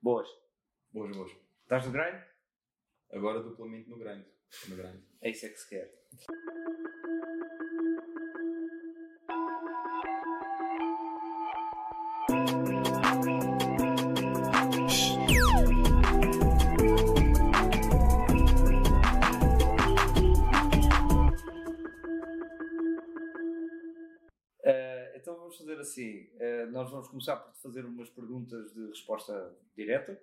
Boas. Boas, boas. Estás no grind? Agora duplamente no grande. No grande. É isso é que se quer. Fazer assim: eh, nós vamos começar por te fazer umas perguntas de resposta direta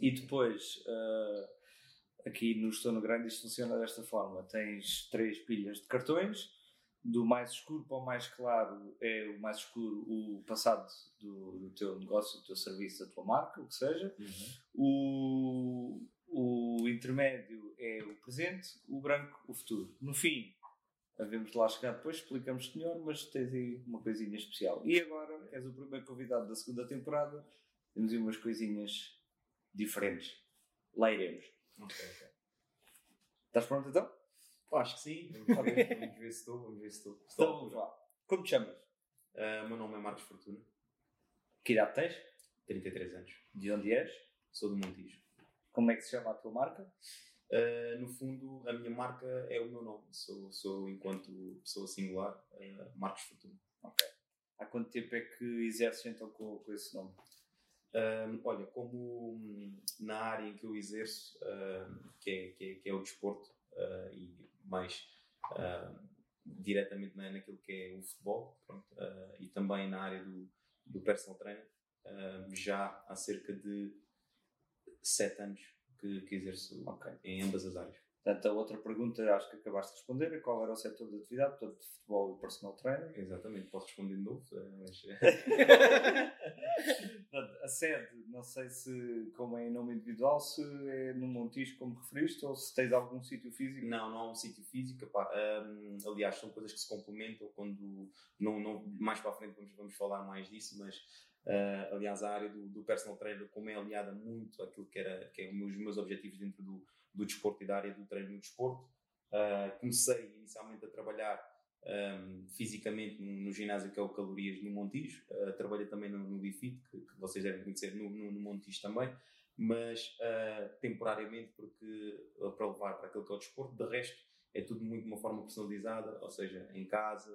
e depois, eh, aqui no Estou no Grande, isto funciona desta forma: tens três pilhas de cartões, do mais escuro para o mais claro é o mais escuro o passado do, do teu negócio, do teu serviço, da tua marca, o que seja. O, o intermédio é o presente, o branco o futuro. No fim, havemos de lá chegar depois, explicamos melhor, mas tens aí uma coisinha especial. E agora, és o primeiro convidado da segunda temporada, temos aí umas coisinhas diferentes. Lá iremos. Ok, ok. Estás pronto então? Acho que sim. Vamos ver, se estou. Vamos ver se estou. Então vamos lá. Como te chamas? O meu nome é Marcos Fortuna, Que idade tens? 33 anos. De onde és? Sou do Montijo. Como é que se chama a tua marca? Ah, no fundo, a minha marca é o meu nome. Sou, sou enquanto pessoa singular, ah, Marcos Fortuna. Há quanto tempo é que exerces então com, com esse nome? Ah, olha, como hum, na área em que eu exerço, ah, que, é, que, é, que é o desporto, ah, e mais ah, diretamente na, naquilo que é o futebol, pronto, e também na área do, do personal trainer, já há cerca de sete anos que, que exerço Ok. em ambas as áreas. Portanto, a outra pergunta acho que acabaste de responder é qual era o setor de atividade, portanto, de futebol e personal trainer. Exatamente, posso responder de novo, ah, mas Portanto, a sede, não sei se, como é em nome individual, se é no Montijo, como referiste, ou se tens algum sítio físico. Não, não há um sítio físico. Hum, aliás, são coisas que se complementam. Quando não, não, mais para a frente vamos, vamos falar mais disso, mas ah, aliás, a área do, do personal trainer, como é aliada muito àquilo que, era, que é os meus, meus objetivos dentro do, do desporto e da área do treino no desporto. Ah, comecei inicialmente a trabalhar hum, fisicamente no, no ginásio que é o Calorias no Montijo. Ah, trabalhei também no, no Bifit, que, que vocês devem conhecer no, no, no Montijo também mas ah, temporariamente porque ah, para levar para aquilo que é o desporto, de resto é tudo muito de uma forma personalizada, ou seja, em casa,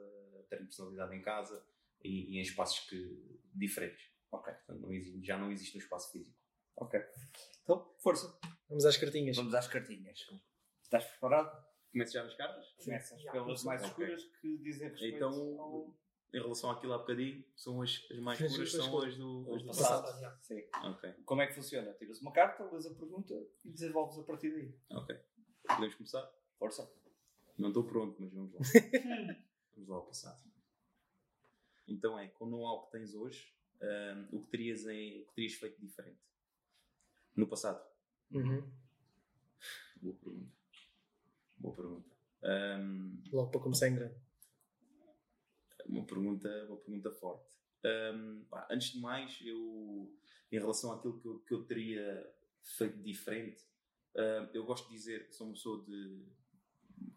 treino personalizado em casa e, e em espaços que, diferentes. Ok, Portanto, não existe- já não existe um espaço físico. ok. Então, força. Vamos às cartinhas. Vamos às cartinhas. Estás preparado? Começo já as cartas? Começas pelas mais escuras que dizem respeito Então, ao Em relação àquilo há bocadinho, são as, as mais As- puras, as são as do, as do passado. passado. Sim. Ok, Como é que funciona? Tiras uma carta, lês a pergunta e desenvolves a partir daí. ok. Podemos começar? Força. Não estou pronto, mas vamos lá. vamos lá ao passado. Então é, com o know-how que tens hoje, hum, o, que terias em, o que terias feito diferente? No passado? Uhum. Boa pergunta. Boa pergunta. Hum, Logo para começar em grande. uma pergunta, uma pergunta forte. Hum, pá, antes de mais, eu, em relação àquilo que eu, que eu teria feito diferente, hum, eu gosto de dizer que sou uma pessoa de.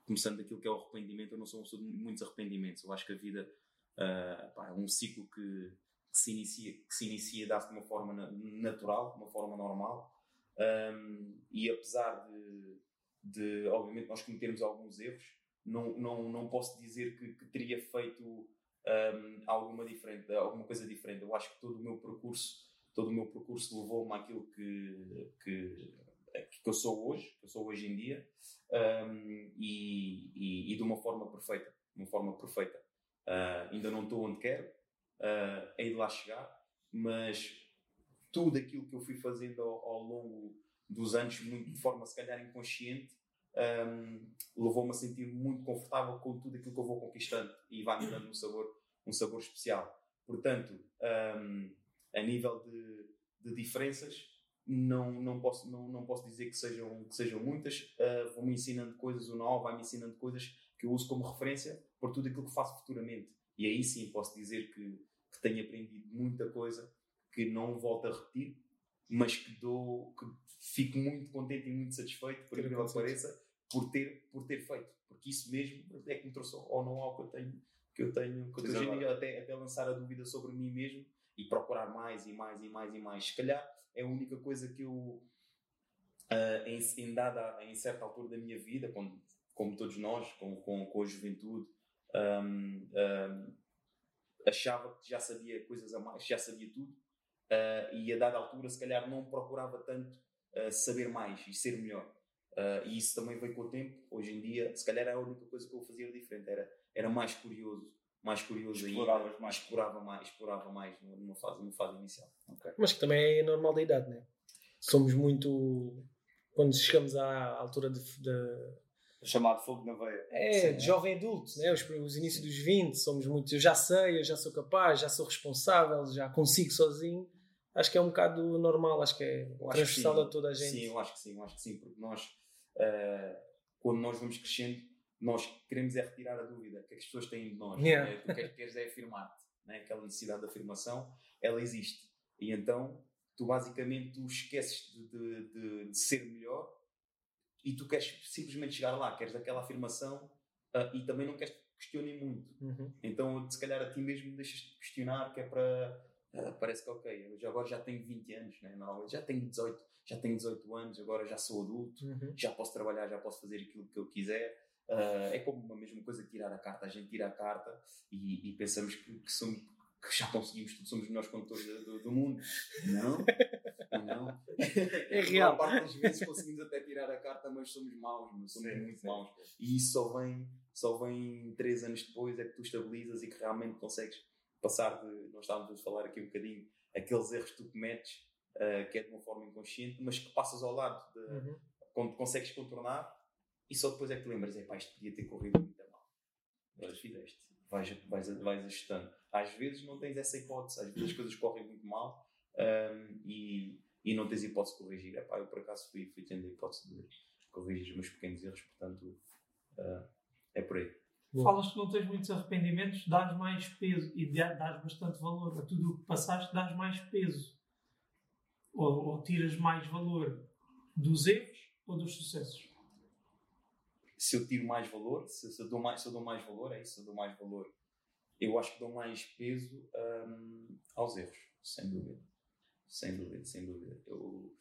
Começando daquilo que é o arrependimento, eu não sou uma pessoa de muitos arrependimentos. Eu acho que a vida ah, pá, é um ciclo que, que se inicia, que se inicia de uma forma na- natural, de uma forma normal. Hum, e apesar de, de, obviamente, nós cometermos alguns erros, não, não, não posso dizer que, que teria feito hum, alguma diferente, alguma coisa diferente. Eu acho que todo o meu percurso, todo o meu percurso levou-me àquilo que, que, que eu sou hoje, que eu sou hoje em dia, hum, e, e, e de uma forma perfeita, uma forma perfeita. Ah, ainda não estou onde quero, ah, hei de lá chegar, mas tudo aquilo que eu fui fazendo ao, ao longo dos anos, muito de forma se calhar inconsciente, hum, levou-me a sentir muito confortável com tudo aquilo que eu vou conquistando e vai-me dando um sabor, um sabor especial. Portanto, hum, a nível de, de diferenças, não, não, posso, não, não posso dizer que sejam, que sejam muitas. Uh, Vou-me ensinando coisas, o know vai-me ensinando coisas que eu uso como referência por tudo aquilo que faço futuramente. E aí sim posso dizer que, que tenho aprendido muita coisa que não volto a repetir, mas que dou, que fico muito contente e muito satisfeito, por aquilo que pareça, por ter, por ter feito. Porque isso mesmo é que me trouxe ao know-how que eu tenho, que eu tenho, que eu agora. dia até, até lançar a dúvida sobre mim mesmo, e procurar mais e mais e mais e mais. Se calhar é a única coisa que eu, uh, em, em, dada, em certa altura da minha vida, quando, como todos nós, com, com, com a juventude, um, um, achava que já sabia coisas a mais, já sabia tudo, uh, e a dada altura, se calhar, não procurava tanto uh, saber mais e ser melhor. Uh, e isso também veio com o tempo. Hoje em dia, se calhar, a única coisa que eu fazia diferente era, era mais curioso, mais curioso Exploravas ainda, mais. explorava mais, explorava mais numa fase, numa fase inicial. Mas que também é normal da idade, né? Somos muito. Quando chegamos à altura de. de- O chamado fogo na veia. é, Sim, de é. jovem adulto, né? Os, os inícios dos 20, somos muito. Eu já sei, eu já sou capaz, já sou responsável, já consigo sozinho. Acho que é um bocado normal, acho que é Eu que transversal a toda a gente. Sim, eu acho que sim, eu acho que sim, porque nós, eh, quando nós vamos crescendo, nós queremos é retirar a dúvida que as pessoas têm de nós. Yeah. né? Tu queres, queres é afirmar-te, né? aquela necessidade de afirmação, ela existe. E então, tu basicamente tu esqueces de, de, de- de ser melhor e tu queres simplesmente chegar lá, queres aquela afirmação ah, e também não queres que questionem muito. Uhum. Então, se calhar a ti mesmo deixas de questionar, que é para. ah, parece que ok, eu já- agora já tenho 20 anos, né? Normalmente já tenho 18, já tenho 18 anos, agora já sou adulto, Uhum. já posso trabalhar, já posso fazer aquilo que eu quiser. Ah, é como a mesma coisa tirar a carta. A gente tira a carta e, e pensamos que, que somos- que já conseguimos tudo, somos os melhores condutores do, do- do mundo. Não, não. É real. A parte das vezes conseguimos até tirar a carta, mas somos maus, mas somos Sim, muito sim. maus. E isso só vem, só vem três anos depois, é que tu estabilizas e que realmente consegues passar de. Nós estávamos a falar aqui um bocadinho, aqueles erros que tu cometes, ah, que é de uma forma inconsciente, mas que passas ao lado, de, Uhum. quando consegues contornar, e só depois é que te lembras: é pá, isto podia ter corrido muito mal. Mas fizeste, vais, vais, vais ajustando. Às vezes não tens essa hipótese, às vezes as coisas correm muito mal ahm, e, e não tens hipótese de corrigir. Epá, eu por acaso fui, fui tendo a hipótese de corrigir os meus pequenos erros, portanto ah, é por aí. Falas que não tens muitos arrependimentos, dás mais peso e dá- dás bastante valor a tudo o que passaste, dás mais peso. Ou, ou tiras mais valor dos erros ou dos sucessos. Se eu tiro mais valor, se, se eu dou mais, se eu dou mais valor, é isso, se eu dou mais valor. Eu acho que dou mais peso ahm, aos erros, sem dúvida. Sem dúvida, sem dúvida. Eu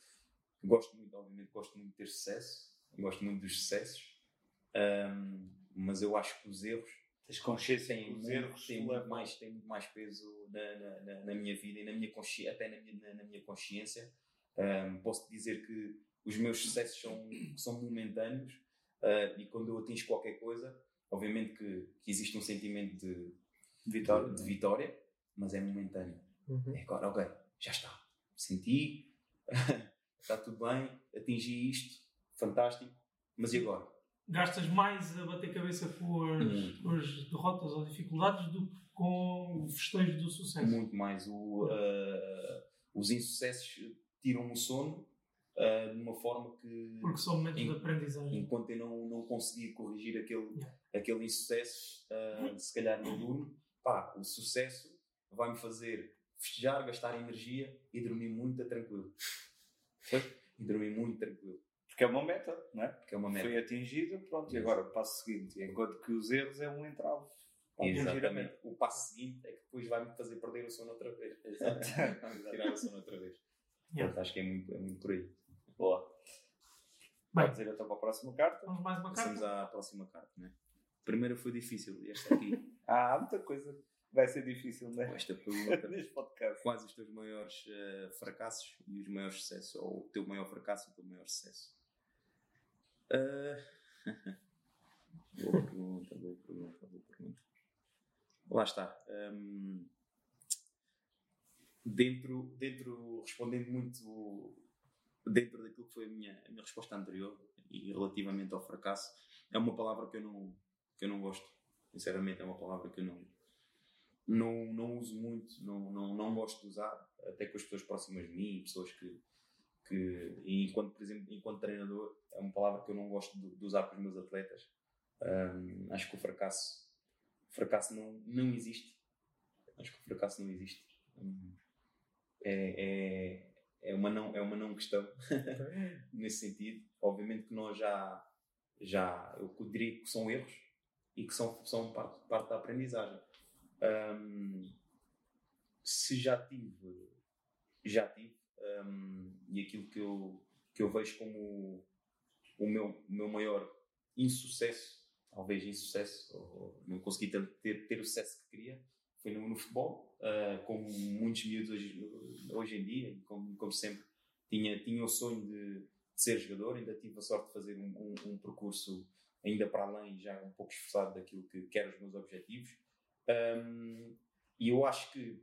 gosto muito, obviamente, gosto muito de ter sucesso, gosto muito dos sucessos, ahm, mas eu acho que os erros Tens consciência têm os muito, erros têm muito mais, têm muito mais peso na, na, na- minha vida e na minha consci... até na minha, na, na minha consciência. Ahm, posso dizer que os meus sucessos são, são momentâneos ah, e quando eu atingo qualquer coisa, obviamente que, que existe um sentimento de, Vitória. de vitória, mas é momentâneo. Uhum. É agora, ok, já está. Senti, está tudo bem, atingi isto, fantástico, mas e agora? Gastas mais a bater cabeça com as, com as derrotas ou dificuldades do que com o festejo do sucesso. muito mais. O, ah, os insucessos tiram-me o sono ah, de uma forma que, Porque são momentos Em- de aprendizagem. enquanto eu não, não conseguir corrigir aquele, Yeah. aquele insucesso, ah, se calhar não durmo, pá, o sucesso vai-me fazer festejar, gastar energia e dormir muito tranquilo. Foi? E dormir muito tranquilo, Porque é uma meta, não é? porque é uma meta. Foi atingida, pronto, e agora passo seguinte. Enquanto que os erros é um entrave. Exatamente. O passo seguinte é que depois vai-me fazer perder o sono outra vez. Exato. Tirar o sono outra vez. Yeah. Portanto, acho que é muito, é muito por aí. Boa. Bem. Vamos ir então para a próxima carta. Vamos mais uma Passamos carta? à próxima carta, né? A primeira foi difícil, e esta aqui, Ah, há muita coisa vai ser difícil, não é? esta pergunta, Neste podcast. quais os teus maiores eh, fracassos e os maiores sucessos, ou o teu maior fracasso e o teu maior sucesso? Ah, boa pergunta, boa pergunta, boa pergunta. Lá está. Hum, dentro, dentro, respondendo muito dentro daquilo que foi a minha, a minha resposta anterior e relativamente ao fracasso, é uma palavra que eu não, que eu não gosto. Sinceramente, é uma palavra que eu não, não, não uso muito, não, não, não gosto de usar, até com as pessoas próximas de mim, pessoas que, que enquanto, por exemplo, enquanto treinador, é uma palavra que eu não gosto de, de usar com os meus atletas. Hum, acho que o fracasso, fracasso não, não existe. Acho que o fracasso não existe. Hum, é, é, é, uma não, é uma não questão nesse sentido. Obviamente que nós já, já eu diria que são erros e que são, são parte, parte da aprendizagem. Hum, se já tive, já tive. Um, e aquilo que eu, que eu vejo como o meu, o meu maior insucesso, talvez insucesso, ou não consegui ter, ter, ter o sucesso que queria, foi no, no futebol, uh, como muitos miúdos hoje, hoje em dia, como, como sempre, tinha, tinha o sonho de, de, ser jogador, ainda tive a sorte de fazer um, um, um, percurso ainda para além, já um pouco esforçado daquilo que, que eram os meus objetivos. Um, e eu acho que,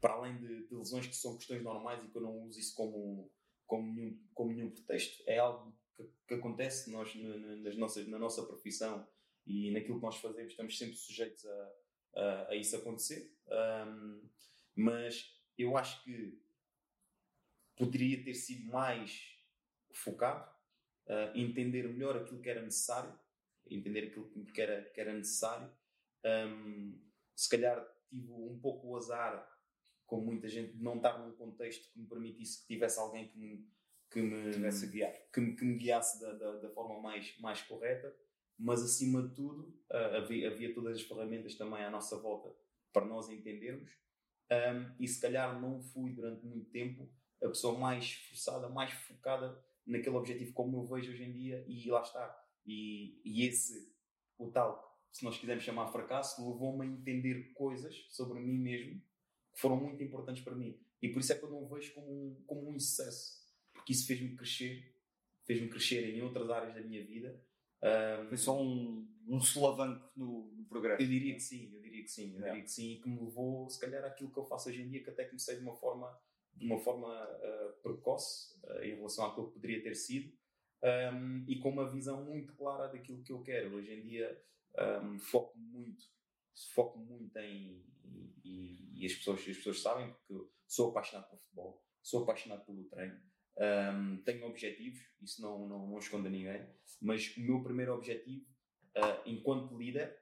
para além de, de, lesões que são questões normais e que eu não uso isso como, como, nenhum, como nenhum pretexto, é algo que, que acontece nós, na, nas nossas, na nossa profissão e naquilo que nós fazemos, estamos sempre sujeitos a, a, a isso acontecer. Um, mas eu acho que poderia ter sido mais focado, uh, entender melhor aquilo que era necessário, entender aquilo que era, que era necessário. Um, se calhar tive um pouco o azar, como muita gente, de não estar num contexto que me permitisse que tivesse alguém que me, que me, que me, que me guiasse da, da, da, forma mais, mais correta, mas acima de tudo uh, havia, havia todas as ferramentas também à nossa volta para nós entendermos. Um, e se calhar não fui durante muito tempo a pessoa mais esforçada, mais focada naquele objetivo como eu vejo hoje em dia e lá está. E, e esse, o tal, se nós quisermos chamar fracasso, levou-me a entender coisas sobre mim mesmo que foram muito importantes para mim. E por isso é que eu não vejo como um, como um sucesso, porque isso fez-me crescer, fez-me crescer em outras áreas da minha vida. Um, Foi só um, um solavanco no, no, progresso. Eu diria que sim, eu diria que sim, eu diria que sim, e que me levou, se calhar, àquilo que eu faço hoje em dia, que até comecei de uma forma de uma forma uh, precoce uh, em relação àquilo que poderia ter sido um, e com uma visão muito clara daquilo que eu quero. Hoje em dia um, foco muito, foco muito em e, e, as, pessoas, as pessoas sabem que sou apaixonado por futebol, sou apaixonado pelo treino, um, tenho objetivos, isso não, não, não escondo a ninguém, mas o meu primeiro objetivo uh, enquanto líder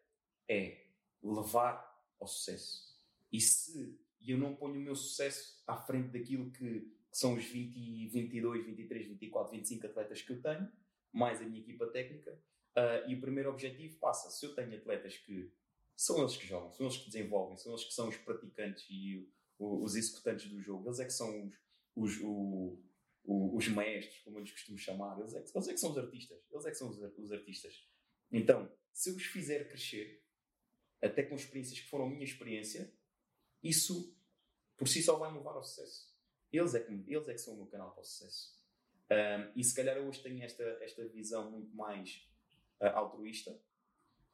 é levar ao sucesso. E se eu não ponho o meu sucesso à frente daquilo que, que são os 20, 22, 23, 24, 25 atletas que eu tenho, mais a minha equipa técnica. Uh, e o primeiro objetivo passa, se eu tenho atletas que são eles que jogam, são eles que desenvolvem, são eles que são os praticantes e o, os executantes do jogo, eles é que são os, os, o, o, os maestros, como eu lhes costumo chamar, eles é, que, eles é que são os artistas, eles é que são os, os artistas. Então, se eu os fizer crescer, até com experiências que foram a minha experiência, isso por si só vai me levar ao sucesso. Eles é que, eles é que são o meu canal para o sucesso. Um, e se calhar eu hoje tenho esta, esta visão muito mais uh, altruísta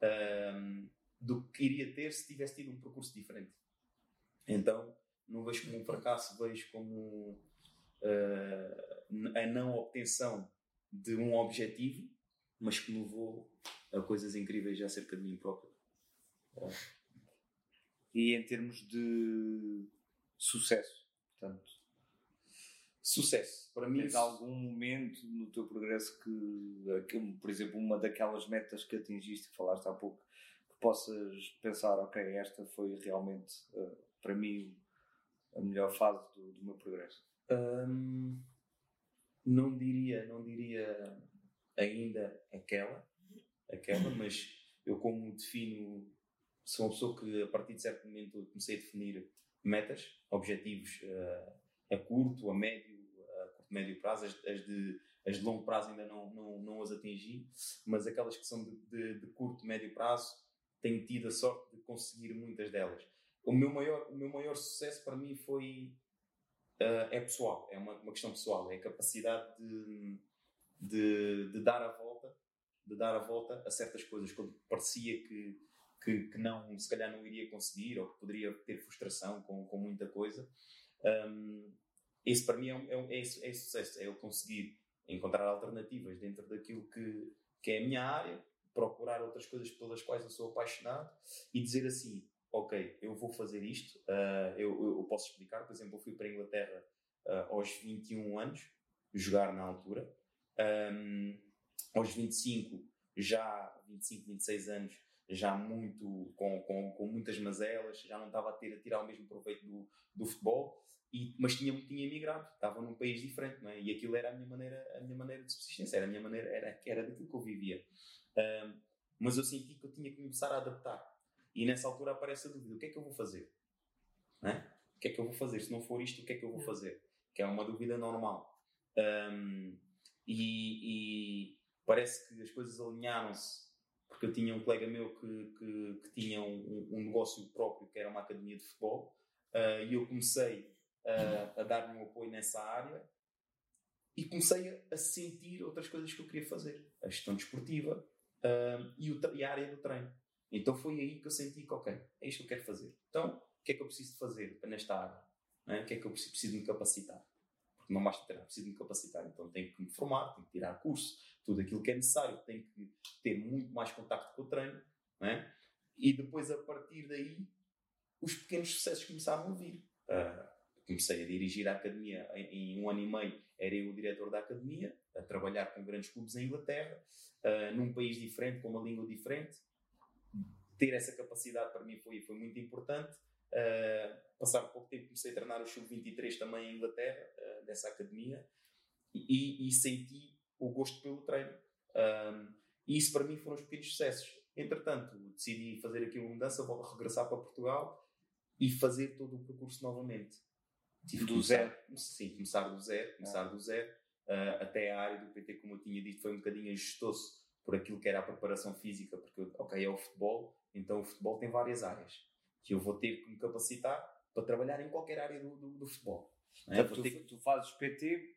um, do que iria ter se tivesse tido um percurso diferente. Então, não vejo como um fracasso, vejo como uh, a não obtenção de um objetivo, mas que me levou a coisas incríveis acerca de mim próprio. E em termos de sucesso, portanto, sucesso, para mim. Tens algum momento no teu progresso que, que, por exemplo, uma daquelas metas que atingiste, que falaste há pouco, que possas pensar, ok, esta foi realmente, uh, para mim, a melhor fase do, do meu progresso? Um, não diria, não diria ainda aquela, aquela, mas eu como defino sou uma pessoa que a partir de certo momento comecei a definir metas, objetivos uh, a curto, a médio, a curto, médio prazo, as, as, de, as de longo prazo ainda não, não, não as atingi, mas aquelas que são de, de, de curto, médio prazo, tenho tido a sorte de conseguir muitas delas. O meu maior, o meu maior sucesso para mim foi uh, é pessoal, é uma, uma questão pessoal, é a capacidade de, de, de dar a volta, de dar a volta a certas coisas quando parecia que que, que, não, se calhar não iria conseguir ou que poderia ter frustração com, com muita coisa. Um, esse para mim é, é, é, é, sucesso, é eu conseguir encontrar alternativas dentro daquilo que, que é a minha área, procurar outras coisas pelas quais eu sou apaixonado e dizer assim: Ok, eu vou fazer isto. Uh, eu, eu, posso explicar, por exemplo, eu fui para a Inglaterra uh, aos 21 anos, jogar na altura. Um, aos 25, já 25, 26 anos, já muito com, com, com muitas mazelas, já não estava a ter a tirar o mesmo proveito do, do futebol, e, mas tinha, tinha emigrado, estava num país diferente, não é? e aquilo era a minha maneira, a minha maneira de subsistência, era a minha maneira, era, era daquilo que eu vivia. Um, mas eu senti que eu tinha que começar a adaptar. E nessa altura aparece a dúvida: o que é que eu vou fazer? né? O que é que eu vou fazer? Se não for isto, o que é que eu vou fazer? Que é uma dúvida normal. Um, e, e, parece que as coisas alinharam-se porque eu tinha um colega meu que, que, que tinha um, um, negócio próprio que era uma academia de futebol uh, e eu comecei a, a dar-lhe um apoio nessa área e comecei a, a, sentir outras coisas que eu queria fazer a gestão desportiva uh, e, o, e, a área do treino então foi aí que eu senti que ok, é isto que eu quero fazer então o que é que eu preciso fazer nesta área é? o que é que eu preciso, preciso me capacitar porque não basta treinar, preciso me capacitar então tenho que me formar, tenho que tirar curso tudo aquilo que é necessário, tenho que ter muito mais contacto com o treino, é? e depois a partir daí os pequenos sucessos começaram a vir. Uh, comecei a dirigir a academia em, em, um ano e meio, era eu o diretor da academia, a trabalhar com grandes clubes em Inglaterra, uh, num país diferente, com uma língua diferente. Ter essa capacidade para mim foi, foi muito importante. Uh, passar pouco tempo comecei a treinar o Sub-23 também em Inglaterra, uh, dessa academia, e, e, senti o gosto pelo treino. Um, e isso para mim foram os pequenos sucessos. Entretanto, decidi fazer aqui uma mudança, vou regressar para Portugal e fazer todo o percurso novamente. Tive do zero? Sim, começar do zero, começar ah. do zero. Uh, até a área do PT, como eu tinha dito, foi um bocadinho ajustoso por aquilo que era a preparação física, porque, ok, é o futebol, então o futebol tem várias áreas. Que eu vou ter que me capacitar para trabalhar em qualquer área do, do, do futebol. É? Então, tu, ter... tu fazes PT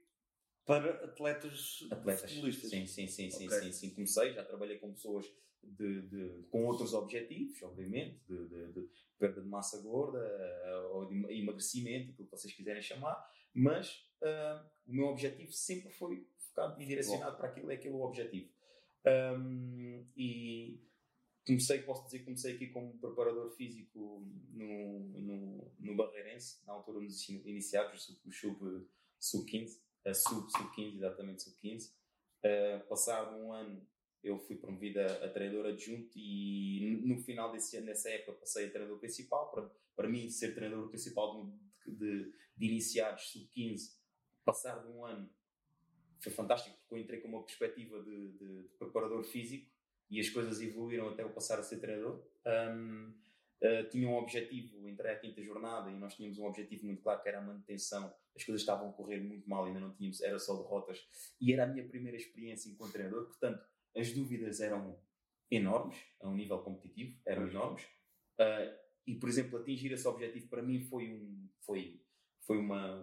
para atletas, atletas futebolistas. Sim, sim, sim, sim, okay. sim, sim. Comecei, já trabalhei com pessoas de, de, com outros objetivos, obviamente, de, de, de, perda de massa gorda eh, ou de emagrecimento, aquilo que vocês quiserem chamar, mas uh, o meu objetivo sempre foi focado e direcionado Bom. para aquilo, é aquele o objetivo. Um, e comecei, posso dizer que comecei aqui como preparador físico no, no, no Barreirense, na altura nos iniciados, o sub-15. Sub a sub, sub-15, exatamente sub-15. Uh, passado um ano eu fui promovida a, treinador adjunto e no, final desse ano, nessa época, passei a treinador principal. Para, para mim, ser treinador principal de, de, de iniciados sub-15, passar de um ano, foi fantástico porque eu entrei com uma perspectiva de, de, de preparador físico e as coisas evoluíram até eu passar a ser treinador. Um, uh, tinha um objetivo, entrei à quinta jornada e nós tínhamos um objetivo muito claro que era a manutenção. As coisas estavam a correr muito mal, ainda não tínhamos, era só derrotas. E era a minha primeira experiência enquanto treinador, portanto, as dúvidas eram enormes, a um nível competitivo, eram enormes. Uh, e, por exemplo, atingir esse objetivo para mim foi, um, foi, foi uma,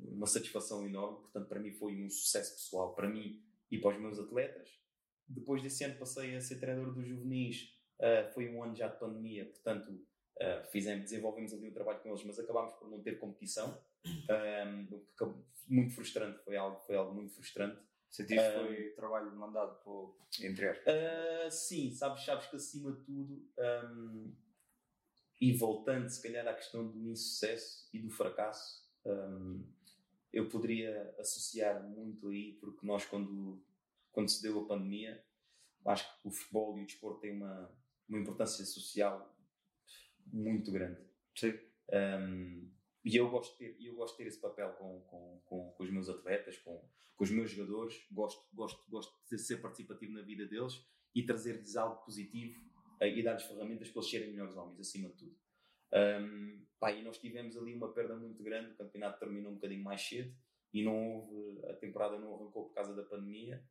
uma satisfação enorme, portanto, para mim foi um sucesso pessoal, para mim e para os meus atletas. Depois desse ano passei a ser treinador dos juvenis Uh, foi um ano já de pandemia, portanto, uh, fizemos, desenvolvemos ali um trabalho com eles, mas acabámos por não ter competição. Um, muito frustrante, foi algo, foi algo muito frustrante. Sentiste que foi trabalho mandado por, entre uh, Sim, sabes, sabes que acima de tudo, um, e voltando se calhar à questão do insucesso e do fracasso, um, eu poderia associar muito aí, porque nós, quando, quando se deu a pandemia, acho que o futebol e o desporto têm uma, uma importância social muito grande. Sim. Um, e eu gosto, de ter, eu gosto de ter esse papel com, com, com, com os meus atletas, com, com os meus jogadores. Gosto, gosto, gosto de ser participativo na vida deles e trazer-lhes algo positivo uh, e dar-lhes ferramentas para eles serem melhores homens, acima de tudo. Um, pá, e nós tivemos ali uma perda muito grande. O campeonato terminou um bocadinho mais cedo e não houve, a temporada não arrancou por causa da pandemia.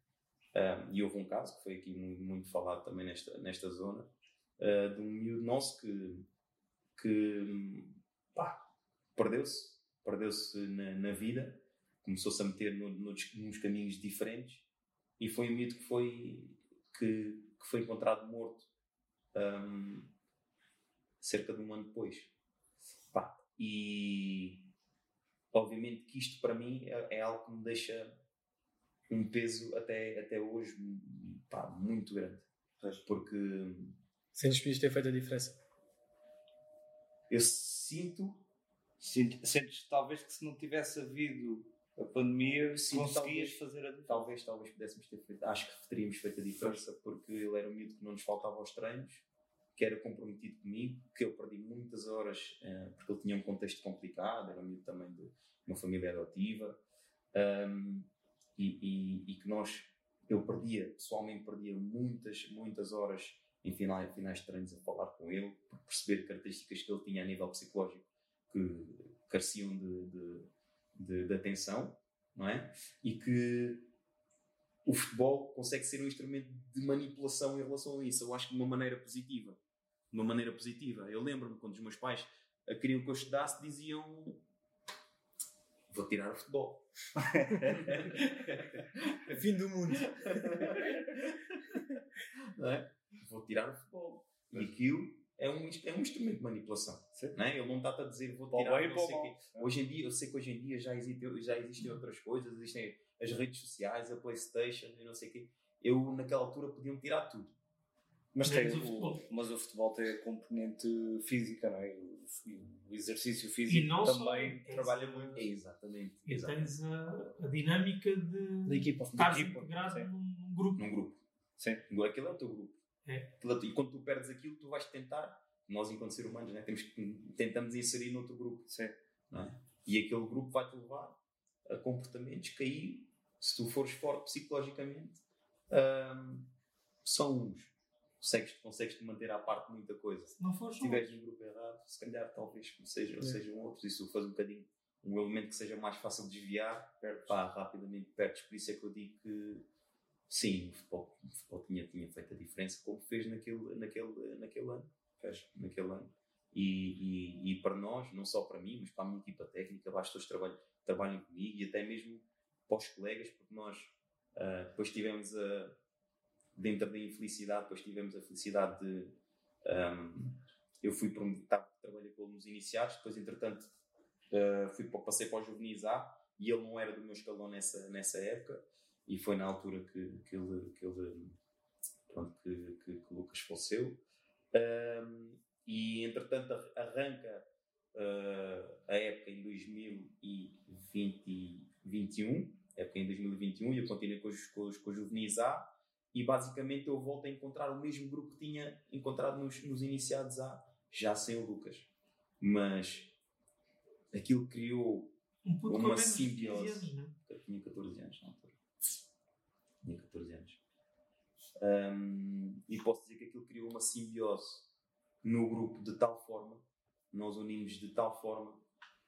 E houve um caso que foi aqui muito, muito falado também nesta, nesta zona, uh, de um miúdo nosso que, que perdeu-se, perdeu-se na, na, vida, começou-se a meter no, no, nos caminhos diferentes e foi um miúdo que foi, que, que foi encontrado morto um, cerca de um ano depois. Pá, e obviamente que isto para mim é, é, algo que me deixa um peso até, até hoje pá, muito grande. Porque Sentes que podias ter feito a diferença? Eu sinto. Sinto sentes talvez que se não tivesse havido a pandemia, sinto, conseguias talvez, fazer a diferença? Talvez, talvez pudéssemos ter feito. Acho que teríamos feito a diferença porque ele era um miúdo que não nos faltava aos treinos, que era comprometido comigo, que eu perdi muitas horas uh, porque ele tinha um contexto complicado, era um miúdo também de uma família adotiva. Um, e, e, e, que nós, eu perdia, pessoalmente perdia muitas, muitas horas em finais, finais de treinos a falar com ele, para perceber características que ele tinha a nível psicológico que careciam de, de, de, de atenção, não é? E que o futebol consegue ser um instrumento de manipulação em relação a isso. Eu acho que de uma maneira positiva. De uma maneira positiva. Eu lembro-me quando os meus pais queriam que eu estudasse, diziam: Vou tirar o futebol. Fim do mundo. Não é? Vou tirar o futebol. E aquilo é um, é um instrumento de manipulação. Não é? Ele não está a dizer vou tirar não sei mal. quê. Hoje em dia, eu sei que hoje em dia já existem, já existem outras coisas, existem as redes sociais, a Playstation e não sei o quê. Eu, naquela altura, podiam tirar tudo. Mas, tem o o, futebol. mas o futebol tem a componente física, não é? O, exercício físico E não só, também trabalha muito. É exatamente. E exatamente. tens a, a dinâmica de Da equipa. estar integrado sim. num, num grupo. Num grupo. Sim. Aquilo é o teu grupo. É. É E quando tu perdes aquilo, tu vais tentar. Nós, enquanto seres humanos, né, temos que, tentamos inserir noutro grupo. Sim. não é? E aquele grupo vai-te levar a comportamentos que aí, se tu fores forte psicologicamente, hum, são uns. Consegues, consegues te manter à parte de muita coisa. Se não for Se estiveres no grupo errado, se calhar talvez sejam, É. sejam outros. Isso faz um bocadinho um elemento que seja mais fácil de desviar, Perto. pá, rapidamente perdes. Por isso é que eu digo que sim, o futebol, o futebol tinha, tinha feito a diferença, como fez naquele, naquele, naquele ano. Fez, naquele ano. E, e, e para nós, não só para mim, mas para a minha equipa técnica, para as pessoas que trabalham, trabalham comigo e até mesmo para os colegas, porque nós ah, depois tivemos a, dentro da infelicidade, depois tivemos a felicidade de. ahm, eu fui promovido, trabalhei com ele nos iniciados, depois, entretanto, ah, fui, passei para o Juvenis A e ele não era do meu escalão nessa, nessa época, e foi na altura que, que ele. Que ele pronto, que, que, que Lucas faleceu. Ahm, e entretanto ar- arranca ah, a época em 2021, época em 2021, e eu continuei com os, com os, com os juvenis A, e basicamente eu volto a encontrar o mesmo grupo que tinha encontrado nos, nos iniciados A, já sem o Lucas. Mas aquilo criou. Um Uma menos de 15 simbiose. anos, né? Eu tinha 14 anos na altura. Tinha 14 anos. Ahm, e posso dizer que aquilo criou uma simbiose no grupo de tal forma, nós unimos de tal forma,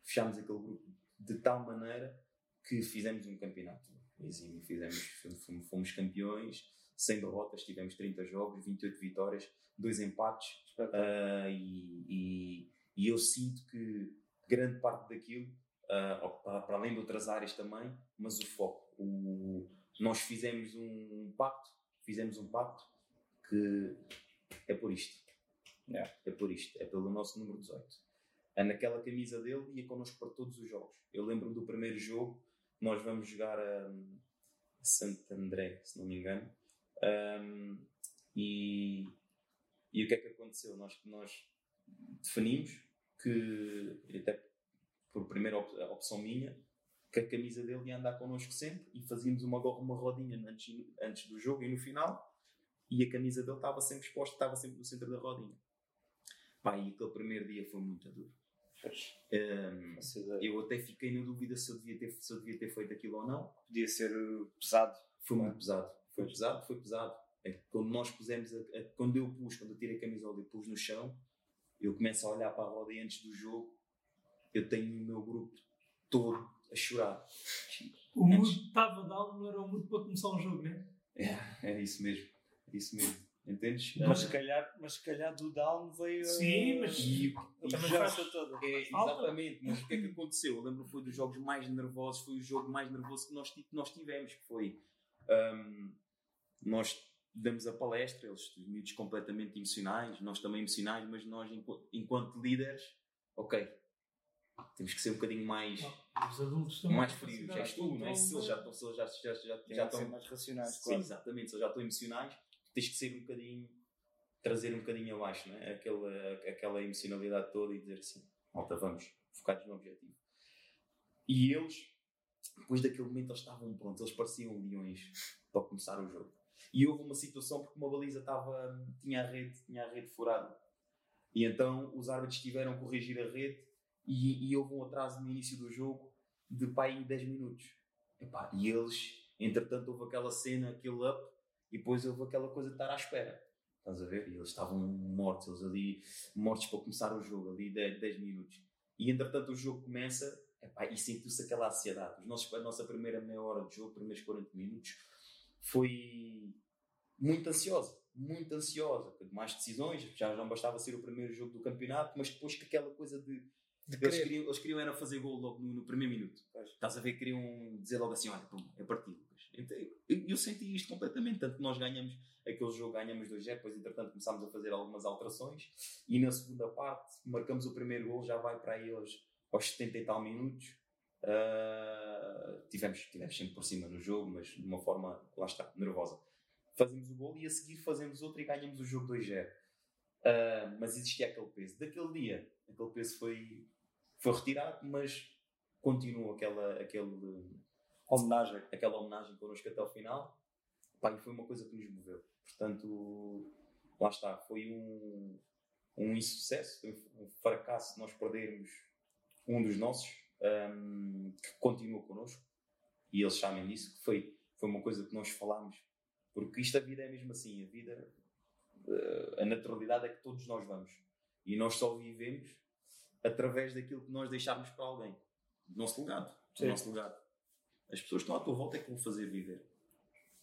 fechámos aquele grupo de tal maneira que fizemos um campeonato exímio. Fizemos, fomos, fomos campeões, sem derrotas, tivemos 30 jogos, 28 vitórias, dois empates. Ah, e, e, e eu sinto que grande parte daquilo, ah, ó, para, para além de outras áreas também, mas o foco. O, nós fizemos um pacto, fizemos um pacto que é por isto. Yeah. É por isto, é pelo nosso número 18. É naquela camisa dele ia connosco para todos os jogos. Eu lembro-me do primeiro jogo, nós vamos jogar a, a Santo André, se não me engano. Um, e, e o que é que aconteceu? Nós, nós definimos que, até por primeira op- opção minha, que a camisa dele ia andar connosco sempre e fazíamos uma, uma rodinha antes, antes do jogo e no final e a camisa dele estava sempre exposta, estava sempre no centro da rodinha. Pá, e aquele primeiro dia foi muito duro. Um, eu até fiquei na dúvida se eu, devia ter, se eu devia ter feito aquilo ou não. Podia ser pesado. Foi muito pesado. Foi pesado, foi pesado. É que quando nós pusemos, a, a- quando eu pus, quando eu tirei a camisola e pus no chão, eu começo a olhar para a roda e antes do jogo, eu tenho o meu grupo todo a chorar. O mood estava down, não era o mood para começar um jogo, né? É, é isso mesmo. É isso mesmo. Entendes? Mas se calhar, mas se calhar do down veio Sim, mas- E, a faz- toda. É, exatamente, mas o que é que aconteceu? Eu lembro que foi dos jogos mais nervosos, foi o jogo mais nervoso que nós, que nós tivemos, que foi hum, nós damos a palestra, eles os miúdos completamente emocionais, nós também emocionais, mas nós enquanto, enquanto líderes, ok, temos que ser um bocadinho mais, Os adultos também. mais frios, és tu, não é? Se eles já estão, se eles já, já, já, Tem já estão mais racionais, Sim, claro. exatamente. Se eles já estão emocionais, tens que ser um bocadinho, trazer um bocadinho abaixo, não é? Aquela, aquela emocionalidade toda e dizer assim: malta, vamos, focados no objetivo. E eles, depois daquele momento, eles estavam prontos, eles pareciam leões para começar o jogo. E houve uma situação porque uma baliza estava, tinha a rede, tinha a rede furada. E então os árbitros tiveram a corrigir a rede e, e houve um atraso no início do jogo de pai 10 minutos. E eles, entretanto, houve aquela cena, aquele up, e depois houve aquela coisa de estar à espera. Estás a ver? E eles estavam mortos, eles ali, mortos para começar o jogo, ali 10, 10 minutos. e entretanto o jogo começa epá, e sentiu-se aquela ansiedade. Os nossos, a nossa primeira meia hora de jogo, primeiros 40 minutos, foi muito ansiosa. Muito ansiosa. Mais decisões, já não bastava ser o primeiro jogo do campeonato, mas depois que aquela coisa de De eles queriam, eles queriam era fazer gol logo no, no primeiro minuto. Estás a ver? Queriam dizer logo assim: olha, pum, é partido. Então, eu, eu senti isto completamente. Tanto que nós ganhamos aquele jogo, ganhamos 2-0, depois, entretanto, começámos a fazer algumas alterações. E na segunda parte, marcamos o primeiro gol, já vai para aí aos, aos 70 e tal minutos. Ah, tivemos, tivemos sempre por cima no jogo, mas de uma forma, lá está, nervosa. Fazemos o gol e a seguir fazemos outro e ganhamos o jogo 2-0. Ah, mas existia aquele peso. Daquele dia, aquele peso foi, foi retirado, mas continua aquela, aquele, Homenagem. aquela homenagem connosco até ao final. Pá, e foi uma coisa que nos moveu. Portanto, lá está. Foi um, um insucesso, um fracasso nós perdermos um dos nossos, hum, que continua connosco. E eles sabem disso, que foi, foi uma coisa que nós falámos. Porque isto, a vida é mesmo assim. A vida, eh, a naturalidade é que todos nós vamos. E nós só vivemos através daquilo que nós deixarmos para alguém. Do nosso legado. Do nosso legado. As pessoas que estão à tua volta é que vão fazer viver.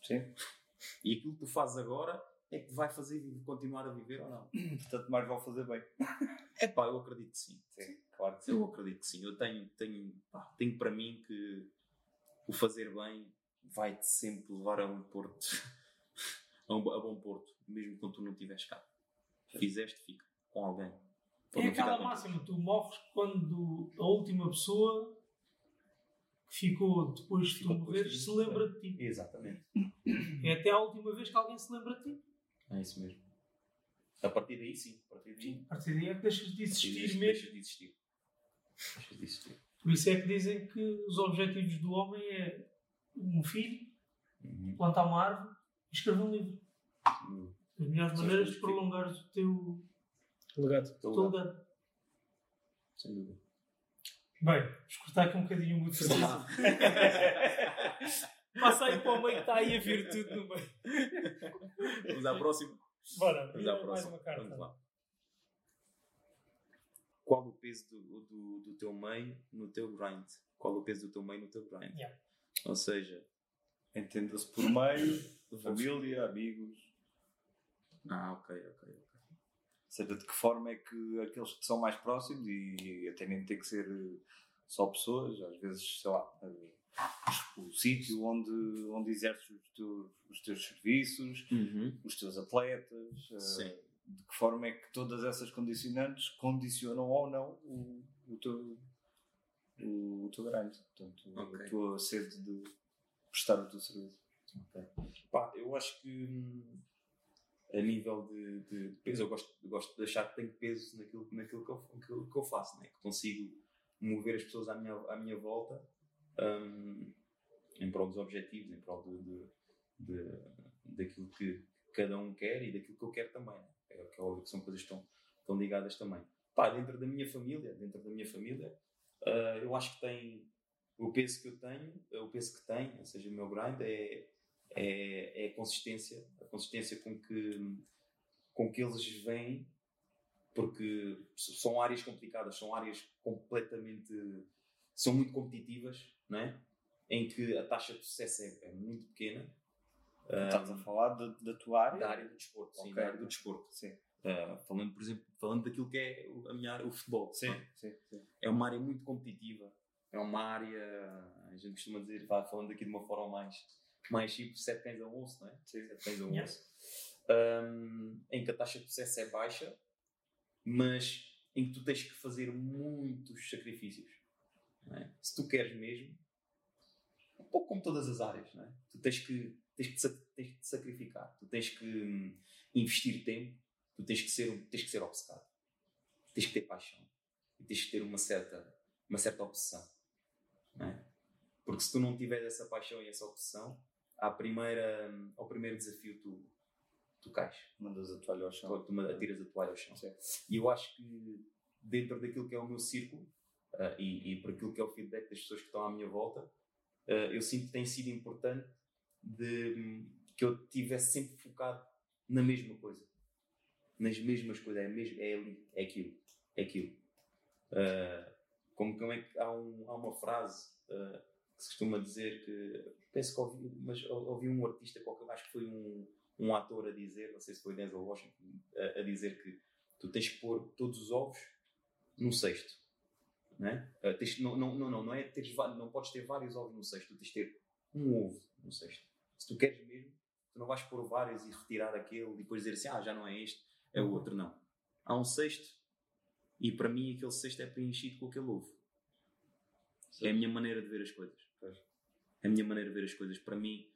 Sim. E aquilo que tu fazes agora é que vai fazer continuar a viver ou não. Portanto, mais vale fazer bem. É pá, eu acredito que sim. Sim, claro que sim. Eu acredito que sim. Eu tenho, tenho, pá, tenho para mim que o fazer bem vai-te sempre levar a um porto, a, um, a bom porto, mesmo quando tu não estiveres cá. Fizeste, fica com alguém. Pode É aquela máxima, tu morres quando a última pessoa que ficou depois de tu morreres se lembra de ti. Exatamente. É até a última vez que alguém se lembra de ti. É isso mesmo. A partir daí, sim. A partir daí, A partir daí é que deixas de existir mesmo. deixas de existir. Por isso é que dizem que os objetivos do homem é um filho, Uhum. plantar uma árvore e escrever um livro. Uhum. As melhores maneiras as de prolongares o teu, Legado. O teu legado. Sem dúvida. Bem, vamos cortar aqui um bocadinho o muito Passa aí para o meio que está aí a vir tudo no meio. Vamos à próxima. Bora, Vamos à mais próxima. uma carta. Vamos lá. Qual o peso do, do, do teu meio no teu grind? Qual o peso do teu meio no teu grind? Yeah. Ou seja, Entenda-se por meio, família, amigos. ah, ok, ok, ok. Ou seja, de que forma é que aqueles que são mais próximos, e até nem tem que ser eh, só pessoas, às vezes, sei lá, eh, o sítio onde, onde exerces os teus, os teus serviços, os teus atletas, eh, Sim. De que forma é que todas essas condicionantes condicionam ou não o, o teu o, o teu grande, portanto, Ok. a tua sede de prestar o teu serviço. Pá, eu acho que hum, a nível de, de peso, eu gosto, eu gosto de achar que tenho peso naquilo, naquilo que, eu, naquilo que eu faço, né? que consigo mover as pessoas à minha, à minha volta hum, em prol dos objetivos, em prol de, de, de- daquilo que cada um quer e daquilo que eu quero também. né? É, que é óbvio que são coisas que estão, estão ligadas também. Pá, dentro da minha família, dentro da minha família, ah, eu acho que tem o peso que eu tenho, o peso que tem, ou seja, o meu grind é, é, é a consistência, a consistência com que, com que eles vêm, porque são áreas complicadas, são áreas completamente, são muito competitivas, não é? em que a taxa de sucesso é, é muito pequena. Estás a falar da, da tua área? da área do desporto, sim, Ok. da área do desporto. Sim, Ah, falando, por exemplo, falando daquilo que é a minha área, o futebol. sim, é? sim. sim. é uma área muito competitiva. É uma área, a gente costuma dizer, vá falando aqui de uma forma mais, mais simples, sete cães a um osso, não é? Sete cães a um Yeah. osso. Um, em que a taxa de sucesso é baixa, mas em que tu tens que fazer muitos sacrifícios. é? Se tu queres mesmo, um pouco como todas as áreas, não é? tu tens que, tens que, tens que te sacrificar, tu tens que hum, investir tempo, tu tens que ser, tens que ser obcecado, tens que ter paixão e tens que ter uma certa, uma certa obsessão. É? Porque se tu não tiveres essa paixão e essa obsessão, à primeira, ao primeiro desafio tu, tu cais, Mandas a toalha ao chão. tu, tu atiras a toalha ao chão. Sim. E eu acho que dentro daquilo que é o meu círculo ah, e, e por aquilo que é o feedback das pessoas que estão à minha volta, ah, eu sinto que tem sido importante de, que eu estivesse sempre focado na mesma coisa. Nas mesmas coisas. É, mesmo, é ali, é aquilo. É aquilo. Ah, Como, como é que há, um, há uma frase uh, que se costuma dizer que. Penso que ouvi, mas ouvi um artista qualquer, acho que foi um, um ator a dizer, não sei se foi Denzel Washington, a, a dizer que tu tens que pôr todos os ovos num cesto. Não? Uh, tens, não, não, não, não, não é teres, não podes ter vários ovos no cesto, tu tens de ter um ovo no cesto. Se tu queres mesmo, tu não vais pôr vários e retirar aquele e depois dizer assim, ah, já não é este, é o outro, não. Há um cesto e para mim aquele cesto é preenchido com aquele ovo. Sim. É a minha maneira de ver as coisas. Pois. É a minha maneira de ver as coisas. Para mim,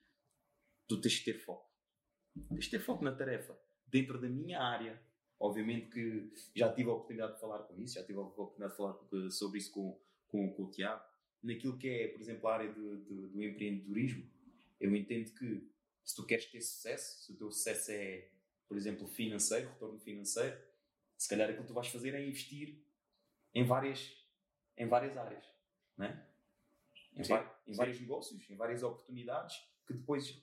tu tens de ter foco. Tens de ter foco na tarefa. Dentro da minha área. Obviamente que já tive a oportunidade de falar com isso, já tive a oportunidade de falar sobre isso com, com, com o Tiago. Naquilo que é, por exemplo, a área do, do, do empreendedorismo, eu entendo que se tu queres ter sucesso, se o teu sucesso é, por exemplo, financeiro, retorno financeiro, se calhar aquilo que tu vais fazer é investir em várias, em várias áreas, não é? Em, sim, em vários negócios, em várias oportunidades, que depois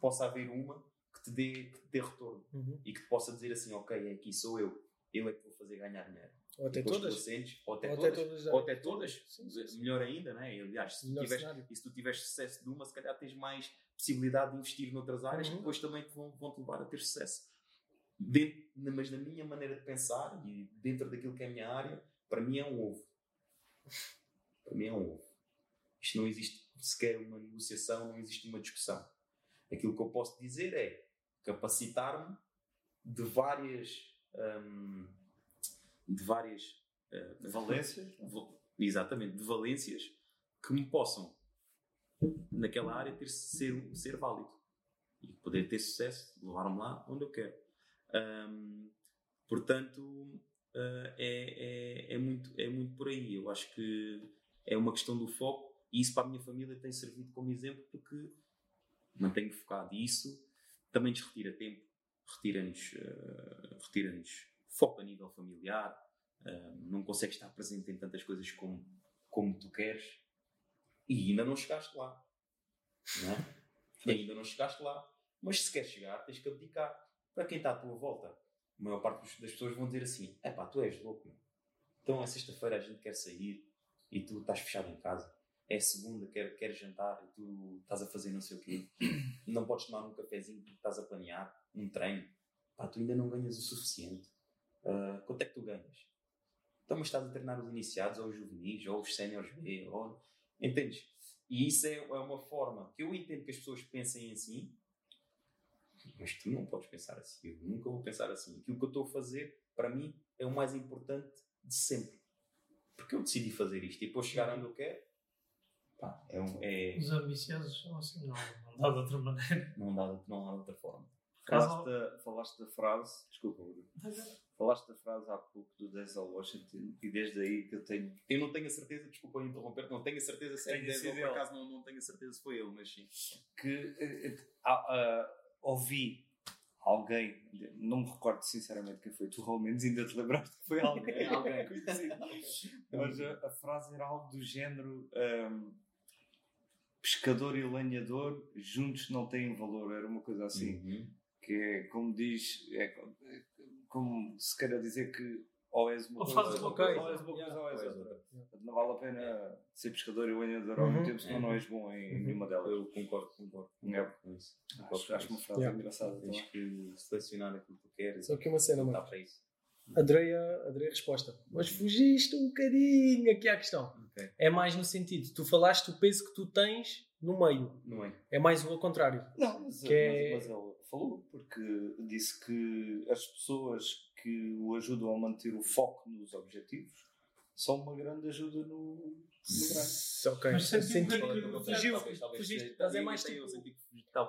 possa haver uma que te dê, que te dê retorno uhum. e que te possa dizer assim: Ok, é aqui sou eu, eu é que vou fazer ganhar dinheiro. Ou até todas. Sentes, ou até ou todas. Até todas, ou até todas. Sim, sim. Melhor ainda, não é? Aliás, se, tu tiveres, se tu tiveres sucesso de uma, se calhar tens mais possibilidade de investir noutras áreas uhum. que depois também te vão, vão te levar a ter sucesso dentro, mas na minha maneira de pensar e dentro daquilo que é a minha área, para mim é um ovo. Para mim é um ovo. Isto não existe sequer uma negociação, não existe uma discussão. Aquilo que eu posso dizer é capacitar-me de várias hum, de várias uh, valências exatamente de valências que me possam naquela área ter ser ser válido e poder ter sucesso levar-me lá onde eu quero um, portanto, uh, é, é, é, muito, é muito por aí. Eu acho que é uma questão do foco e isso para a minha família tem servido como exemplo porque mantenho focado. E isso também nos retira tempo, retira-nos uh, retira foco a nível familiar, uh, não consegues estar presente em tantas coisas como, como tu queres e ainda não chegaste lá. Não é? ainda não chegaste lá. Mas se queres chegar, tens que abdicar para quem está à tua volta, a maior parte das pessoas vão dizer assim: é pá, tu és louco, meu. Então é sexta-feira a gente quer sair e tu estás fechado em casa. É segunda, quer, quer jantar e tu estás a fazer não sei o quê. Não podes tomar um cafezinho porque estás a planear um treino. Pá, tu ainda não ganhas o suficiente. Uh, quanto é que tu ganhas? Então, mas estás a treinar os iniciados, ou os juvenis, ou os séniores B, ou... Entendes? E isso é, é uma forma que eu entendo que as pessoas pensem assim, mas tu não podes pensar assim. Eu nunca vou pensar assim. Aquilo que eu estou a fazer, para mim, é o mais importante de sempre. Porque eu decidi fazer isto e depois chegar onde eu quero. Pá, é um, é... Os ambiciosos são assim, não, não dá de outra maneira. Não dá, não dá de outra forma. Falaste, da, falaste da frase, desculpa, falaste da frase há pouco do Denzel Washington e desde aí que eu tenho. Eu não tenho a certeza, desculpa interromper, não tenho a certeza se é Denzel, por acaso não, não tenho a certeza se foi ele, mas sim. Que uh, ouvi alguém, não me recordo sinceramente quem foi, tu ao menos ainda te lembraste que foi alguém, alguém conhecido. Mas a, a, frase era algo do género um, pescador e lenhador juntos não têm valor, era uma coisa assim. Uhum. Que é como diz, é, como se queira dizer que ou és uma coisa, ou, uma coisa, ou és uma coisa, ou és outra. Não vale a pena ser pescador e lenhador ao mesmo tempo, senão não és bom em uhum. nenhuma delas. Eu concordo, concordo. É. com isso. Acho, acho uma frase yeah. engraçada. Tens que selecionar aquilo que tu queres. Só que uma cena, mano. para isso. Adorei a, adorei a resposta. Mas fugiste um bocadinho aqui à questão. Okay. É mais no sentido, tu falaste o peso que tu tens no meio. No meio. É mais o ao contrário. Não, mas, que é... mas, mas ele falou, porque disse que as pessoas que o ajudam a manter o foco nos objetivos são uma grande ajuda no, no grande. Ok, mas senti que fugiu, fugiste, mas é mais tipo,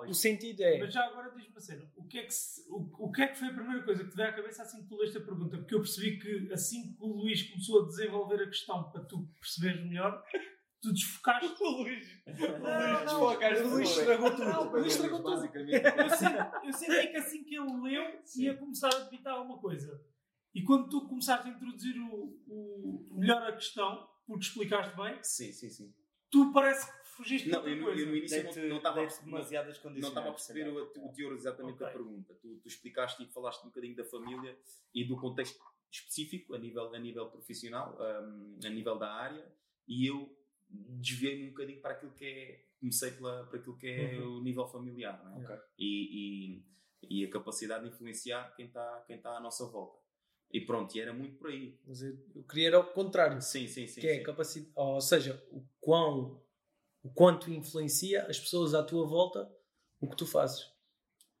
o sentido é... Mas já agora diz-me a cena, o que, é que se, o, o que é que foi a primeira coisa que te veio à cabeça assim que tu leste a pergunta? Porque eu percebi que assim que o Luís começou a desenvolver a questão para tu perceberes melhor, tu desfocaste. O Luís. O Luís O Luís estragou tudo. O Luís estragou tudo. Eu senti, eu senti que assim que ele leu, Sim. ia começar a debitar alguma coisa. E quando tu começaste a introduzir o, o melhor a questão, porque explicaste bem. Sim, sim, sim. Tu parece que fugiste não, eu, coisa. eu no início não, não estava demasiadas condições. Não estava a perceber o, o teor exatamente okay. da pergunta. Tu, tu explicaste e falaste um bocadinho da família e do contexto específico, a nível, a nível profissional, um, a nível da área, e eu desviei-me um bocadinho para aquilo que é, comecei pela, para aquilo que é Uhum. o nível familiar, não é? Ok. E, e, e a capacidade de influenciar quem está quem tá à nossa volta. E pronto, e era muito por aí. Mas eu, eu queria era o contrário. Sim, sim, sim. que é sim. a capacidade, ou seja, o quão o quanto influencia as pessoas à tua volta o que tu fazes.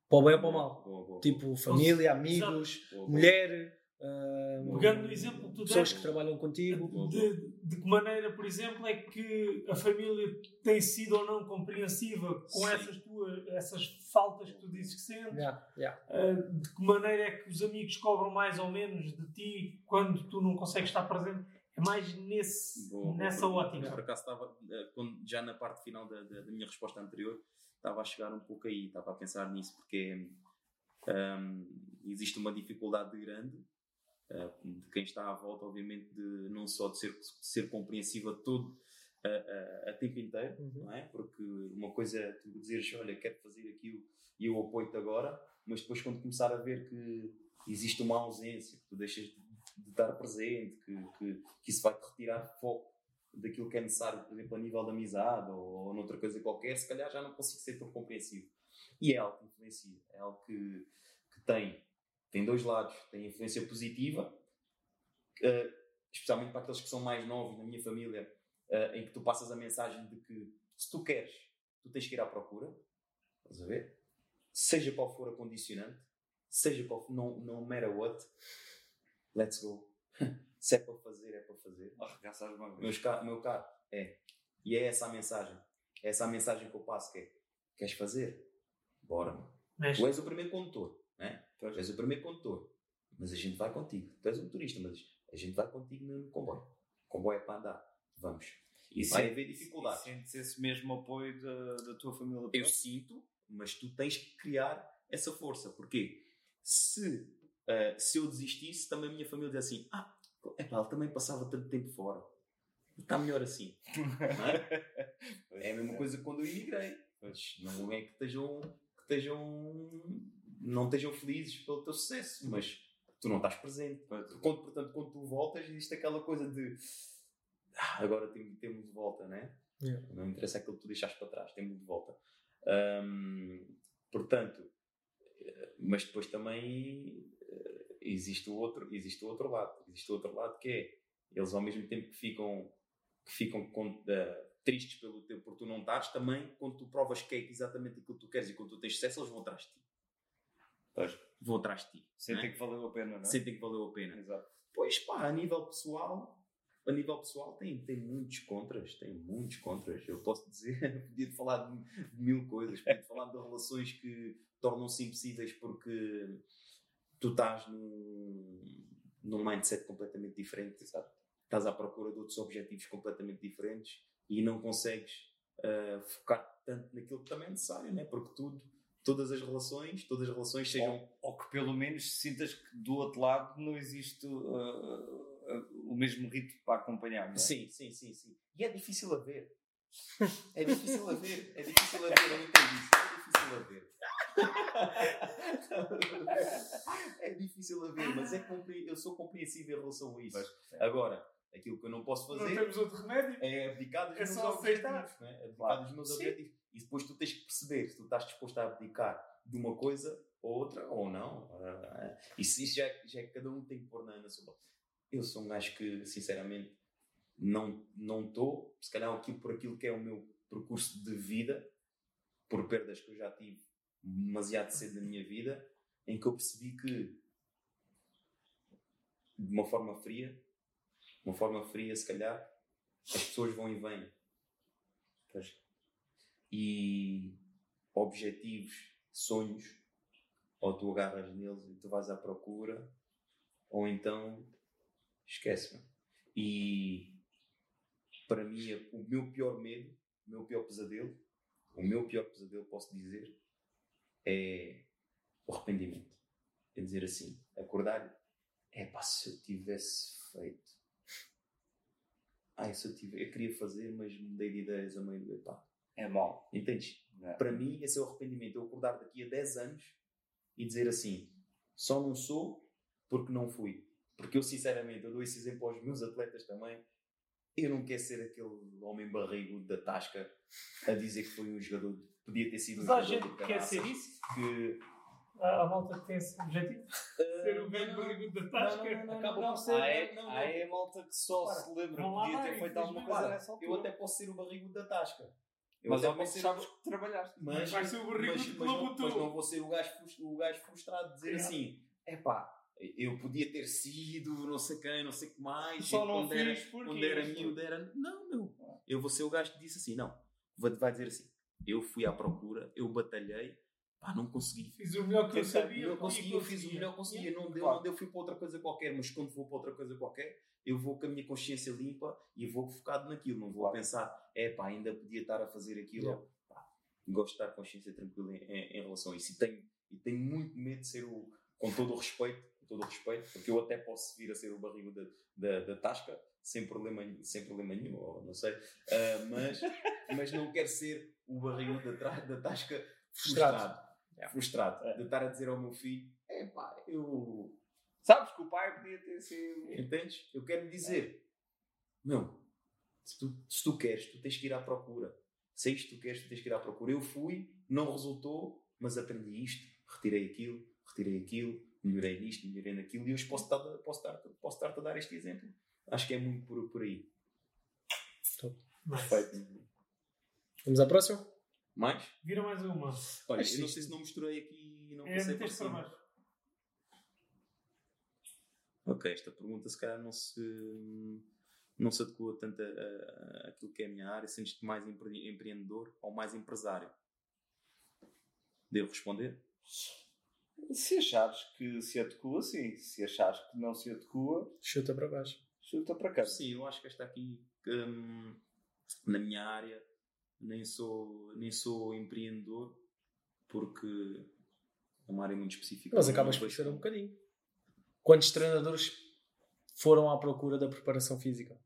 Para o bem ou para o mal. Boa, boa, Tipo, família, Exato. amigos, boa, boa. mulher, ah, Pegando no exemplo que tu pessoas deste, que trabalham contigo. de, de que maneira, por exemplo, é que a família tem sido ou não compreensiva com Sim. essas tuas essas faltas que tu dizes que sentes? Yeah, yeah. Uh, de que maneira é que os amigos cobram mais ou menos de ti quando tu não consegues estar presente? É mais nesse, boa nessa ótica. Por acaso estava, eh, já na parte final da, da- da minha resposta anterior, estava a chegar um pouco aí, estava a pensar nisso, porque hum, existe uma dificuldade grande eh, de quem está à volta, obviamente, de não só de ser, de ser compreensiva todo a, a- a tempo inteiro, Uhum. não é? Porque uma coisa é tu dizeres, olha, quero fazer aquilo e eu apoio-te agora, mas depois quando começar a ver que existe uma ausência, que tu deixas de, de estar presente, que, que, que isso vai-te retirar foco daquilo que é necessário, por exemplo, a nível de amizade ou, ou noutra coisa qualquer, se calhar já não consigo ser tão compreensivo. E é algo que influencia, é algo que, que tem, tem dois lados. Tem influência positiva, eh, especialmente para aqueles que são mais novos na minha família, eh, em que tu passas a mensagem de que se tu queres, tu tens que ir à procura, estás a ver? Seja qual for a condicionante, seja qual for, no, no matter what, let's go. se é para fazer, é para fazer. Arregaça as mangas. Meus meu caro, é. E é essa a mensagem. É essa a mensagem que eu passo, que é, queres fazer? Bora. Mas, Tu és o primeiro condutor. Tu és o primeiro condutor. Mas a gente vai contigo. Tu és o motorista, mas a gente vai contigo no comboio. O comboio é para andar. Vamos. E vai sentes- haver dificuldades. e Sentes esse mesmo apoio da, da tua família? Eu sinto, mas tu tens que criar essa força. Porquê? Se, eh, se eu desistisse, também a minha família diz assim: Ah, epá, ele também passava tanto tempo fora. Está melhor assim. É? É a mesma coisa que quando eu imigrei. Mas não é que estejam, que estejam não estejam felizes pelo teu sucesso, mas tu não estás presente. Quando, portanto, quando tu voltas, existe aquela coisa de "Ah, agora tem- temos de volta, né? Yeah. Não interessa aquilo que tu deixaste para trás, temos de volta. Hum, portanto, eh, mas depois também eh, existe o outro, existe o outro lado, existe o outro lado que é eles ao mesmo tempo que ficam que ficam com- eh, tristes pelo teu, por tu não estares, também quando tu provas que é exatamente aquilo que tu queres e quando tu tens sucesso, eles vão atrás de ti. Pois. Vão atrás de ti. Sentem não é? que valeu a pena, não é? Sentem que valeu a pena. Exato. Pois pá, a nível pessoal, a nível pessoal tem, tem muitos contras, tem muitos contras. Eu posso dizer, podia te falar de, de mil coisas, podia te falar de relações que tornam-se impossíveis porque tu estás num, num mindset completamente diferente, sabe? estás à procura de outros objetivos completamente diferentes e não consegues ah, focar tanto naquilo que também é necessário, né? porque tudo, todas as relações, todas as relações sejam Ou, ou que pelo menos sintas que do outro lado não existe uh, uh, o mesmo ritmo para acompanhar, não é? Sim, sim, sim, sim. E é difícil a ver. É difícil a ver. É difícil a ver, eu entendo isso. É difícil a ver. é difícil a ver, mas é compre... eu sou compreensível em relação a isso. Pois. Agora, aquilo que eu não posso não fazer temos outro remédio. é abdicar dos É meus só objetivos. aceitar. Não é? Abdicar Claro. dos meus Sim. objetivos. E depois tu tens que perceber se tu estás disposto a abdicar de uma coisa ou outra ou não. Ah, Isso, isso já, é- já é cada um tem que pôr na, na sua. Eu sou um gajo que, sinceramente, não não estou, se calhar aquilo por aquilo que é o meu percurso de vida, por perdas que eu já tive demasiado cedo na minha vida, em que eu percebi que de uma forma fria, uma forma fria, se calhar, as pessoas vão e vêm. E objetivos, sonhos, ou tu agarras neles e tu vais à procura, ou então esquece-me. E para mim, o meu pior medo, o meu pior pesadelo, o meu pior pesadelo, posso dizer, é o arrependimento. É dizer assim, acordar, é pá, se eu tivesse feito. Ai, se eu tivesse, eu queria fazer, mas mudei de ideias a meio do epá. É mau. Entendes? é? Para mim, esse é o arrependimento. Eu acordar daqui a 10 anos e dizer assim: só não sou porque não fui. Porque eu, sinceramente, eu dou esse exemplo aos meus atletas também. Eu não quero ser aquele homem barrigudo da tasca a dizer que foi um jogador, podia ter sido um Mas jogador gente de que quer ser isso. que há malta que tem esse objetivo. Ser o velho barrigudo da tasca. não, não, Acaba não, por ser- não, Há é, não, não. há é malta que só Para, se lembra que podia ter feito alguma coisa Eu até posso ser o barrigudo da tasca. Eu Mas ao menos ser sabes que trabalhaste. Mas, Vai ser o barrigudo mas, mas, não, mas não vou ser o gajo, o gajo frustrado de dizer É. assim: é pá, eu podia ter sido não sei quem, não sei o que mais. Só não quando era, fiz porque quando era miúdo era. Não, meu. Eu vou ser o gajo que disse assim: não. Vai dizer assim: eu fui à procura, eu batalhei, pá, não consegui. Fiz o melhor que eu sabia. Eu consegui, eu fiz o melhor que conseguia. Não deu, Claro. não deu, fui para outra coisa qualquer, mas quando vou para outra coisa qualquer, eu vou com a minha consciência limpa e vou focado naquilo. Não vou Claro. pensar, é pá, ainda podia estar a fazer aquilo. Yeah. Pá, gosto de estar com consciência tranquila em, em- em relação a isso. E tenho, e tenho muito medo de ser o, com todo o respeito, com todo o respeito, porque eu até posso vir a ser o barrigo da, da, da tasca, sem problema, sem problema nenhum, ou não sei, Ah, mas, mas não quero ser o barrigo da, da tasca Frustrado. Frustrado. Yeah. Frustrado. É. De estar a dizer ao meu filho, é pá, eu. Sabes que o pai podia ter sido. Entendes? Eu quero lhe dizer, meu, se tu, se tu queres, tu tens que ir à procura. Se é isto que tu queres, tu tens que ir à procura. Eu fui, não resultou, mas aprendi isto, retirei aquilo, retirei aquilo, melhorei nisto, melhorei naquilo e hoje posso estar, posso estar, posso estar a dar este exemplo. Acho que é muito por, por aí. Nice. Perfeito. Vamos à próxima? Mais? Vira mais uma. Olha, Acho eu não sei se não misturei aqui e não É, passei para cima. baixo. Ok, esta pergunta se calhar não se, não se adequa tanto a, a- àquilo que é a minha área. Sentes-te mais empre- empreendedor ou mais empresário? Devo responder? Se achares que se adequa, sim. Se achares que não se adequa, Chuta para baixo. chuta para cá. Sim, eu acho que esta aqui, hum, na minha área, nem sou, nem sou empreendedor porque é uma área muito específica. Mas acabas por ser um bocadinho. Quantos treinadores foram à procura da preparação física?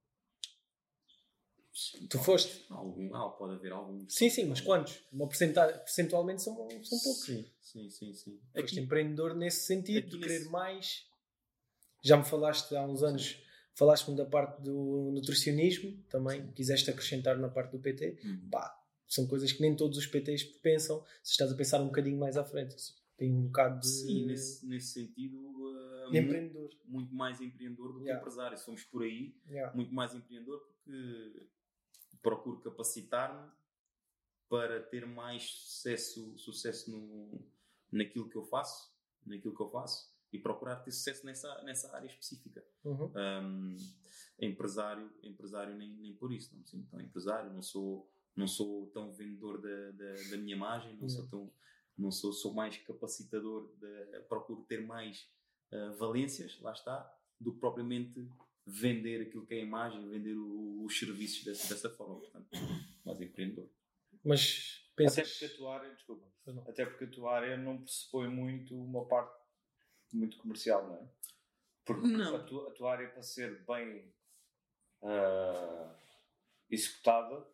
Sim, Tu foste? Algum, ah, pode haver algum. Sim, sim, mas quantos? Uma percentualmente são, são poucos. Sim, sim, sim. sim. Foste empreendedor nesse sentido, de querer nesse- mais. Já me falaste há uns anos, falaste-me da parte do nutricionismo também, quiseste acrescentar na parte do PT. Uhum. Pá, são coisas que nem todos os PTs pensam. Se estás a pensar um bocadinho mais à frente, tem um bocado de, Sim, nesse, nesse sentido, uh, de empreendedor. muito mais empreendedor do que Yeah. empresário. Se formos por aí, Yeah. muito mais empreendedor porque procuro capacitar-me para ter mais sucesso, sucesso no, naquilo que eu faço, naquilo que eu faço e procurar ter sucesso nessa, nessa área específica. Uhum. Um, empresário, empresário nem, nem por isso, não me sinto tão empresário, não sou, não sou tão vendedor da, da, da minha imagem, não sou tão, não sou, sou mais capacitador, de, procuro ter mais uh, valências, lá está, do que propriamente vender aquilo que é a imagem, vender o- os serviços dessa, dessa forma, portanto, mais empreendedor. Mas Até pensas. porque a tua área, desculpa, até porque a tua área não pressupõe muito uma parte muito comercial, não é? Porque Não. A, tua, a tua área para ser bem ah, executada,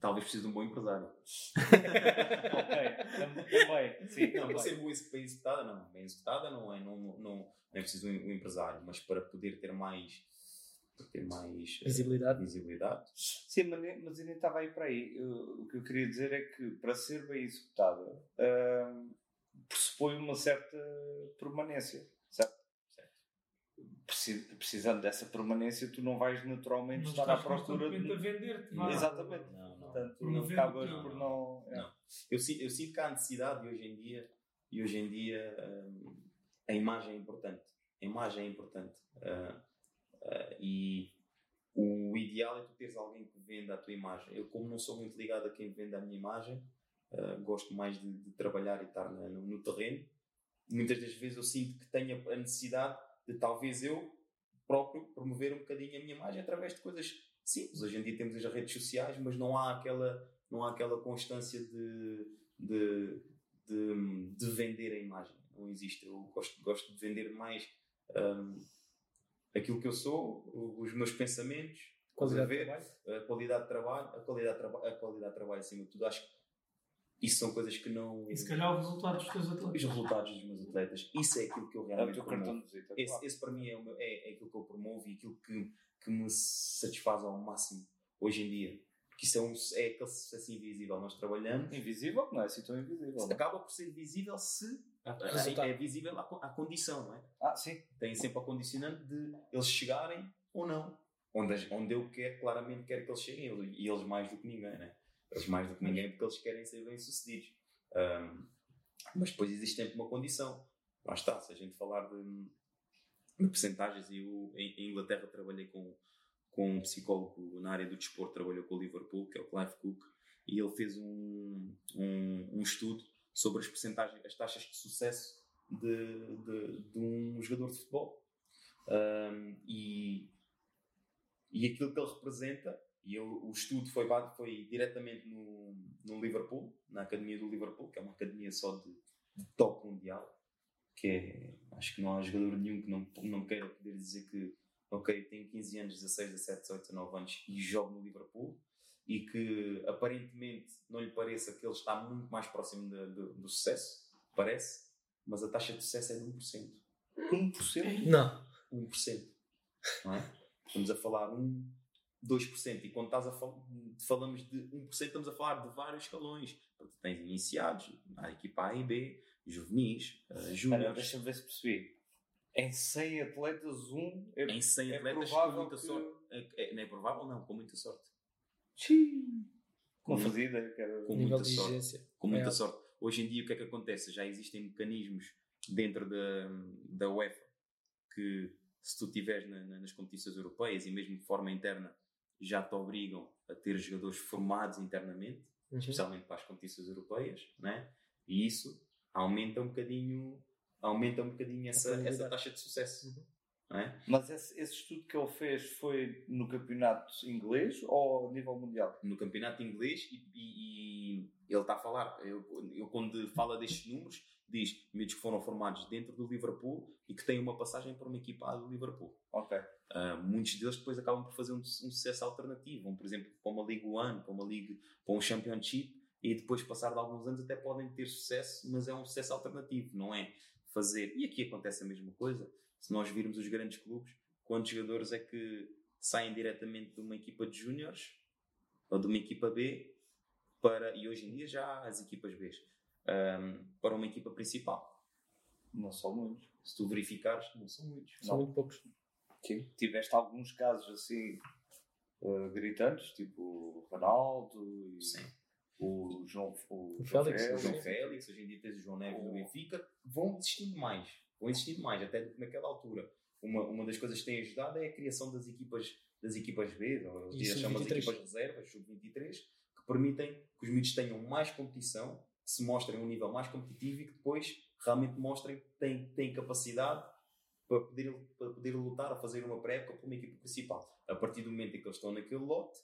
Talvez precise de um bom empresário. ok, tam- também, sim, Não, para também. ser bem executada, não. Bem executada não é, não, não, não é preciso um, um empresário, mas para poder ter mais, para ter mais eh, Visibilidade. visibilidade. Sim, mas, mas nem estava aí para aí. Eu- o que eu queria dizer é que para ser bem executada ah, pressupõe uma certa permanência, certo? Preci- Precisando dessa permanência, tu não vais naturalmente Não estar à estás procura constantemente a de. vender-te. Exatamente. Não, não. Portanto, Promover acabas por não. é. Não. Eu, eu sinto que há necessidade e hoje em dia, e hoje em dia hum, a imagem é importante. A imagem é importante. Ah, ah, e o ideal é tu teres alguém que venda a tua imagem. Eu, como não sou muito ligado a quem vende a minha imagem, ah, gosto mais de, de trabalhar e estar na- no, no terreno. Muitas das vezes eu sinto que tenho a necessidade de talvez eu próprio promover um bocadinho a minha imagem através de coisas simples. Hoje em dia temos as redes sociais, mas não há aquela, não há aquela constância de, de, de, de vender a imagem. Não existe. Eu gosto, gosto de vender mais hum, aquilo que eu sou, os meus pensamentos, Qualidade de ver? trabalho. a qualidade de trabalho, a qualidade de, traba a qualidade de trabalho acima de tudo. Acho que Isso são coisas que não. E se calhar o resultado dos teus Os atletas. resultados dos meus atletas, isso é aquilo que eu É o realmente teu promovo. cartão de visita. Esse, claro. esse para mim é, o meu- é, é aquilo que eu promovo e aquilo que, que me satisfaz ao máximo hoje em dia. Porque isso é, um, é aquele sucesso invisível. Nós trabalhamos, Invisível? Não é assim tão invisível. não? acaba por ser visível se. Resultado. É visível à, co- à condição, não é? Ah, sim. Tem sempre a condicionante de eles chegarem ou não. Onde, onde eu quero, claramente quero que eles cheguem. E eles mais do que ninguém, né? Eles mais do que ninguém porque eles querem ser bem-sucedidos. Ahm, mas depois existe sempre uma condição. Lá está, se a gente falar de, de percentagens, e eu em, em Inglaterra trabalhei com, com um psicólogo na área do desporto, trabalhou com o Liverpool, que é o Clive Cook, e ele fez um, um, um estudo sobre as percentagens, as taxas de sucesso de, de, de um jogador de futebol. Ahm, e, e aquilo que ele representa, e ele, o estudo foi, foi diretamente no, no Liverpool, na academia do Liverpool, que é uma academia só de, de top mundial, que é, acho que não há jogador nenhum que não, não queira poder dizer que, ok, tenho 15 anos, 16, 17, 18, 19 anos e jogo no Liverpool, e que aparentemente não lhe pareça que ele está muito mais próximo de- de- do sucesso, parece, mas a taxa de sucesso é de 1%. 1%. Não. 1%. Não é? Estamos a falar 1, 2%. E quando estás a fal falamos de 1%, estamos a falar de vários escalões. Porque tens iniciados, na equipa A e B, juvenis, uh, júniores. deixa-me ver se percebi. Em 100 atletas, um é, Em 100 é atletas, com provável muita que... sorte. É, é- não é provável, não, com muita sorte. Xiii. Com era... Com muita sorte. com muita É. sorte. Hoje em dia, o que é que acontece? Já existem mecanismos dentro da, da UEFA que, se tu estiveres na- na- nas competições europeias e mesmo de forma interna, já te obrigam a ter jogadores formados internamente, Uhum. especialmente para as competições europeias, né? e isso aumenta um bocadinho, aumenta um bocadinho essa, essa taxa de sucesso. Uhum. não é? Mas esse, esse estudo que ele fez foi no campeonato inglês ou a nível mundial? no campeonato inglês e, e- e ele está a falar, eu, eu quando fala destes números, diz miúdos que foram formados dentro do Liverpool e que têm uma passagem para uma equipa A do Liverpool. Ok. Ah, muitos deles depois acabam por fazer um, um sucesso alternativo, vão por exemplo para uma Liga One, para uma Liga, para um Championship e depois passar de alguns anos até podem ter sucesso, mas é um sucesso alternativo, não é fazer. E aqui acontece a mesma coisa. Se nós virmos os grandes clubes, quantos jogadores é que saem diretamente de uma equipa de júniores ou de uma equipa B para, e hoje em dia já há as equipas B, ahm, para uma equipa principal. Não são muitos. Se tu verificares, não são muitos. São muito poucos. Sim. Tiveste alguns casos assim eh, gritantes, tipo o Ronaldo e Sim. o João o, O Félix, O Sim. João Félix, hoje em dia tens o João Neves do. Benfica, vão existindo mais. Vão existindo mais, até do que naquela altura. Uma, uma das coisas que tem ajudado é a criação das equipas, das equipas B, ou eles chamam as sub-23. equipas reservas, sub-23, que permitem que os miúdos tenham mais competição, se mostrem um nível mais competitivo e que depois realmente mostrem que têm, têm capacidade para poder, para poder lutar a fazer uma pré-época para uma equipa principal. A partir do momento em que eles estão naquele lote,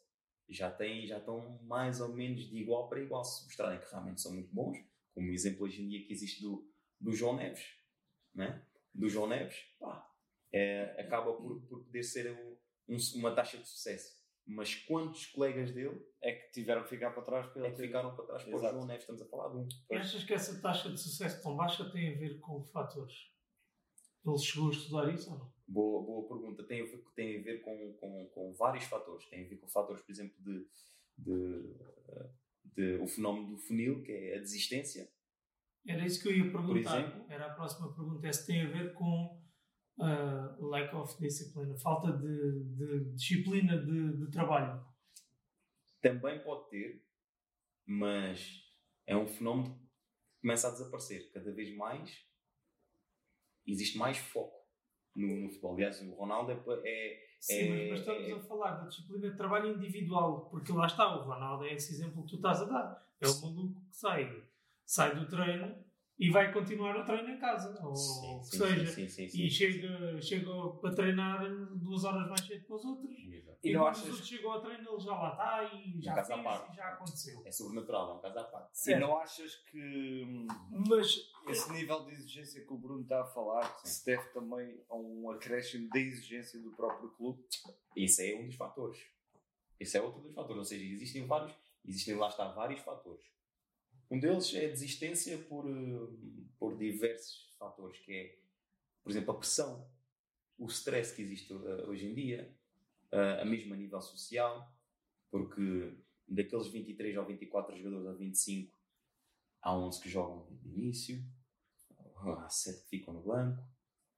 já, têm, já estão mais ou menos de igual para igual. Se mostrarem que realmente são muito bons, como o exemplo hoje em dia que existe do, do João Neves, né? do João Neves, pá, é, acaba por, por poder ser um- uma taxa de sucesso. Mas quantos colegas dele É que tiveram que ficar para trás para é que ter- ficaram para trás Exato. João Neves? Estamos a falar de um. E achas que essa taxa de sucesso tão baixa tem a ver com fatores? Ele chegou a estudar isso ou não? Boa, boa pergunta. Tem a ver, tem a ver com, com, com vários fatores. Tem a ver com fatores, por exemplo, de, de, de o fenómeno do funil, que é a desistência. Era isso que eu ia perguntar. exemplo? Era a próxima pergunta. É se tem a ver com ah, lack of discipline, falta de, de disciplina de, de trabalho. Também pode ter, mas é um fenómeno que começa a desaparecer. Cada vez mais existe mais foco no, no futebol. Aliás, o Ronaldo é, é, Sim, É- mas estamos é- a falar da disciplina de trabalho individual, porque lá está, o Ronaldo é esse exemplo que tu estás a dar. É o maluco que sai, sai do treino e vai continuar o treino em casa, ou o que seja. sim, sim, sim, E sim. chega, chega para treinar duas horas mais cedo que os outros. E E, não os achas- outros chegam ao treino, ele já lá está e já fez e já aconteceu. É sobrenatural, é um caso à parte. E não achas que hum, Mas esse nível de exigência que o Bruno está a falar se deve também a um acréscimo da exigência do próprio clube? Esse é um dos fatores. Esse é outro dos fatores. Ou seja, existem vários, existem lá está vários fatores. Um deles é a desistência por, eh, por diversos fatores, que é, por exemplo, a pressão, o stress que existe uh, hoje em dia, uh, a mesmo a nível social, porque daqueles 23 ou 24 jogadores a 25, há 11 que jogam de início, há 7 que ficam no banco,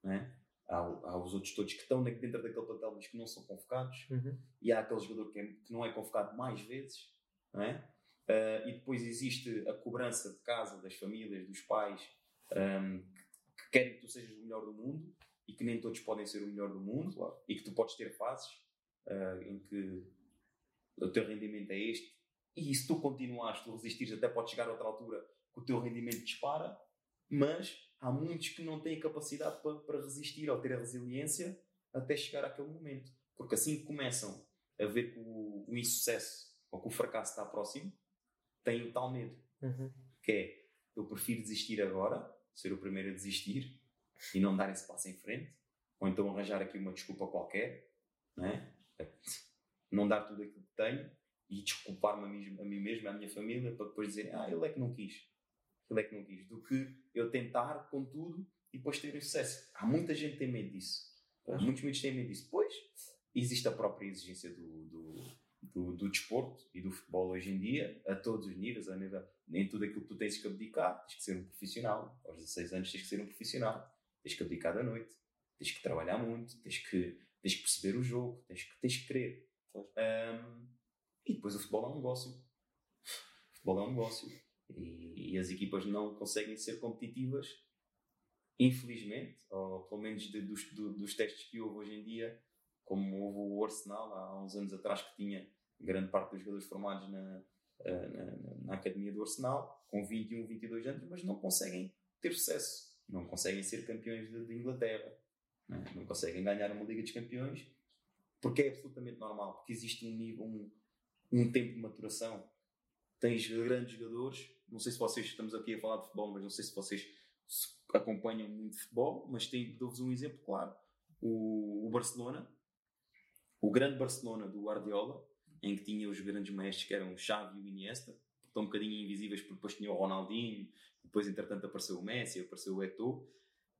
né? há, há os outros todos que estão dentro daquele plantel, mas que não são convocados, Uhum. e há aquele jogador que, é- que não é convocado mais vezes, não é? Ah, e depois existe a cobrança de casa, das famílias, dos pais, ahm, que querem que tu sejas o melhor do mundo e que nem todos podem ser o melhor do mundo e que tu podes ter fases ah, em que o teu rendimento é este e se tu continuares, tu resistires, até pode chegar a outra altura que o teu rendimento dispara, mas há muitos que não têm a capacidade para, para resistir ou ter a resiliência até chegar àquele momento. Porque assim que começam a ver que o, o insucesso ou que o fracasso está próximo, têm o tal medo. Uhum. Que é, eu prefiro desistir agora, ser o primeiro a desistir e não dar esse passo em frente, ou então arranjar aqui uma desculpa qualquer, não é? Não dar tudo aquilo que tenho e desculpar-me a mim, a mim mesmo, à minha família, para depois dizer, ah, ele é que não quis. Ele é que não quis. Do que eu tentar com tudo e depois ter sucesso. Há muita gente que tem medo disso. Há muitos muitos têm medo disso. Depois, existe a própria exigência do, do, do, do desporto e do futebol hoje em dia, a todos os níveis, a nível, nem tudo aquilo que tu tens que abdicar, tens que ser um profissional. Aos 16 anos tens que ser um profissional. Tens que abdicar da noite, tens que trabalhar muito, tens que, tens que perceber o jogo, tens que, tens que querer. Ahm, e depois o futebol é um negócio. O futebol é um negócio. E, e as equipas não conseguem ser competitivas, infelizmente, ou pelo menos de- dos, do- dos testes que houve hoje em dia, como houve o Arsenal há uns anos atrás que tinha grande parte dos jogadores formados na, eh, na, na- academia do Arsenal, com 21, 22 anos, mas não conseguem ter sucesso. Não conseguem ser campeões de Inglaterra. Não, é? Não conseguem ganhar uma Liga dos Campeões, porque é absolutamente normal, porque existe um nível, um, um tempo de maturação. Tens grandes jogadores, não sei se vocês estamos aqui a falar de futebol, mas não sei se vocês acompanham muito futebol, mas dou-vos um exemplo claro. O, o Barcelona, o grande Barcelona do Guardiola, em que tinha os grandes mestres que eram o Xavi e o Iniesta, que estão um bocadinho invisíveis porque depois tinha o Ronaldinho, depois entretanto apareceu o Messi, apareceu o Eto'o,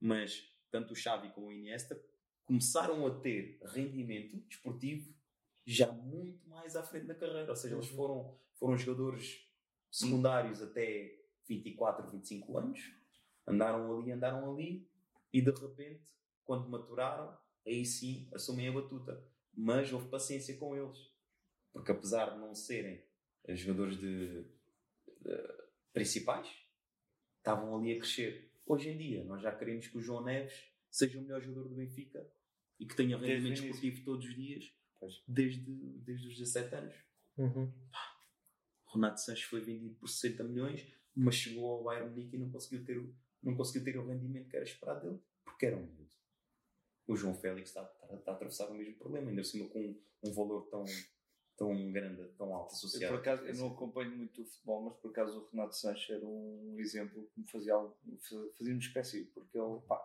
mas tanto o Xavi como o Iniesta começaram a ter rendimento desportivo já muito mais à frente da carreira, ou seja, eles foram, foram jogadores secundários até 24, 25 anos, andaram ali, andaram ali, e de repente, quando maturaram, aí sim assumem a batuta. Mas houve paciência com eles, porque apesar de não serem os jogadores de, de- principais, estavam ali a crescer. Hoje em dia, nós já queremos que o João Neves seja o melhor jogador do Benfica e que tenha rendimento esportivo todos os dias, Pois. desde, desde os 17 anos. Uhum. Renato Sanches foi vendido por 60 milhões, mas chegou ao Bayern Munique e não conseguiu ter o, não conseguiu ter o rendimento que era esperado dele, porque era um miúdo. O João Félix está, está, está a atravessar o mesmo problema, ainda por cima com um valor tão, tão grande, tão alto Eu, associado. por acaso, eu não acompanho muito o futebol, mas por acaso o Renato Sanches era um exemplo que me fazia, algo- fazia uma espécie, porque ele, pá,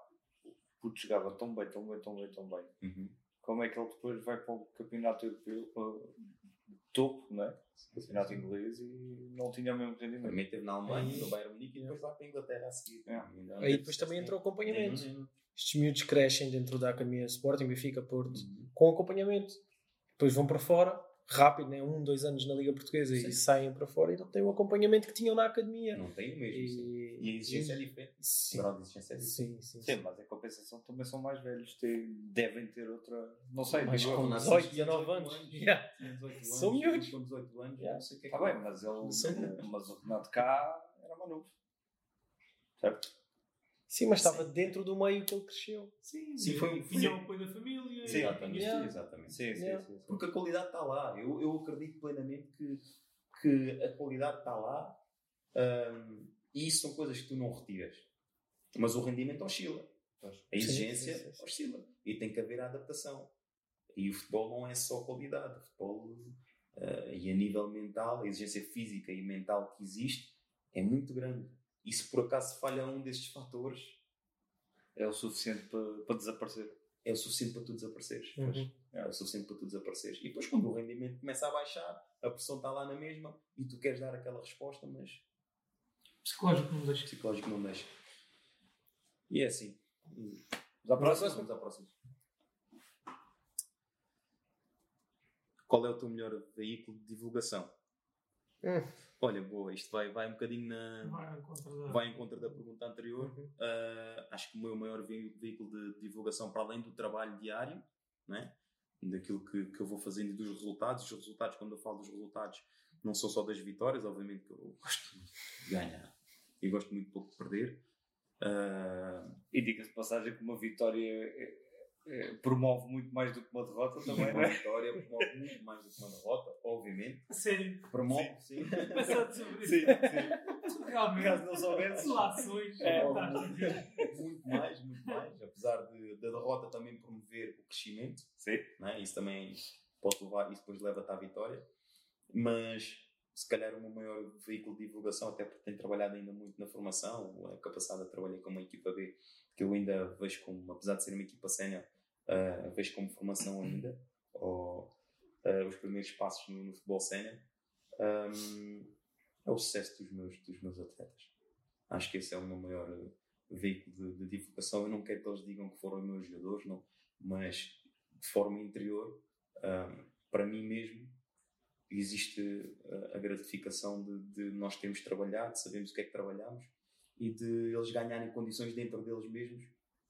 o puto jogava tão bem, tão bem, tão bem, tão bem. Uhum. Como é que ele depois vai para o campeonato europeu, para topo, não é? Campeonato inglês e não tinha o mesmo rendimento. Também teve na Alemanha, no Bayern Munique e depois lá para a Inglaterra a seguir. É. Aí depois também entrou o acompanhamento. Uhum. Estes miúdos crescem dentro da Academia Sporting, Benfica, Porto, Uhum. com acompanhamento. Depois vão para fora, rápido, né? um, dois anos na Liga Portuguesa Sim. e saem para fora e não têm o acompanhamento que tinham na Academia. Não tem o mesmo. sim. E, E a exigência é diferente. O Sim, grau de exigência é diferente. sim, sim. Sim, mas em compensação também são mais velhos, têm, devem ter outra. Não sei, Mais eu, com Renato 18, Sanches tinha 19 anos. 18 Yeah. Tinha 18 São anos, miúdos. Com 18 anos, Yeah. não sei o que é que Está bem, mas ele. Mas o Renato cá era maluco. Certo? Sim, mas estava dentro do meio que ele cresceu. Sim, Sim, foi- tinha o apoio da família. Sim, Exatamente. Yeah. exatamente. Sim, sim, Yeah. sim. sim. Porque a qualidade está lá. Eu, eu acredito plenamente que, que a qualidade está lá hum, e isso são coisas que tu não retiras. Mas o rendimento oscila. A exigência sim, sim, sim. oscila. E tem que haver a adaptação. E o futebol não é só qualidade. O futebol, eh, e a nível mental, a exigência física e mental que existe é muito grande. E se por acaso falha um destes fatores, É o suficiente para, para desaparecer. é o suficiente para tu desapareceres. Uhum. É o suficiente para tu desapareceres. E depois, quando o rendimento começa a baixar, a pressão está lá na mesma e tu queres dar aquela resposta, mas Psicológico não deixa. Psicológico não deixa. E é assim. Vamos à próxima? Vamos à próxima. Qual é o teu melhor veículo de divulgação? Hum. Olha, boa, isto vai, vai um bocadinho na. Vai em contra da. Vai da pergunta anterior. Uhum. Uh, acho que o meu maior ve- veículo de divulgação, para além do trabalho diário, né? daquilo que, que eu vou fazendo e dos resultados, os resultados, quando eu falo dos resultados, não são só das vitórias, obviamente que eu gosto muito de ganhar e gosto muito pouco de perder. Uh, E diga-se de passagem que uma vitória eh, promove muito mais do que uma derrota também, não uma é? vitória promove muito mais do que uma derrota, obviamente. Sério, Promove, sim. pensando sobre isso. Sim, sim. Realmente. Caso não. Relações. É, fantásticas. muito mais, muito mais. Apesar de, da derrota também promover o crescimento. Sim. né? Isso também pode levar, isso depois leva-te à vitória. Mas se calhar o meu maior veículo de divulgação, até porque tenho trabalhado ainda muito na formação, a capacidade de trabalhar com uma equipa B, que eu ainda vejo como, apesar de ser uma equipa sénior, uh, vejo como formação ainda, ou uh, os primeiros passos no, no futebol sénior, um, é o sucesso dos meus, dos meus atletas. Acho que esse é o meu maior uh, veículo de, de divulgação. Eu não quero que eles digam que foram meus jogadores, não, mas de forma interior, um, para mim mesmo, existe a gratificação de, de nós termos trabalhado, sabemos o que é que trabalhamos e de eles ganharem condições dentro deles mesmos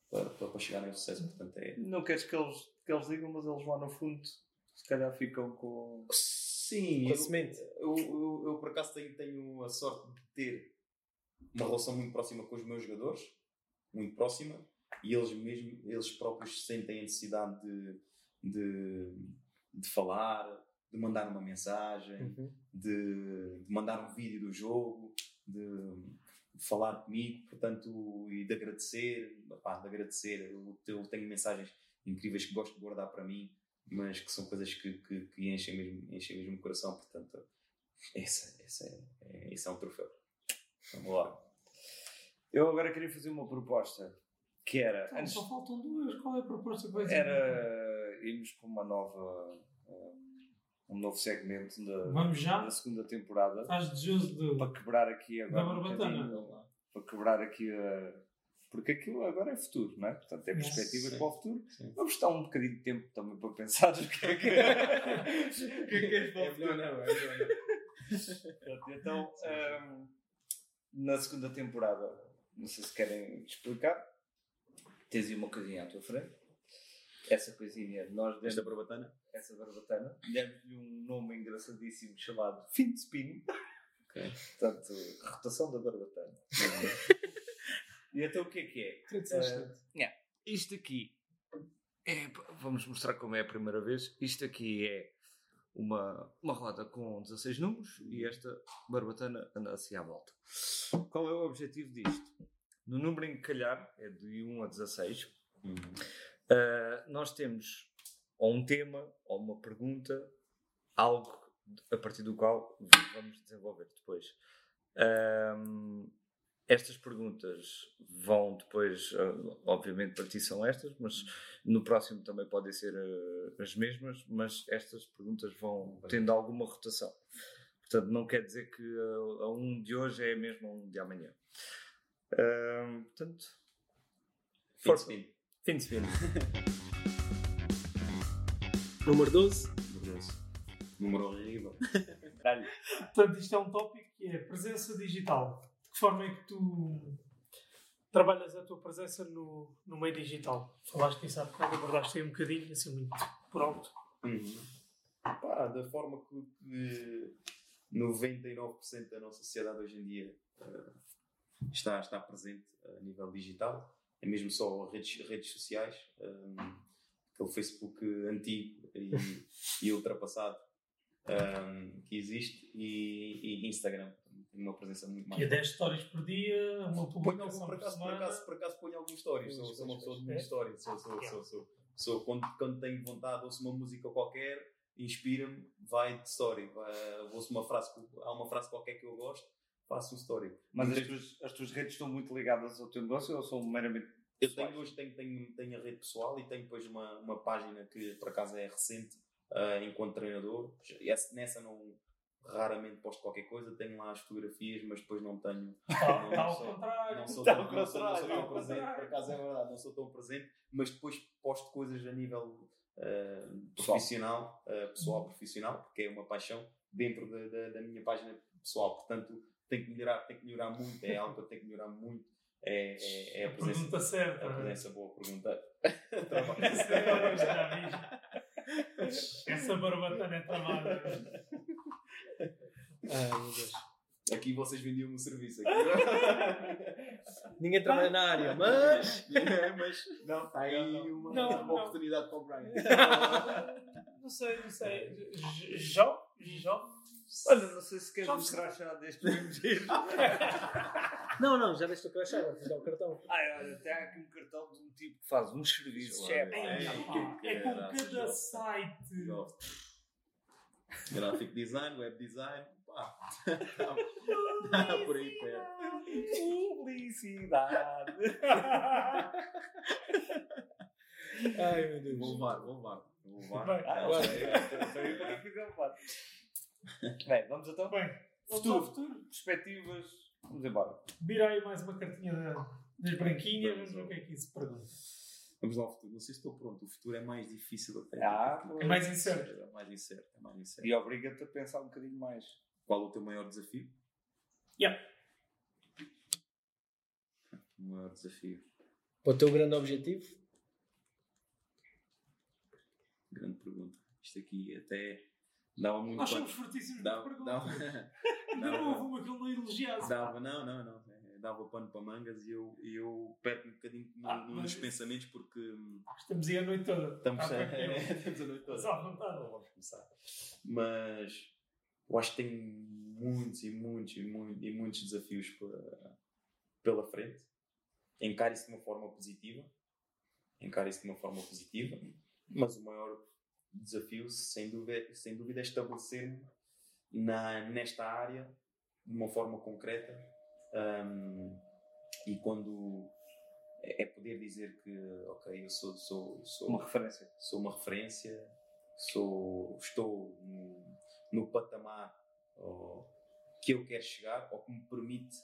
para, para, chegarem ao sucesso. Portanto, é, Não queres que eles, que eles digam, mas eles lá no fundo se calhar ficam com. Sim, Com a eu, semente. eu, eu, eu, por acaso tenho, tenho a sorte de ter uma relação muito próxima com os meus jogadores, muito próxima, e eles mesmo, eles próprios sentem a necessidade de, de, de falar, de mandar uma mensagem, Uhum. de, de mandar um vídeo do jogo, de falar comigo, portanto, e de agradecer, pá, de agradecer. Eu, eu tenho mensagens incríveis que gosto de guardar para mim, mas que são coisas que, que, que enchem, mesmo, enchem mesmo o coração, portanto, esse, esse, é, é, esse é um troféu. Vamos lá. Eu agora queria fazer uma proposta que era. Então, Antes, Só faltam duas. Qual é a proposta que vai dizer? era irmos para uma nova. um, um novo segmento da, Vamos já? da segunda temporada Estás desejoso de. para quebrar aqui agora. Da um barbatana. bocadinho, para quebrar aqui a. Porque aquilo agora é futuro, não é? Portanto, é Sim. para o futuro. Sim. Vamos estar um bocadinho de tempo também para pensar o que é que, o que, é que queres para o futuro. não, é não. Pronto, Então, hum, na segunda temporada, não sei se querem explicar, tens aí uma coisinha à tua frente. Essa coisinha, nós Esta demos barbatana? Essa barbatana, demos-lhe um nome engraçadíssimo chamado Fim de Spin. Ok. Portanto, rotação da barbatana. e então o que é que é? Eh, excelente. Isto aqui é, vamos mostrar como é a primeira vez. Isto aqui é uma, uma roda com 16 números e esta barbatana anda assim à volta. Qual é o objetivo disto? No número em que calhar, é de 1 a 16, Uhum. uh, nós temos ou um tema, ou uma pergunta, algo a partir do qual vamos desenvolver depois. Um, estas perguntas vão depois, uh, obviamente para ti são estas, mas no próximo também podem ser uh, as mesmas, mas estas perguntas vão tendo alguma rotação. Portanto, não quer dizer que a um de hoje é mesmo a um de amanhã. Um, portanto, Fim de spin. fim de semana. Número 12. Vergonhoso. Número horrível. Portanto, isto é um tópico que é presença digital. De que forma é que tu trabalhas a tua presença no, no meio digital? Falaste nisso há bocado, abordaste aí um bocadinho, assim, muito por alto. Uhum. Pá, da forma que, que 99% da nossa sociedade hoje em dia eh, está, está presente a nível digital, é mesmo só redes, redes sociais, um, aquele Facebook antigo e, e ultrapassado um, que existe, e, e Instagram, tem uma presença muito mais. É 10 stories por dia, uma publicação por por acaso, por acaso, por acaso ponho algumas histórias. Sou, sou uma pessoa de muitas É? histórias. Sou, sou, sou, sou, sou, quando, quando tenho vontade, ouço uma música qualquer, inspira-me, vai de story. Vai, ouço uma frase, há uma frase qualquer que eu gosto, faço um story. Mas as tuas, as tuas redes estão muito ligadas ao teu negócio ou são meramente. Eu tenho hoje tenho, tenho, tenho a rede pessoal e tenho depois uma, uma página que por acaso é recente ah, enquanto treinador. Essa, nessa não raramente posto qualquer coisa, tenho lá as fotografias, mas depois não tenho. Está não está ao sou- contrário. Não sou, Está tão, ao não sou, não sou contrário, tão presente, por acaso é verdade, não sou tão presente, mas depois posto coisas a nível Pessoal. profissional, eh, pessoal profissional, porque é uma paixão dentro da, da, da minha página pessoal. Portanto, tenho que melhorar, tenho que melhorar muito, é algo que eu tenho que melhorar muito. É, é, é a A presença. pergunta certa. A presença boa pergunta. Essa já vi. Essa barbatana é tramada. Ai, meu Deus. Aqui vocês vendiam um serviço. Aqui. Ninguém trabalha na área, mas. É, mas Não, está aí uma, Não, uma não. oportunidade para o Brian. Não sei, não sei. J- Jo? Olha, não sei se queres um crachá deste mesmo giro. Não, não, já deste o crachá, de dar o cartão. Ai, olha, tem aqui um cartão de um tipo que faz uns serviços. É, é. É com cada site. Graphic design, web design, pá. Está por aí perto. Publicidade. Ai, meu Deus. Vou levar, vou levar. Vou levar. Vai, Ah. Então, eu também fiz a parte. Bem, vamos então. Bem, Futuro. futuro. Perspectivas. Vamos embora. Vira aí mais uma cartinha da- das branquinhas, Vamos ver o que é que isso pergunta. Vamos lá ao futuro. Não sei se estou pronto. O futuro é mais difícil até. Ah, porque- É mais incerto. É mais incerto. É mais incerto. E obriga-te a pensar um bocadinho mais. Qual o teu maior desafio? Yeah. O maior desafio. O teu grande objetivo? Grande pergunta. Isto aqui até dava muito Nós somos fortíssimos dava, de dava, perguntas. Ainda não houve uma que ele não elogiasse. dava, não, não, não. É, Dava pano para mangas e eu, e eu perco um bocadinho Ah, nos mas- pensamentos porque hum, Estamos aí a noite toda. estamos, Está tranquilo. estamos a noite toda. Mas à vontade. Não vamos começar. Mas eu acho que tenho muitos e muitos e muitos, e muitos desafios pela, pela frente. Encaro isso de uma forma positiva. Encaro isso de uma forma positiva. Mas o maior desafio, sem dúvida, sem dúvida estabelecer-me na, nesta área de uma forma concreta. hum, e quando é é poder dizer que, ok, eu sou, sou, sou Uma referência. sou uma referência, sou, estou no, no patamar ó, que eu quero chegar ou que me permite.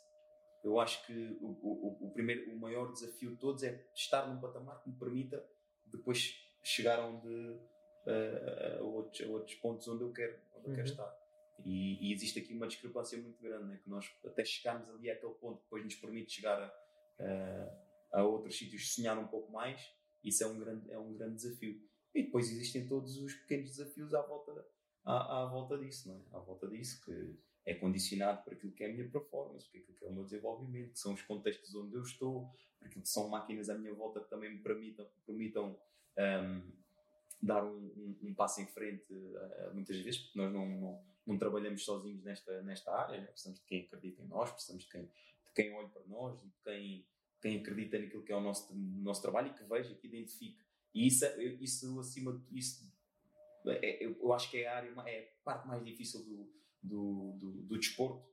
Eu acho que o, o, o, primeiro, o maior desafio de todos é estar num patamar que me permita depois chegar onde, a, outros, a outros pontos onde eu quero, onde eu quero Uhum. estar. E, e existe aqui uma discrepância muito grande, né? que nós até chegarmos ali àquele ponto que depois nos permite chegar a, a, outros sítios, sonhar um pouco mais, isso é um grande, é um grande desafio. E depois existem todos os pequenos desafios à volta, à, à volta disso, não é? À volta disso, que é condicionado por aquilo que é a minha performance, por aquilo que é o meu desenvolvimento, que são os contextos onde eu estou, por aquilo que são máquinas à minha volta que também me permitam, permitam ahm, dar um, um- um passo em frente ah, muitas vezes, porque nós não, não, não trabalhamos sozinhos nesta, nesta área, né? precisamos de quem acredita em nós, precisamos de quem, de quem olhe para nós, de quem, quem acredita naquilo que é o nosso, nosso trabalho e que veja, que identifique. E isso, é- isso acima de isso, é- eu, eu acho que é a área, é a parte mais difícil do, do, do, do desporto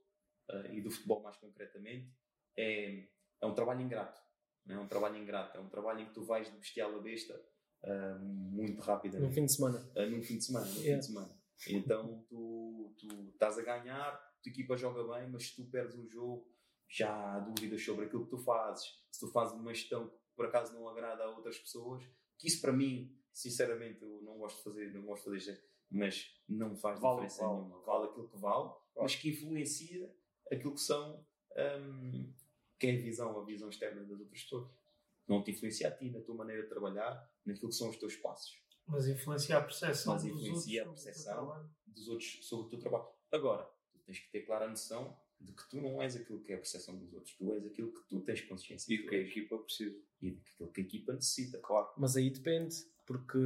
eh, e do futebol mais concretamente. É, é um trabalho ingrato. não É um trabalho ingrato. É um trabalho em que tu vais de bestial a besta muito No rapidamente. fim de semana. Uh, num fim de semana, num fim Yeah. de semana. Então tu, tu estás a ganhar, a tua equipa joga bem, mas se tu perdes um jogo, já há dúvidas sobre aquilo que tu fazes. Se tu fazes uma gestão que por acaso não agrada a outras pessoas, que isso para mim, sinceramente, eu não gosto de fazer, não gosto de fazer, mas não faz Vale diferença vale. nenhuma. Vale aquilo que vale, mas que influencia aquilo que são, hum, que é a visão, a visão externa das outras pessoas. Não te influencia a ti, na tua maneira de trabalhar, naquilo que são os teus passos Mas influencia a percepção Mas dos influencia a outros sobre o teu percepção. trabalho. dos outros sobre o teu trabalho. Agora, tu tens que ter clara noção de que tu não és aquilo que é a percepção dos outros, tu és aquilo que tu tens consciência E que o que a equipa precisa. e daquilo que a equipa necessita. Claro. Mas aí depende, porque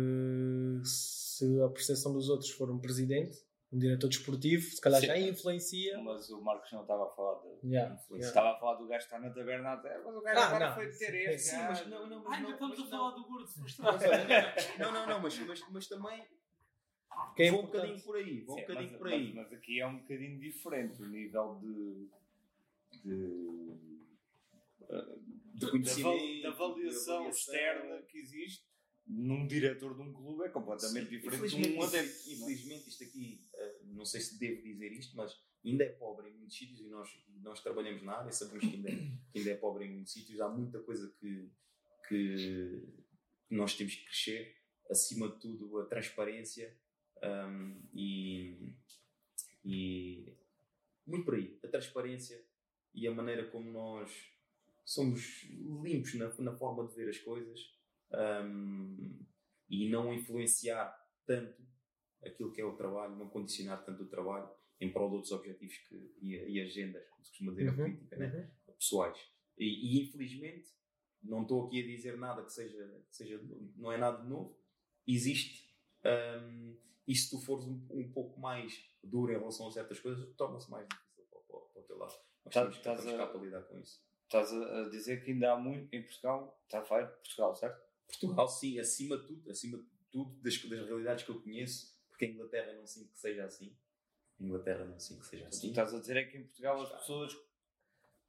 se a percepção dos outros for um presidente, um diretor desportivo, se calhar Sim. já influencia. Mas o Marcos não estava a falar de. Yeah, Influência. yeah. Estava a falar do gajo que está na taberna até. Mas o gajo Ah, agora não. foi ter este. Sim, mas não, não, mas Ah, ainda estamos mas a falar não. do gordo frustrado. não, não, não, mas, mas, mas também é vou um bocadinho por aí, vou um bocadinho mas, por aí. Mas, mas aqui é um bocadinho diferente o nível de. de. De avaliação, de avaliação. externa que existe num diretor de um clube é completamente diferente de um adepto. infelizmente isto aqui, eh, não sei se devo dizer isto, mas ainda é pobre em muitos sítios e nós, nós trabalhamos na área, sabemos que ainda, é, que ainda é pobre em muitos sítios. Há muita coisa que, que nós temos que crescer. Acima de tudo, a transparência um, e, e muito por aí. A transparência e a maneira como nós somos limpos na, na forma de ver as coisas um, e não influenciar tanto aquilo que é o trabalho, não condicionar tanto o trabalho em prol de outros objetivos que, e, e agendas, como se costuma dizer Uhum, na política, né? uhum. pessoais. E, e, infelizmente, não estou aqui a dizer nada que seja, que seja não é nada de novo, existe. Um, e se tu fores um, um pouco mais duro em relação a certas coisas, torna-se mais difícil para, para, para o teu lado. Nós Tá- temos, estás estamos a- cá para lidar com isso. Estás a a dizer que ainda há muito em Portugal, está a falar Portugal, certo? Portugal, sim, acima de tudo, acima de tudo das, das realidades que eu conheço, porque a Inglaterra não sinto que seja assim. A Inglaterra não sinto que seja O que assim. estás a dizer é que em Portugal as pessoas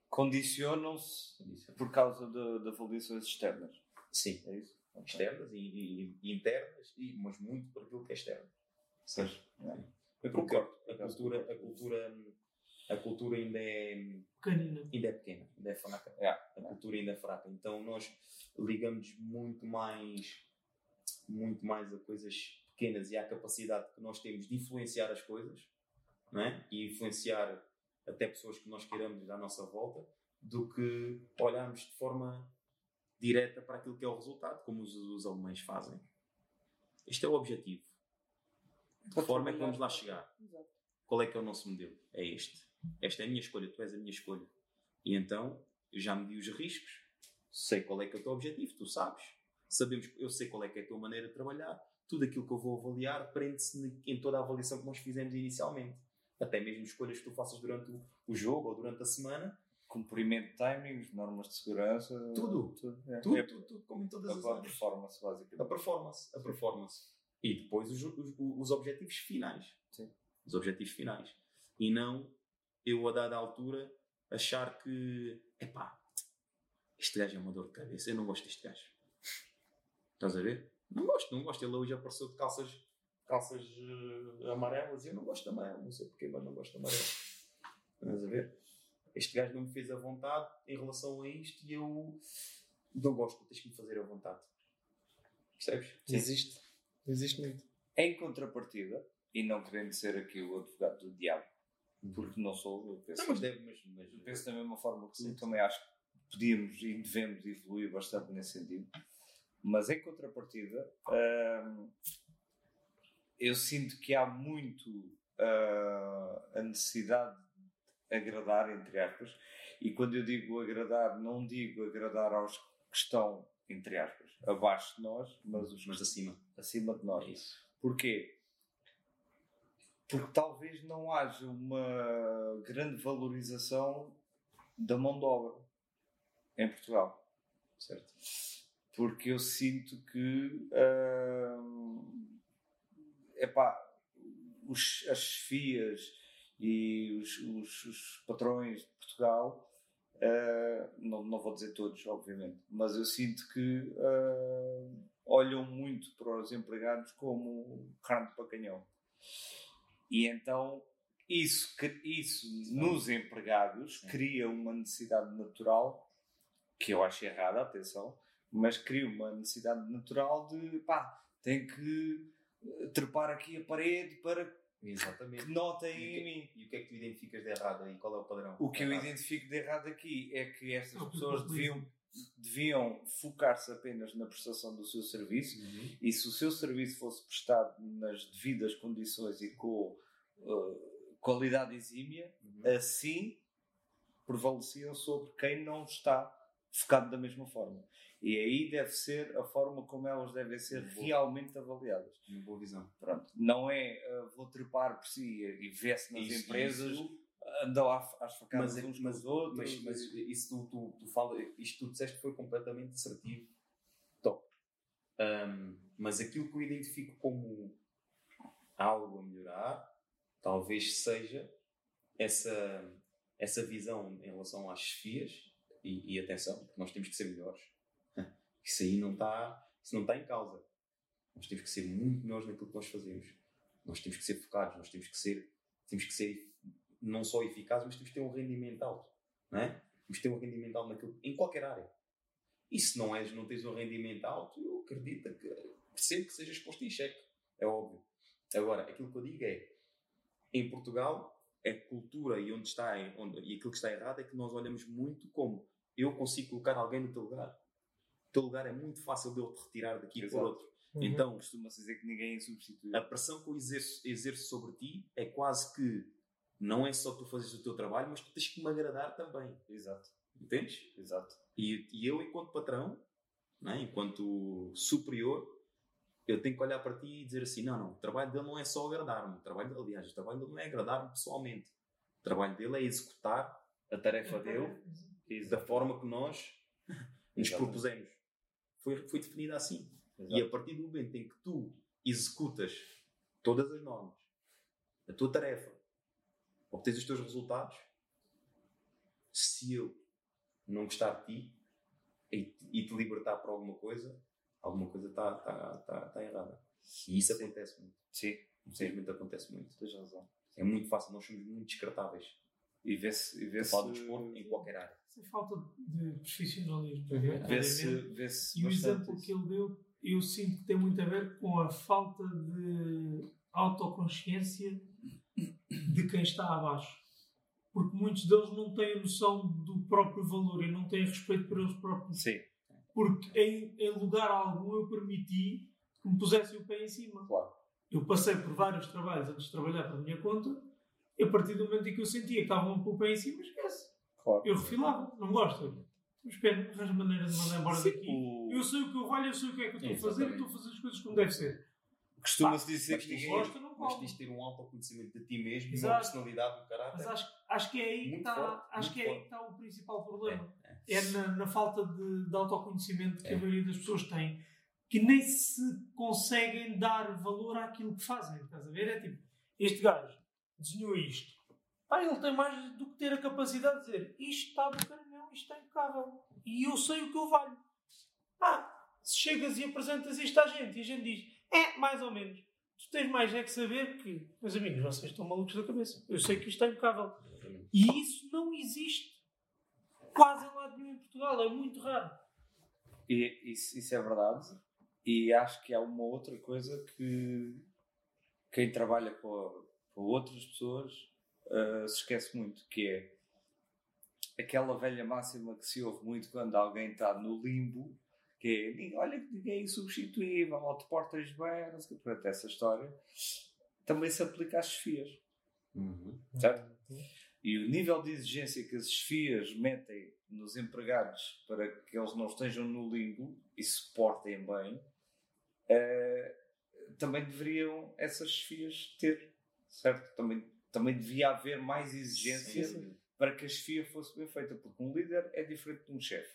condicionam-se por causa de, de avaliações externas. Sim, É isso? externas e, e- e internas, e, mas muito por aquilo que é externo. Pois, é. Eu Concordo, concordo. A por acaso cultura, a concordo. cultura, a cultura ainda é, Pequenina. ainda é pequena, ainda é fraca. Yeah. A cultura ainda é fraca. Então nós ligamos muito mais, muito mais a coisas pequenas e à capacidade que nós temos de influenciar as coisas, não é? E influenciar até pessoas que nós queiramos à nossa volta, do que olharmos de forma direta para aquilo que é o resultado, como os, os alemães fazem. Este é o objetivo. De que forma é que vamos lá chegar? Exato. Qual é que é o nosso modelo? É este. Esta é a minha escolha, tu és a minha escolha. E então, já medi os riscos, sei qual é que é o teu objetivo, tu sabes. Sabemos, eu sei qual é que é a tua maneira de trabalhar. Tudo aquilo que eu vou avaliar prende-se em toda a avaliação que nós fizemos inicialmente. Até mesmo escolhas que tu faças durante o, jogo ou durante a semana. Cumprimento de timings, normas de segurança. Tudo. Tudo, é. Tudo, É tudo, tudo, como em todas a as áreas. performance, basicamente. A performance. A performance. E depois os, os, os objetivos finais. Sim. Os objetivos finais. E não eu, a dada altura, achar que, epá, este gajo é uma dor de cabeça, eu não gosto deste gajo. Estás a ver? Não gosto, não gosto. Ele hoje apareceu de calças, calças eh, amarelas e eu não gosto de amarelo. Não sei porquê, mas não gosto de amarelo. Estás a ver? Este gajo não me fez a vontade em relação a isto e eu não gosto, tens que me fazer a vontade. Percebes? Existe. Existe muito. Em contrapartida, e não querendo ser aqui o advogado do diabo, porque não sou, eu penso, Não, mas deve, mas, mas eu penso da mesma forma que Sim. tu, também acho que podíamos e devemos evoluir bastante nesse sentido. Mas em contrapartida, hum, eu sinto que há muito ah, a necessidade de agradar, entre aspas, e quando eu digo agradar, não digo agradar aos que estão, entre aspas, abaixo de nós, mas os mas acima. acima de nós. É isso. Porquê? Porque talvez não haja uma grande valorização da mão de obra em Portugal. Certo. Porque eu sinto que hum, epá, os, as chefias e os, os- os patrões de Portugal, ah, não, não vou dizer todos, obviamente, mas eu sinto que ah, olham muito para os empregados como carne para canhão. E então isso, isso nos empregados Sim. cria uma necessidade natural, que eu acho errada, atenção, mas cria uma necessidade natural de pá, tem que eh, trepar aqui a parede para Exatamente. que notem E o em que- mim. E o que é que tu identificas de errado aí? Qual é o padrão? O que eu Errado. identifico de errado aqui é que estas pessoas deviam, deviam focar-se apenas na prestação do seu serviço Uhum. e se o seu serviço fosse prestado nas devidas condições e com uh, qualidade exímia, Uhum. assim prevaleciam sobre quem não está focado da mesma forma. E aí deve ser a forma como elas devem ser Boa. realmente avaliadas. Uma boa visão. Pronto. Não é uh, vou trepar por si e ver-se nas Isso- empresas, isso- andam às, facadas mas, uns mas, outros. mas, mas isso tu, tu, tu fala, isto que tu disseste foi completamente assertivo. Top. Ahm, mas aquilo que eu identifico como algo a melhorar, talvez seja essa, essa visão em relação às chefias e, e atenção, porque nós temos que ser melhores. Isso aí não está, isso não está em causa. Nós temos que ser muito melhores naquilo que nós fazemos. Nós temos que ser focados, nós temos que ser temos que ser não só eficazes, mas temos que ter um rendimento alto. Não é? Temos que ter um rendimento alto naquilo, em qualquer área. E se não, és, não tens um rendimento alto, eu acredito que percebo que sejas posto em xeque. É óbvio. Agora, aquilo que eu digo é, em Portugal, a cultura e onde está, onde, e aquilo que está errado é que nós olhamos muito como eu consigo colocar alguém no teu lugar. O teu lugar é muito fácil de eu te retirar daqui Exato. por outro. Uhum. Então, Costuma-se dizer que ninguém é substituível. a pressão que eu exerço, exerço sobre ti é quase que não é só tu fazes o teu trabalho, mas tu tens que me agradar também. Exato, Entendes? exato. E, e eu, enquanto patrão, né, enquanto superior, eu tenho que olhar para ti e dizer assim: não, não, o trabalho dele não é só agradar-me. O trabalho dele, aliás, o trabalho dele não é agradar-me pessoalmente. O trabalho dele é executar A tarefa dele. da Exato. forma que nós nos Exatamente. propusemos. Foi, foi definida assim. E a partir do momento em que tu executas todas as normas, a tua tarefa, obtens os teus resultados, se eu não gostar de ti e, e te libertar para alguma coisa, alguma coisa está tá, tá, tá errada. E isso acontece muito. Sim, Infelizmente acontece muito. tens razão. É muito fácil, nós somos muito descartáveis. E vê-se. E vê-se. Fala do desporto em qualquer área. É falta de profissionalismo. Uhum. Vê-se. Vê-se E o exemplo isso. que ele deu, eu sinto que tem muito a ver com a falta de autoconsciência de quem está abaixo. Porque muitos deles não têm a noção do próprio valor e não têm respeito por eles próprios. Sim, Porque em, em lugar algum eu permiti que me pusessem o pé em cima. claro. Eu passei por vários trabalhos antes de trabalhar para a minha conta e a partir do momento em que eu sentia que estavam com o pé em cima, esquece. claro. Eu refilava. Não gosto. Mas pena, arranja maneira de mandar embora daqui. O- Eu sei o que eu valho, eu sei o que é que eu estou a fazer e estou a fazer as coisas como deve ser. Costuma-se dizer que ninguém. gosta, não mas tens de ter um autoconhecimento de ti mesmo, uma Exato. personalidade, um caráter. Mas acho, acho que é aí que está, acho que é forte. está o principal problema. É, É na, na falta de, de autoconhecimento que É. a maioria das pessoas tem, que nem se conseguem dar valor àquilo que fazem. Estás a ver? É tipo, este gajo desenhou isto. Pá, ele tem mais do que ter a capacidade de dizer isto está do caminhão, isto está impecável. E eu sei o que eu valho. Ah, se chegas e apresentas isto à gente e a gente diz, é, mais ou menos. Tu tens mais é que saber que, meus amigos, vocês estão malucos da cabeça. Eu sei que isto está impecável. E isso não existe quase em lado nenhum em Portugal, é muito raro. E isso, isso é verdade. E acho que há uma outra coisa que quem trabalha com, com outras pessoas ah, se esquece muito, que é aquela velha máxima que se ouve muito quando alguém está no limbo, que é "Ninguém- olha que ninguém é insubstituível, ou te portas bem, não sei o que, portanto, essa história também se aplica às chefias. Uhum. Certo? E o nível de exigência que as chefias metem nos empregados para que eles não estejam no limbo e se portem bem, eh, também deveriam essas chefias ter, certo? Também, também devia haver mais exigência Sim, para que a chefia fosse bem feita, porque um líder é diferente de um chefe,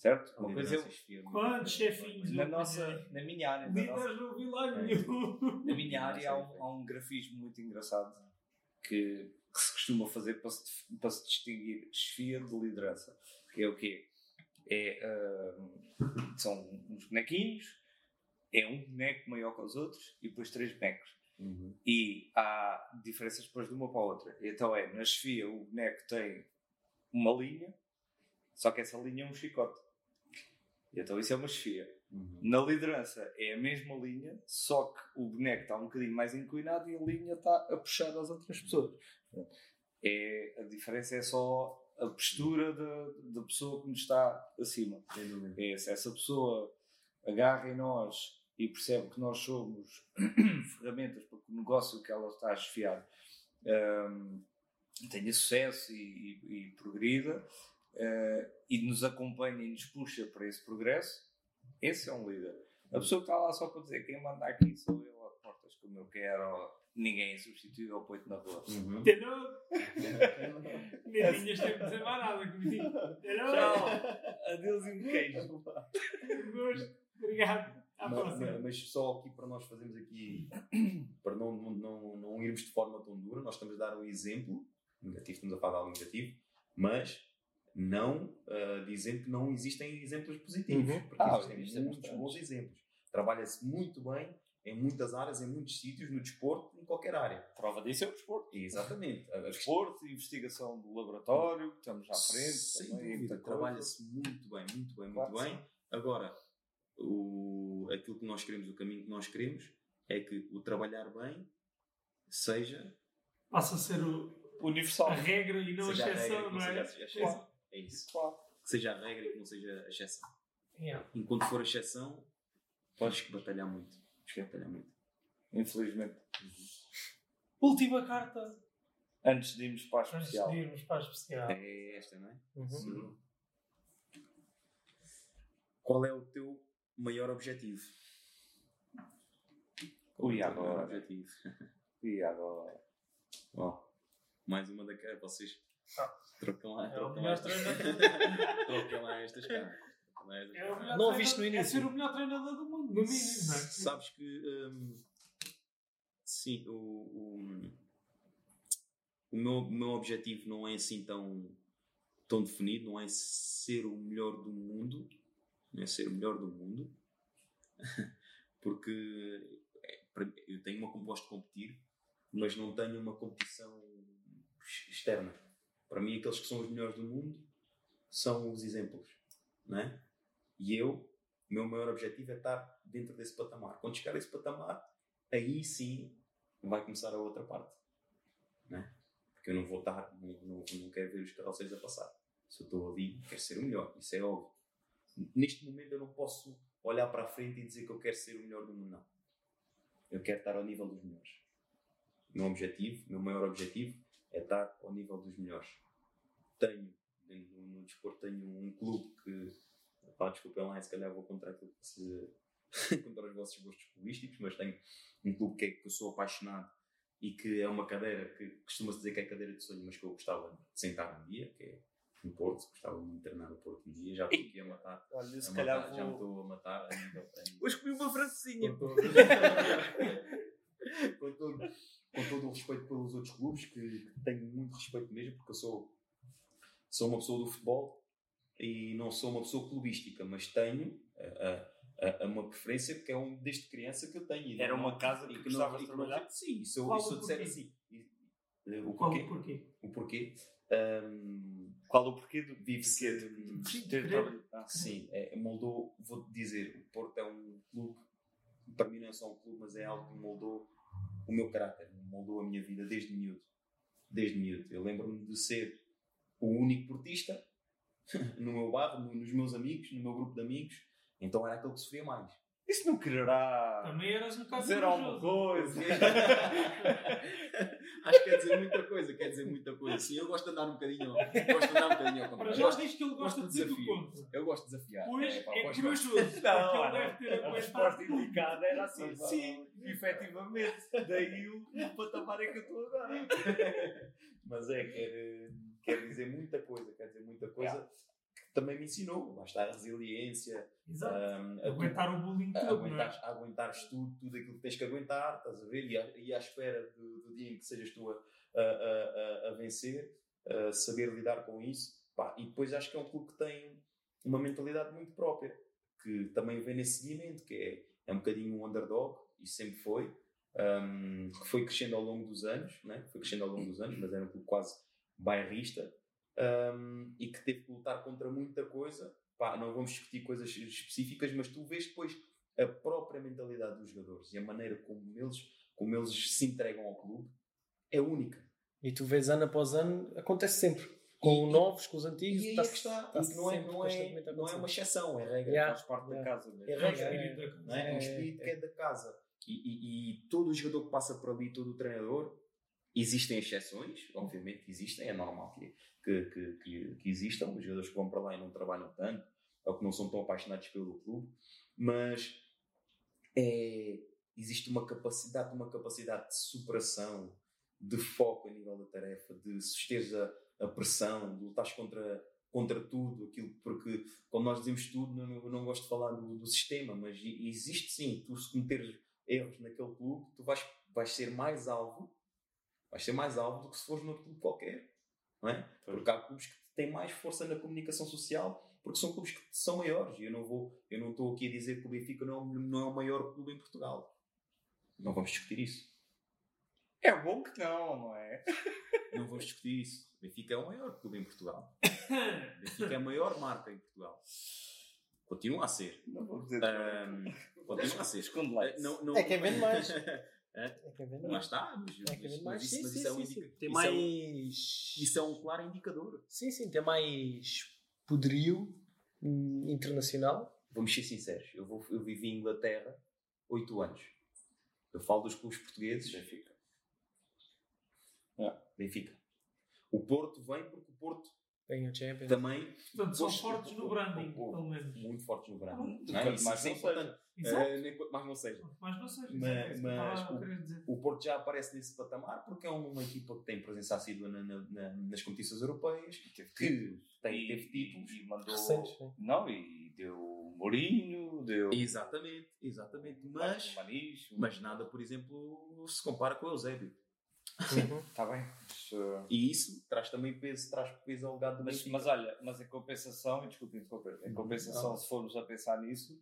certo? Uma coisa é muito Quantos bem. chefinhos na eu nossa, na minha área, na nossa- Líderes não vi lá nenhum. na minha área há um, há um grafismo muito engraçado que, que se costuma fazer para se, para se distinguir chefia de liderança. Que é o quê? É, ah, são uns bonequinhos, é um boneco maior que os outros e depois três bonecos. Uhum. E há diferenças depois de uma para a outra. Então é, na chefia o boneco tem uma linha, só que essa linha é um chicote. E então isso é uma chefia. Uhum. Na liderança é a mesma linha, só que o boneco está um bocadinho mais inclinado e a linha está a puxar as outras pessoas. É, a diferença é só a postura da, da pessoa que nos está acima. É, se essa pessoa agarra em nós e percebe que nós somos ferramentas para que o negócio que ela está a chefiar hum, tenha sucesso e, e, e progrida eh, e nos acompanha e nos puxa para esse progresso, esse é um líder. A pessoa que está lá só para dizer quem manda aqui sou eu, a portas como eu quero, ninguém é substituível, põe-te na rua. Uhum. Entendeu? Nem tinhas tempo de dizer mais nada comigo. Entendeu? Tchau! Adeus e um queijo. Gosto. Obrigado. À Mas, próxima. mas só aqui para nós fazermos aqui, para não, não, não, não irmos de forma tão dura, nós estamos a dar um exemplo negativo, estamos a falar de algo negativo, mas não ah, dizendo que não existem exemplos positivos, Uhum. porque Ah, existem existem muitos bons exemplos. Trabalha-se muito bem em muitas áreas, em muitos sítios, no desporto, em qualquer área. Prova disso é o desporto. Exatamente. Desporto, investigação do laboratório, que estamos à frente. Sem dúvida, trabalha-se muito bem, muito bem, muito Claro que bem. sim. Agora, o, aquilo que nós queremos, o caminho que nós queremos, é que o trabalhar bem seja, Passa a ser o- Universal. a regra e não a seja a regra, exceção, não seja é? a exceção. É isso. Claro. Que seja a regra e que não seja a exceção. Yeah. Enquanto for a exceção, podes que batalhar muito. Tens que batalhar muito. Infelizmente. Última carta Antes de irmos para a antes especial. de irmos para a especial. É esta, não é? Uhum. Qual é o teu maior objetivo? Ui, O maior agora. objetivo. E agora. Ó, mais uma daquelas. Vocês. Trocam lá, É trocam lá Trocam lá estas caras. É o caras. Não ouviste no início? É ser o melhor treinador do mundo, no mínimo, não é? Sabes que. hum, sim, o, o, o meu, meu objetivo não é assim tão, tão definido, não é ser o melhor do mundo, não é ser o melhor do mundo, porque é, eu tenho uma gosto de competir, mas não tenho uma competição externa. Para mim, aqueles que são os melhores do mundo são os exemplos, não é? E eu, o meu maior objetivo é estar dentro desse patamar. Quando chegar a esse patamar, aí sim vai começar a outra parte. Né? Porque eu não vou estar, não, não, quero ver os carroceiros a passar. Se eu estou ali, quero ser o melhor. Isso é óbvio. Neste momento eu não posso olhar para a frente e dizer que eu quero ser o melhor do mundo, não. Eu quero estar ao nível dos melhores. Meu objetivo, meu maior objetivo é estar ao nível dos melhores. Tenho, no, no desporto, tenho um clube que pá, desculpem lá, se calhar vou contra aquilo que se contra os vossos gostos futbolísticos, mas tenho um clube que, é, que eu sou apaixonado e que é uma cadeira que costuma-se dizer que é cadeira de sonho, mas que eu gostava de sentar um dia, que é no Porto, gostava de me internar no Porto um dia, já estou aqui a matar. Olha, a se matar, calhar Já me vou. estou a matar a nível. Hoje comi uma francesinha. com todo, com, todo, o respeito pelos outros clubes, que, que tenho muito respeito mesmo, porque eu sou, sou uma pessoa do futebol e não sou uma pessoa clubística, mas tenho a, a, a uma preferência porque é um desde criança que eu tenho. Era uma casa que e gostavas não- de que trabalhar? Sim, se eu, Qual se eu disser assim. eh, O Qual porquê? o porquê? O porquê? Ahm, Qual o porquê do querer. trabalhado? Ah, Sim, é, moldou, vou-te dizer, o Porto é um clube, para mim não é só um clube, mas é algo que moldou o meu caráter, moldou a minha vida desde miúdo. Desde miúdo. Eu lembro-me de ser o único portista no meu bairro, no- nos meus amigos, no meu grupo de amigos, então era aquele que sofria mais. Isso não quererá Também eras um bocado dizer alguma coisa. Acho que quer dizer muita coisa, quer dizer muita coisa. Sim, eu gosto de andar um bocadinho, gosto de andar um bocadinho ao contrário. já Eu gosto- diz que ele gosta de dizer do contra. Eu gosto de desafiar. Pois É, pá, é gosto- corajoso. Não, porque ele deve ter a resposta indicada era assim. Sim. Efetivamente. Daí o, o patamar em que eu estou agora. Mas é, quer, quer dizer muita coisa, quer dizer muita coisa que também me ensinou. Lá está a resiliência, a, Aguentar o bullying a, todo, não é? aguentares, a tudo, tudo aquilo que tens que aguentar, estás a ver? E à, e à espera do, do dia em que sejas tu a, a, a, a- a vencer, a saber lidar com isso. Pá, e depois acho que é um clube que tem uma mentalidade muito própria, que também vem nesse seguimento, que é, é um bocadinho um underdog, e sempre foi, hum, que foi crescendo ao longo dos anos, né? foi crescendo ao longo dos anos, mas era um clube quase bairrista, hum, e que teve que lutar contra muita coisa. Pá, não vamos discutir coisas específicas, mas tu vês depois a própria mentalidade dos jogadores e a maneira como eles, como eles se entregam ao clube é única. E tu vês ano após ano, acontece sempre. Com E- novos, com os antigos, E é que está. E não, é, não, é, não é uma exceção, é regra. Yeah. Faz parte da Yeah. casa mesmo. É É regra. espírito da Não é? É, um espírito é. que é da casa. E, e- e todo o jogador que passa por ali, todo o treinador, existem exceções, obviamente que existem, é normal que, que, que, que, que existam. Os jogadores que vão para lá e não trabalham tanto, ou que não são tão apaixonados pelo clube, mas é, existe uma capacidade, uma capacidade de superação, de foco a nível da tarefa, de susteres a, a pressão, de lutares contra, contra tudo, aquilo, porque quando nós dizemos tudo, não, não gosto de falar do, do sistema, mas existe sim, tu se cometeres erros naquele clube, tu vais, vais ser mais alvo, vais ser mais alvo do que se fores noutro clube qualquer, não é? Porque há clubes que têm mais força na comunicação social, porque são clubes que são maiores, e eu não vou, eu não estou aqui a dizer que o Benfica não, é o- não é o maior clube em Portugal. Não vamos discutir isso. É bom que não, não é? Não vamos discutir isso. O Benfica é o maior clube em Portugal. O Benfica é a maior marca em Portugal. Continua a ser. Não vou dizer. Ahm, continua a ser. Esconde lá. Eh, não- não- É quem vende mais. É? É Lá mais. está, mas, É quem mas- mais. mas isso, Sim, mas sim, isso é um sim. Tem isso é um-. Isso é um claro indicador. Sim, sim, tem mais poderio hum, internacional. Vamos ser sinceros. Eu, vou, eu vivi em Inglaterra 8 anos. Eu falo dos clubes portugueses. Benfica. Benfica. O Porto vem porque o Porto Ganha o Champions. também Portanto, são fortes no branding, pelo menos. muito fortes no. Quanto Não é? Isso, mais não. Exato. Eh, mais não seja. Mas não seja. Mas- é mas a o-. O Porto já aparece nesse patamar porque é uma equipa que tem presença assídua na- na- na- nas competições europeias, Teve que títulos. tem, E- teve títulos. E mandou. Recentes. Não, e deu Mourinho, deu. Exatamente, exatamente. Mas, mas nada, por exemplo, se compara com o Eusébio. Uhum. Está bem. Mas, uh, E isso traz também peso, traz peso ao legado do Mas, Benfica. mas olha, mas em compensação, e desculpe interromper, em compensação, se formos a pensar nisso,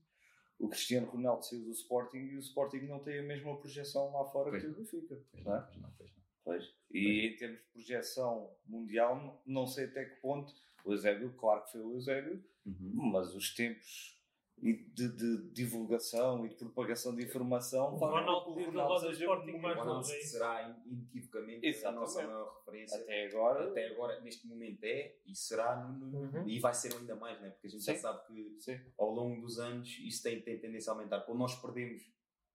o Cristiano Ronaldo saiu do Sporting e o Sporting não tem a mesma projeção lá fora Pois que o Benfica. Pois não é? não, pois não, pois não. Pois. E em termos de projeção mundial, não sei até que ponto o Eusébio, claro que foi o Eusébio, Uhum. mas os tempos e de, de divulgação e de propagação de informação O Ronaldo o Ronaldo Sporting O. Ronaldo será inequivocamente a nossa maior referência. Até agora, Até agora, neste momento é, e será, no- no- Uhum. e vai ser ainda mais, né? porque a gente já Sim. sabe que sim. ao longo dos anos isso tem, tem tendência a aumentar. Quando nós perdemos,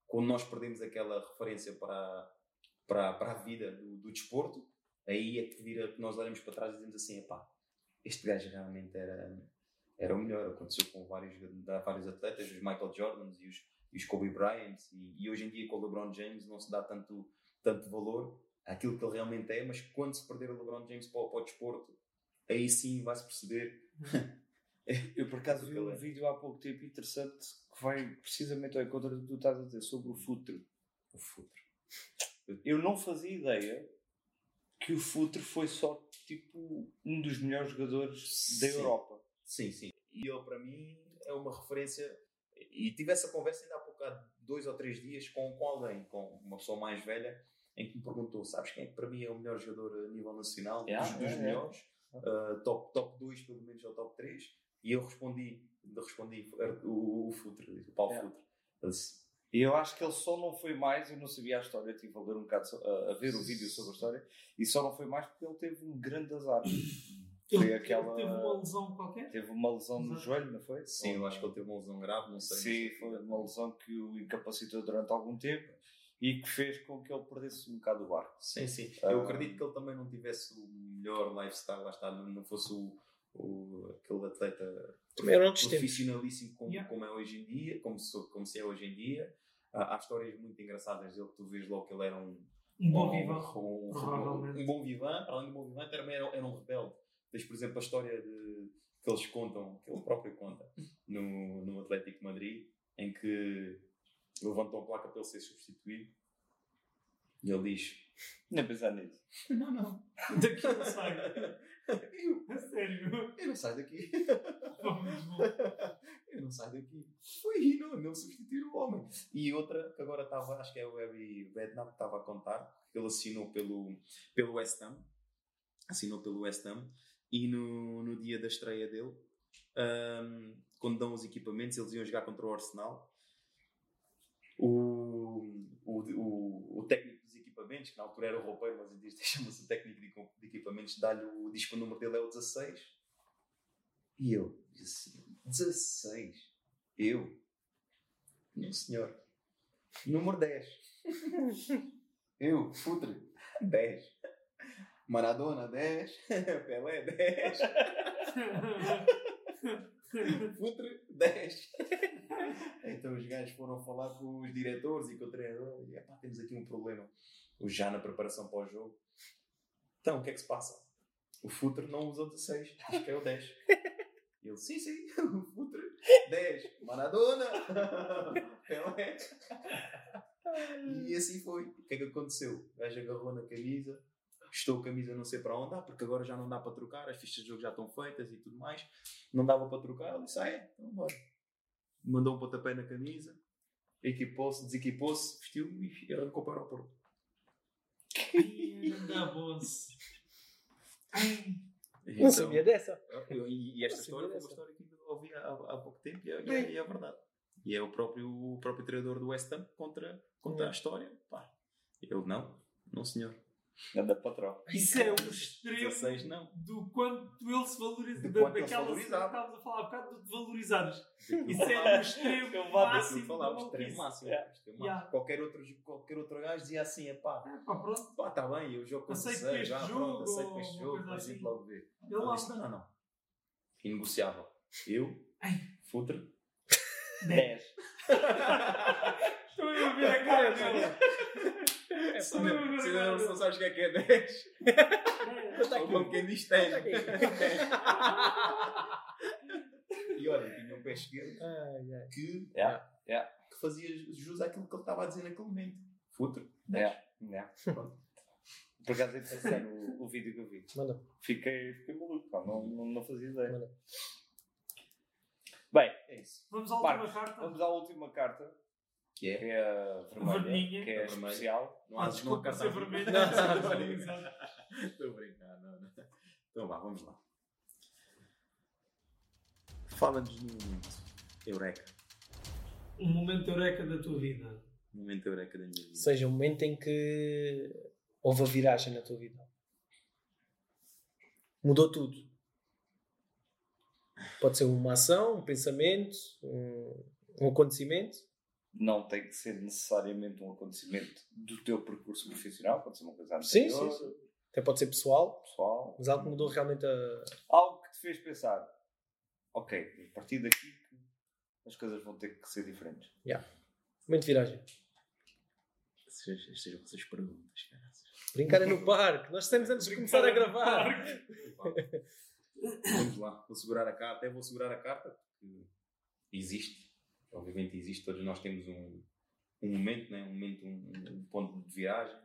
quando nós perdemos aquela referência para, para, para a vida do, do desporto, aí é que vira que nós olhamos para trás e dizemos assim: epá, este gajo realmente era, era o melhor. Aconteceu com vários, vários atletas, os Michael Jordans e os, e os Kobe Bryant, e, e hoje em dia com o LeBron James não se dá tanto, tanto valor àquilo que ele realmente é, mas quando se perder o LeBron James para, o- para o desporto, aí sim vai-se perceber. Eu por acaso vi um é. vídeo há pouco tempo interessante que vai precisamente ao encontro do que tu estás a dizer sobre o futre. O futuro. Eu não fazia ideia que o futre foi só tipo um dos melhores jogadores da Sim. Europa. Sim, sim. E ele, para mim, é uma referência. E tive essa conversa ainda há pouco, há dois ou três dias, com, com alguém, com uma pessoa mais velha, em que me perguntou: Sabes quem é que para mim é o melhor jogador a nível nacional? Yeah, dos dos yeah, melhores? Uh, top, top 2, pelo menos, ou top 3? E eu respondi: respondi o, o Futre, o Paulo Yeah. Futre. E eu acho que ele só não foi mais, eu não sabia a história, tive a ler um bocado, a ver o vídeo sobre a história, e só não foi mais porque ele teve um grande azar. Foi Ele aquela- teve uma lesão qualquer? Teve uma lesão no Exato. joelho, não foi? Sim, eu acho que ele teve uma lesão grave, não sei. Sim, mas- foi uma lesão que o incapacitou durante algum tempo e que fez com que ele perdesse um bocado o barco. Sim, sim. Ah. Eu acredito que ele também não tivesse o melhor lifestyle, lá está, não não fosse o, o, aquele atleta Também profissionalíssimo como, Yeah. como é hoje em dia, como se, como se é hoje em dia. Há, há histórias muito engraçadas dele que tu vês logo que ele era um, Um bom um- vivan. um, provavelmente. um bom vivan, além de um bom vivan, também era, era um rebelde. Tens, por exemplo, a história de, que eles contam, que ele próprio conta, no, no Atlético de Madrid, em que levantou a placa para ele ser substituído e ele diz: Nem pensar nisso. Não, não, Daqui não sai. eu, A sério. eu não saio daqui. Eu não saio daqui. Foi aí, não, não substituir o homem. E outra que agora estava, acho que é o Harry Redknapp que estava a contar, que ele assinou pelo, pelo West Ham. Assinou pelo West Ham. E no, no dia da estreia dele, ahm, quando dão os equipamentos, eles iam jogar contra o Arsenal. O, o, o, o técnico dos equipamentos, que na altura era o roupeiro, mas existe, chama-se o técnico de, equi- de equipamentos, dá-lhe o, diz que o número dele é o 16. E eu disse: 16? Eu? Não, senhor. Número 10. eu, Futre, 10. Maradona, 10. Pelé, 10. Futre, 10. então os gajos foram falar com os diretores e com o treinador e epá, temos aqui um problema. O já na preparação para o jogo. Então, o que é que se passa? O Futre não usa o 16, acho que é o 10. E ele, sim, sim, o Futre, 10. Maradona, Pelé. E assim foi. O que é que aconteceu? O gajo agarrou na camisa, estou a camisa não sei para onde, ah, porque agora já não dá para trocar, as fichas de jogo já estão feitas e tudo mais. Não dava para trocar, ele disse, ah é, então bora. Mandou um pontapé na camisa, equipou-se, desequipou-se, vestiu e arrancou para o aeroporto. Ai, anda bolsa. Não Então, sabia dessa. eu- e, e esta história foi uma história que eu ouvi há, há pouco tempo e é, e é- é verdade. E é o próprio, o próprio treinador do West Ham contra, contra a história. Pá, ele não, não senhor. Anda patrão. Isso é um extremo 16 não. do quanto ele se valoriza. De da- quanto ele se daquela que estávamos a falar há bocado de valorizares. Daquilo Isso é um extremo Eu máximo. da extremo máximo. Yeah. extremo máximo. Yeah. Qualquer, outro, qualquer outro gajo dizia assim: é pá, É, pá, pronto. pá, tá bem, eu jogo com Aceito 16, este já, jogo, pronto, aceito este jogo, gente assim. logo vê. Ele lá. disse: não, não, não. Inegociável. Eu. Futre, 10. Estou a ver a cara dele. É, se não se não- se não sabes o que é que é 10, Conta ou aqui. como quem diz 10. Conta aqui. E olha, tinha um pé esquerdo que, Yeah, yeah. que fazia jus àquilo que ele estava a dizer naquele momento. 10. Yeah, yeah. Por acaso é interessante o, o vídeo que eu vi. Manda. Fiquei, fiquei maluco, pá, não, não, não fazia ideia. Manda. Bem, É isso. Vamos à última Marcos, carta. vamos à última carta, Que é. que é a vermelha, vermelhinha. que é A vermelha. especial. Não Ah, há desculpa não há ser cartão. vermelho. Não, Não, estou a não, brincar. Não, não. Então vá, vamos lá. Fala-nos de um momento. Eureka. Um momento eureka da tua vida. Um momento eureka da minha vida. Ou seja, o momento em que houve a viragem na tua vida. Mudou tudo. Pode ser uma ação, um pensamento, um, um acontecimento. Não tem que ser necessariamente um acontecimento do teu percurso profissional, pode ser uma coisa Sim, anterior, sim, sim. Até pode ser pessoal, pessoal. mas algo que mudou realmente a. Algo que te fez pensar, ok, a partir daqui as coisas vão ter que ser diferentes. Momento de viragem. Estas sejam vocês perguntas, caraças. Brincar é no parque. Nós dissemos antes de começar a gravar. Vamos lá, vou segurar a carta, até vou segurar a carta, porque existe, obviamente existe, todos nós temos um, um momento, né? um momento, um, um ponto de viragem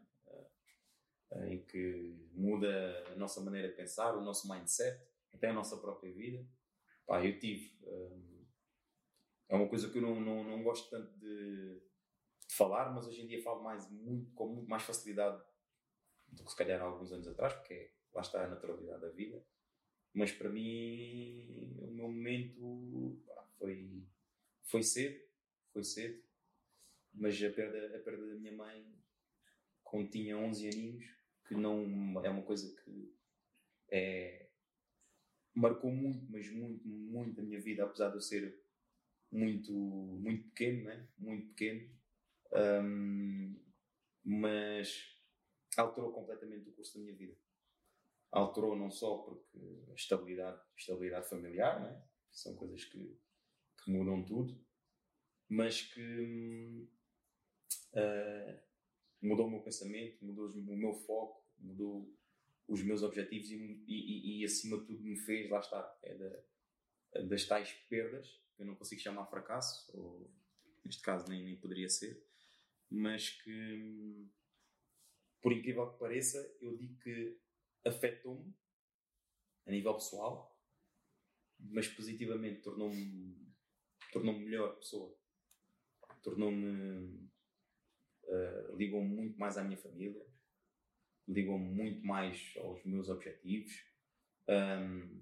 eh, em que muda a nossa maneira de pensar, o nosso mindset, até a nossa própria vida. Pá, eu tive. eh, é uma coisa que eu não, não, não gosto tanto de, de falar, mas hoje em dia falo mais, muito, com muito mais facilidade do que se calhar há alguns anos atrás, porque é, lá está a naturalidade da vida. Mas para mim, o meu momento pá, foi, foi cedo, foi cedo. Mas a perda, a perda da minha mãe, quando tinha 11 aninhos, que não é uma coisa que é, marcou muito, mas muito, muito a minha vida, apesar de eu ser muito, muito pequeno, né? muito pequeno. Hum, mas alterou completamente o curso da minha vida alterou não só porque a estabilidade, estabilidade familiar, né? são coisas que, que mudam tudo, mas que ah, mudou o meu pensamento, mudou o meu foco, mudou os meus objetivos e, e- e, acima de tudo me fez, lá está, é da- das tais perdas, que eu não consigo chamar fracasso, ou neste caso nem, nem poderia ser, mas que por incrível que pareça, eu digo que afetou-me a nível pessoal, mas positivamente tornou-me tornou-me melhor pessoa. Tornou-me. eh, ligou-me muito mais à minha família, ligou-me muito mais aos meus objetivos ahm,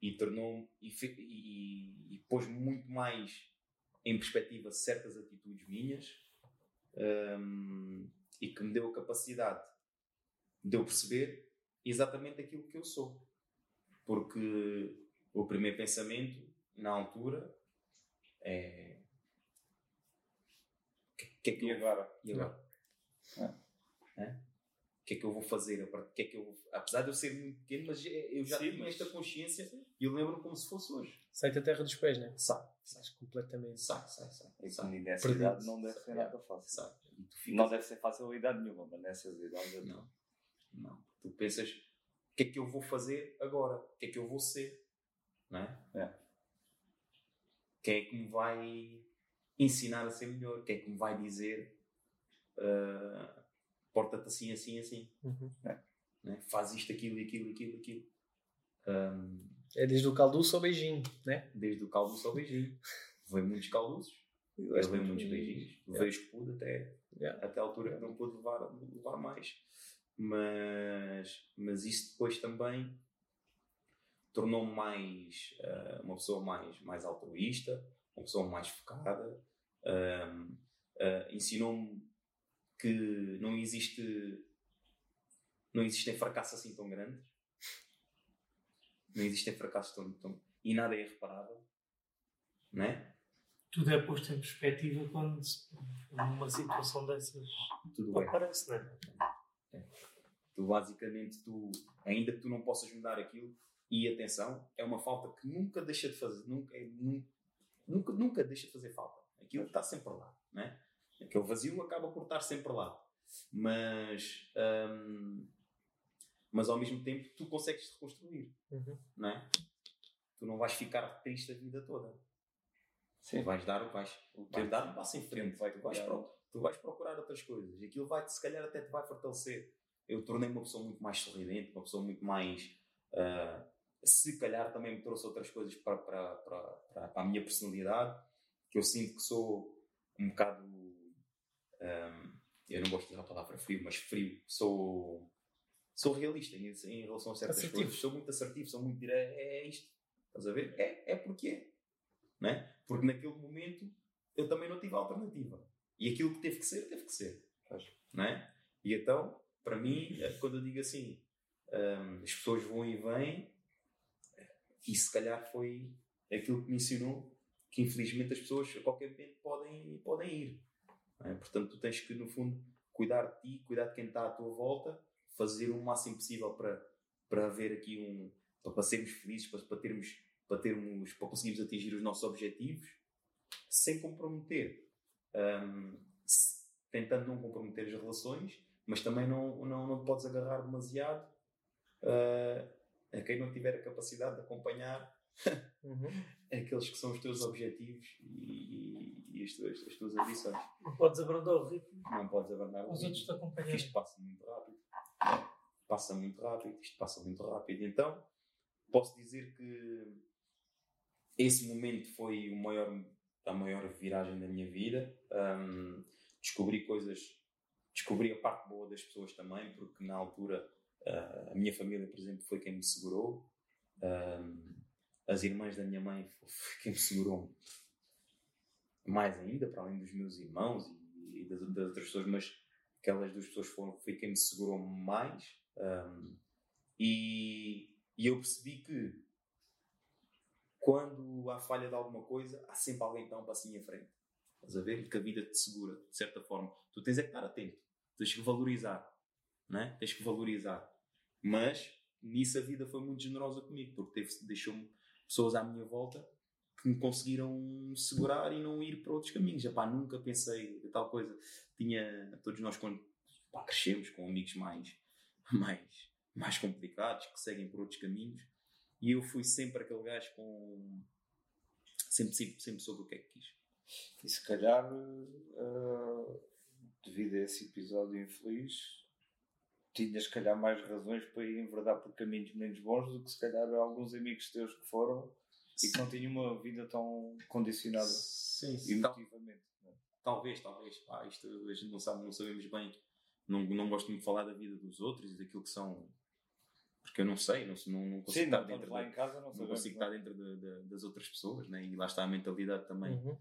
e tornou-me. e, e, e pôs-me muito mais em perspectiva certas atitudes minhas ahm, e que me deu a capacidade de eu perceber exatamente aquilo que eu sou. Porque o primeiro pensamento, na altura, é. Que, que é que E eu agora? E agora? O que é que eu vou fazer? Que é que eu Apesar de eu ser muito pequeno, mas eu já Sim, tinha mas- esta consciência e eu lembro como se fosse hoje. Sai-te a terra dos pés, né? Sai, sai, completamente. sai, sai, sai. E sai, que nessa Perdido. idade não deve ser nada fácil. sai. Ficas Não deve ser fácil a idade nenhuma, mas nessas idades. Não, não. Tu pensas, o que é que eu vou fazer agora? O que é que eu vou ser? Não é? É. Quem é que me vai ensinar a ser melhor? Quem é que me vai dizer ah, porta-te assim, assim, assim? Uhum. Né? Faz isto, aquilo, aquilo, aquilo, aquilo. Ahm, É desde o calduço ao beijinho, né? desde o caldo ao beijinho. Veio muitos calduços, Eu levei muitos beijinhos. Levei os que pude até, Yeah. até a altura que não pude levar, levar mais. Mas, mas isso depois também tornou-me mais eh, uma pessoa mais, mais altruísta, uma pessoa mais focada, ah, ensinou-me que não existe não existem fracassos assim tão grandes não existem fracassos tão, tão e nada é irreparável não é? Tudo é posto em perspectiva quando se- uma situação dessas tudo é aparece, não é? tu basicamente tu ainda que tu não possas mudar aquilo e atenção é uma falta que nunca deixa de fazer nunca é- nu- nunca nunca deixa de fazer falta. Aquilo está sempre lá né? Aquele vazio acaba por estar sempre lá. Mas hum, mas ao mesmo tempo tu consegues te reconstruir Uhum. não é? tu não vais ficar triste a vida toda. Sim. tu vais dar vais, O vais tempo- dar um passo em frente vai tu vais, pro- tu vais procurar outras coisas. Aquilo vai se calhar até te vai fortalecer. Eu tornei-me uma pessoa muito mais sorridente uma pessoa muito mais ah, se calhar também me trouxe outras coisas para, para, para, para, a minha personalidade que eu sinto que sou um bocado ahm, eu não gosto de usar a palavra frio mas frio sou sou realista em, em relação a certas Assertivo. coisas sou muito assertivo sou muito direto é, é isto estás a ver? é, é porque é não é? porque naquele momento eu também não tive alternativa e aquilo que teve que ser teve que ser Pois. não é? e então para mim eh, quando eu digo assim ahm, as pessoas vão e vêm e se calhar foi aquilo que me ensinou que infelizmente as pessoas a qualquer momento podem, podem ir. é? Portanto, tu tens que, no fundo, cuidar de ti, cuidar de quem está à tua volta, fazer o máximo possível para, para haver aqui um. para, para sermos felizes, para, para termos. Para, termos, para conseguirmos atingir os nossos objetivos sem comprometer. Se- tentando não comprometer as relações, mas também não, não, não podes agarrar demasiado a quem não tiver a capacidade de acompanhar Uhum. aqueles que são os teus objetivos e, e as, tuas, as tuas ambições. Não podes abrandar o ritmo, Não podes abandonar o os ritmo, outros te acompanham. isto passa muito rápido. Passa muito rápido, isto passa muito rápido. Então, posso dizer que esse momento foi o maior, a maior viragem da minha vida. Hum, descobri coisas, descobri a parte boa das pessoas também, porque na altura ah, a minha família, por exemplo, foi quem me segurou. Hum, as irmãs da minha mãe foi quem me segurou mais ainda, para além dos meus irmãos e, e das, das outras pessoas, mas aquelas duas pessoas foram, foi quem me segurou mais. hum, e, e eu percebi que quando há falha de alguma coisa, há sempre alguém que dá um passinho em frente. Estás a ver? Que a vida te segura, de certa forma. Tu tens é que estar atento. Tens que valorizar. Não é? Tens que valorizar. Mas nisso a vida foi muito generosa comigo, porque deixou-me pessoas à minha volta que me conseguiram segurar e não ir para outros caminhos. Epá, nunca pensei em tal coisa. Tinha, todos nós quando crescemos com amigos mais, mais, mais complicados, que seguem por outros caminhos, e eu fui sempre aquele gajo com... Sempre, sempre, sempre soube o que é que quis. E se calhar, eh, devido a esse episódio infeliz, tinhas se calhar mais razões para ir enverdar por caminhos menos bons do que se calhar alguns amigos teus que foram e que não tinham uma vida tão condicionada Sim, sim. Tal- emotivamente. não é? Talvez, talvez. Pá, isto a gente não sabe, não sabemos bem. Não, não gosto muito de falar da vida dos outros e daquilo que são. Porque eu não sei, não, não, não consigo Sim, não estar estamos dentro, da- em casa, não não sabemos. consigo não estar dentro de- de- das outras pessoas, né? e lá está a mentalidade também Uhum.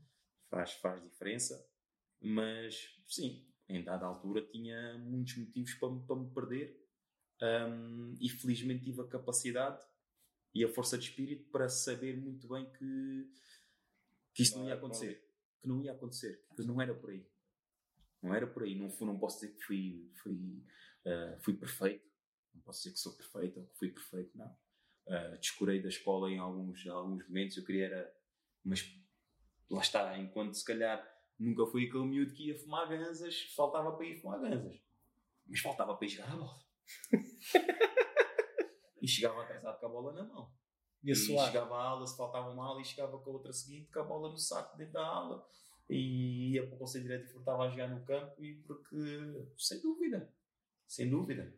faz, faz diferença. Mas, sim, em dada altura tinha muitos motivos para, me- para me perder Hum, e felizmente tive a capacidade e a força de espírito para saber muito bem que, que isto Não não, ia acontecer. Que não ia acontecer, que não era por aí. Não era por aí. Não, fui, não posso dizer que fui, fui, ah, fui perfeito. Não posso dizer que sou perfeito ou que fui perfeito, não. Ah, descurei da escola em alguns, alguns momentos. Eu queria era. Mas lá está, enquanto se calhar nunca fui aquele miúdo que ia fumar ganzas, faltava para ir fumar ganzas. Mas faltava para ir jogar a bola. e chegava atrasado com a bola na mão. E E chegava à aula, se faltava uma aula, e chegava com a outra seguinte, com a bola no saco dentro da aula. E ia para o Conselho Direto e furtava a jogar no campo, e porque, sem dúvida, sem dúvida.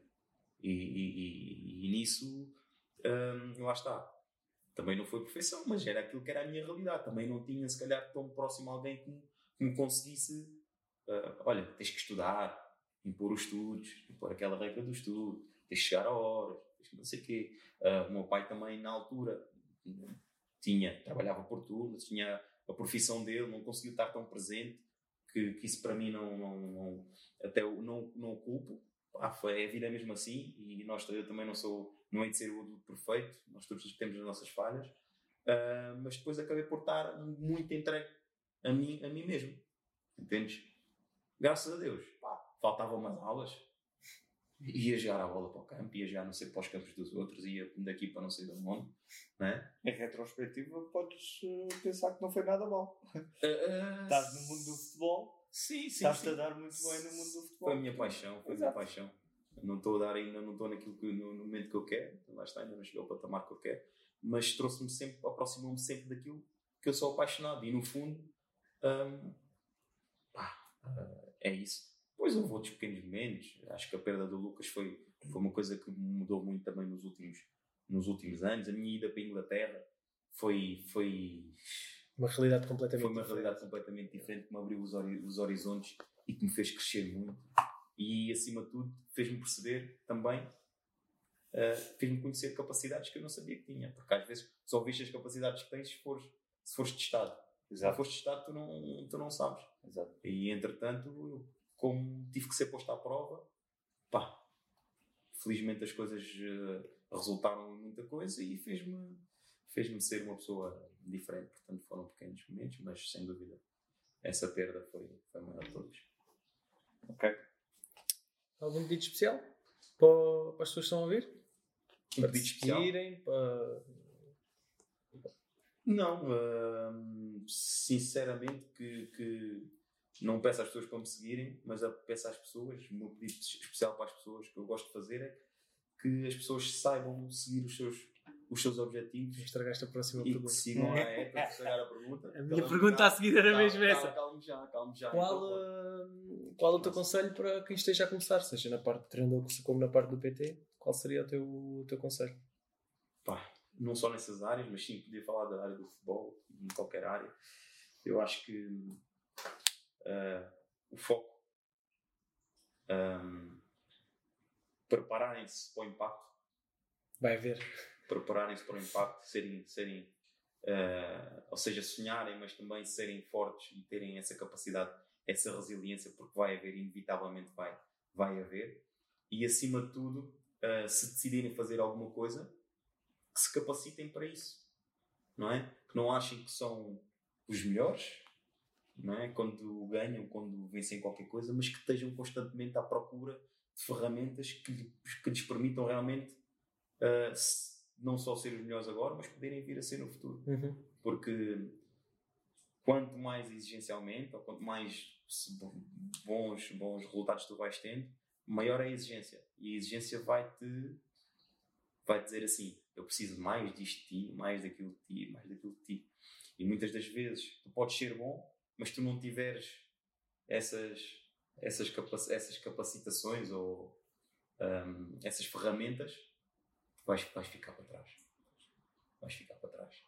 E, e- e- e nisso, hum, lá está. Também não foi perfeição, mas era aquilo que era a minha realidade. Também não tinha, se calhar, tão próximo alguém que me, que me conseguisse, uh, olha, tens que estudar, impor os estudos, impor aquela regra do estudo, tens que chegar a horas, tens que não sei o quê. Uh, o meu pai também, na altura, tinha, trabalhava por turnos, tinha a profissão dele, não conseguiu estar tão presente, que, que isso para mim não, não, não até não, não culpo. Ah, foi, a vida é mesmo assim e nós, eu também não sou, não hei de ser o adulto perfeito, nós todos temos as nossas falhas, uh, mas depois acabei por estar muito entregue a mim, a mim mesmo, entendes? Graças a Deus, pá, faltavam umas aulas, ia jogar a bola para o campo, ia jogar não sei para os campos dos outros, ia daqui para não sei de onde, né? Em retrospectiva, podes uh, pensar que não foi nada mal. Uh, Estás no mundo do futebol, sim, sim, estás-te a dar muito bem no mundo do futebol. Foi a minha paixão, foi a minha Exato. paixão. Não estou a dar ainda, não estou naquilo que, no, no momento que eu quero, lá está, ainda não cheguei ao patamar que eu quero, mas trouxe-me sempre, aproximou-me sempre daquilo que eu sou apaixonado e no fundo, pá, ah, é isso. Depois houve outros pequenos momentos, acho que a perda do Lucas foi, foi uma coisa que mudou muito também nos últimos, nos últimos anos. A minha ida para a Inglaterra foi, foi, Uma realidade completamente foi uma diferente. realidade completamente diferente que me abriu os, hori- os horizontes e que me fez crescer muito. E, acima de tudo, fez-me perceber também, uh, fez-me conhecer capacidades que eu não sabia que tinha. Porque às vezes só viste as capacidades que tens se fores, se fores testado. Se Exato. fores testado, tu não, tu não sabes. Exato. E, entretanto, eu, como tive que ser posto à prova, pá, felizmente as coisas eh, resultaram em muita coisa e fez-me fez-me ser uma pessoa diferente. Portanto, foram pequenos momentos, mas sem dúvida, essa perda foi, foi a maior de todas. Ok. Algum pedido especial para, para as pessoas que estão a ouvir? Um para pedido especial? seguirem, para... Não, hum, sinceramente que, que não peço às pessoas para me seguirem, mas a- peço às pessoas, o meu pedido especial para as pessoas que eu gosto de fazer é que as pessoas saibam seguir os seus, os seus objetivos estragaste a próxima e que pergunta. sigam a ETA, para estragar a pergunta. A minha pergunta a seguir era mesmo essa. Calma já, calma já. Qual, Então, uh, qual é o teu conselho para quem esteja a começar, seja na parte de treinador como na parte do PT? Qual seria o teu, o teu conselho? pá, não só nessas áreas, mas sim, podia falar da área do futebol, em qualquer área. Eu acho que ah, o foco, ahm, prepararem-se para o impacto, Vai ver. prepararem-se para o impacto, serem, serem ah, ou seja, sonharem, mas também serem fortes e terem essa capacidade, essa resiliência, porque vai haver, inevitavelmente vai, vai haver. E acima de tudo, ah, se decidirem fazer alguma coisa, que se capacitem para isso, não é? Que não achem que são os melhores, não é? Quando ganham, quando vencem qualquer coisa, mas que estejam constantemente à procura de ferramentas que, lhe- que lhes permitam realmente se- não só ser os melhores agora, mas poderem vir a ser no futuro. Uhum. Porque quanto mais exigencialmente, ou quanto mais bons, bons resultados tu vais tendo, maior é a exigência. E a exigência vai-te vai dizer assim: eu preciso mais disto de ti, mais daquilo de ti, mais daquilo de ti. E muitas das vezes tu podes ser bom, mas tu não tiveres essas, essas, capac essas capacitações ou hum, essas ferramentas, vais, vais ficar para trás. Vais ficar para trás.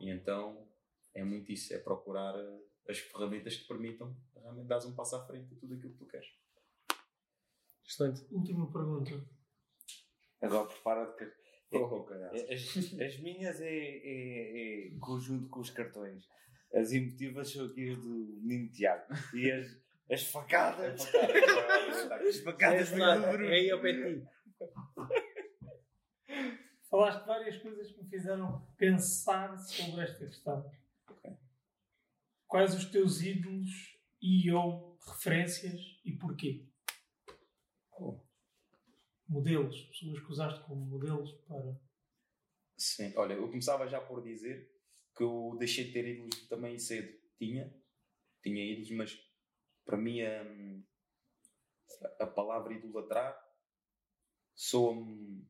E então é muito isso: é procurar eh, as ferramentas que te permitam realmente dar um passo à frente a tudo aquilo que tu queres. Excelente. Última pergunta. Agora prepara-te. Oh, caralho. As, as minhas é, é, é conjunto com os cartões. As emotivas são aqui do menino Tiago. E as, as facadas. as facadas É do. Bruno. É aí ao pé de ti. Falaste várias coisas que me fizeram pensar sobre esta questão. Quais os teus ídolos e ou referências e porquê? Modelos, pessoas que usaste como modelos para. Sim, olha, eu começava já por dizer que eu deixei de ter ídolos também cedo. Tinha, tinha ídolos, mas para mim hum, a, a palavra idolatrar soa-me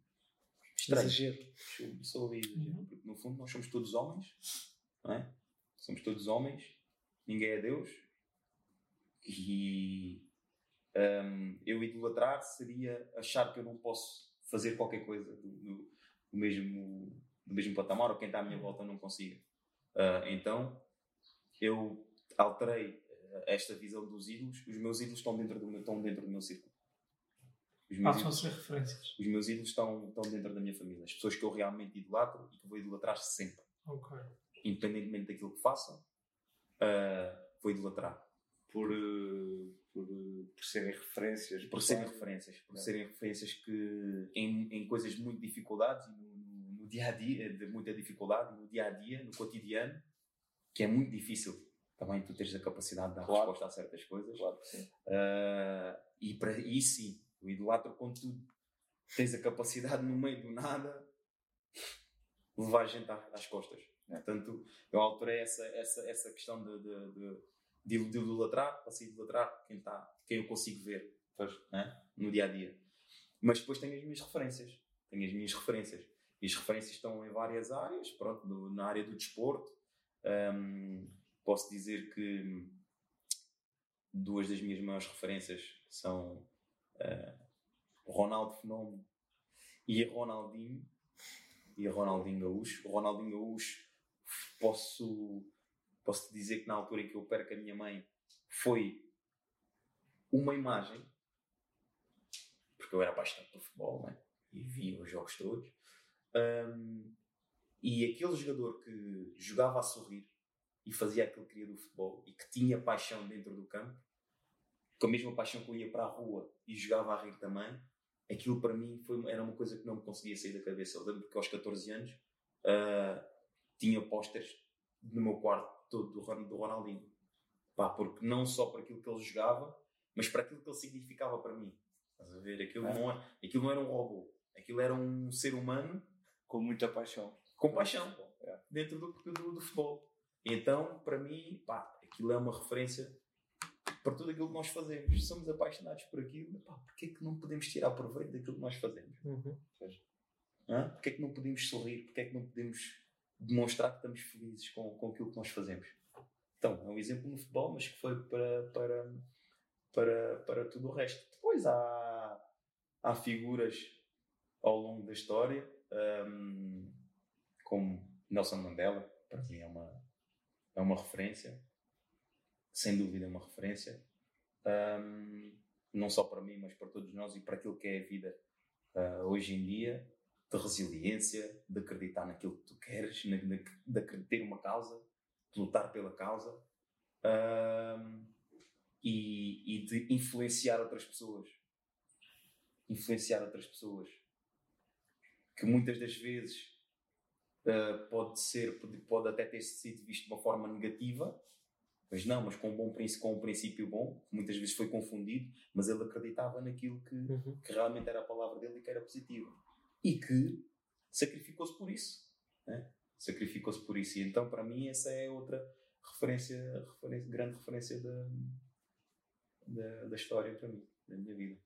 estranho. Exagero. Soa- soa exagero, Uhum. porque no fundo nós somos todos homens, não é? Somos todos homens, ninguém é Deus. E hum, eu idolatrar seria achar que eu não posso fazer qualquer coisa do, do- do mesmo, do mesmo patamar ou quem está à minha volta não consiga. Ah, então eu alterei esta visão dos ídolos, os meus ídolos estão dentro do meu, estão dentro do meu círculo. Passam a ser referências. os meus ídolos estão, estão dentro da minha família. As pessoas que eu realmente idolatro e que vou idolatrar sempre. Ok. Independentemente daquilo que façam, ah, vou idolatrar. Por, eh, por, eh, por serem referências. Por serem referências. Por É. serem referências que em, em coisas muito dificuldades, no, no, no dia a dia, de muita dificuldade, no dia a dia, no cotidiano, que é muito difícil também tu teres a capacidade de dar Claro. resposta a certas coisas. Claro sim. Ah, e, para, e sim, o idolatro quando tu tens a capacidade no meio do nada levar a gente às costas. É. Portanto, eu alterei essa, essa, essa questão de, de, de, de, de idolatrar, passei a idolatrar quem, tá, quem eu consigo ver né? no dia a dia. Mas depois tenho as minhas referências. Tenho as minhas referências. E as referências estão em várias áreas. Pronto, na área do desporto, hum, posso dizer que duas das minhas maiores referências são o Ronaldo Fenómeno e Ronaldinho. E Ronaldinho Gaúcho. O Ronaldinho Gaúcho, posso, posso te dizer que na altura em que eu perco a minha mãe, foi uma imagem porque eu era apaixonado por futebol né? e via os jogos todos. Um, e aquele jogador que jogava a sorrir e fazia aquilo que queria do futebol e que tinha paixão dentro do campo, com a mesma paixão que eu ia para a rua e jogava a rir também, aquilo para mim foi, era uma coisa que não me conseguia sair da cabeça. Eu lembro que aos 14 anos ah, tinha pósteres no meu quarto todo do, do Ronaldinho. Pá, porque não só para aquilo que ele jogava, mas para aquilo que ele significava para mim. Estás a ver? Aquilo, É. não, é, aquilo não era um robô. Aquilo era um ser humano Com muita paixão. com paixão É. dentro do, do, do futebol. Então, para mim, pá, aquilo é uma referência para tudo aquilo que nós fazemos. Somos apaixonados por aquilo, pá, porquê é que não podemos tirar proveito daquilo que nós fazemos? Uhum. É que não podemos sorrir? Porquê é que não podemos demonstrar que estamos felizes com, com aquilo que nós fazemos? Então, é um exemplo no futebol, mas que foi para, para, para, para tudo o resto. Depois há, há figuras ao longo da história, hum, como Nelson Mandela, para mim é uma, é uma referência, sem dúvida é uma referência, hum, não só para mim, mas para todos nós e para aquilo que é a vida ah, hoje em dia, de resiliência, de acreditar naquilo que tu queres, na- na- de ter uma causa, de lutar pela causa hum, e, e de influenciar outras pessoas. Influenciar outras pessoas. Que muitas das vezes Uh, pode ser, pode, pode até ter sido visto de uma forma negativa, mas não, mas com um bom princípio, com um princípio bom, que muitas vezes foi confundido, mas ele acreditava naquilo que, Uhum. que realmente era a palavra dele e que era positiva. E que sacrificou-se por isso. Né? Sacrificou-se por isso. E então, para mim, essa é outra referência, referência grande referência da, da, da história para mim, da minha vida.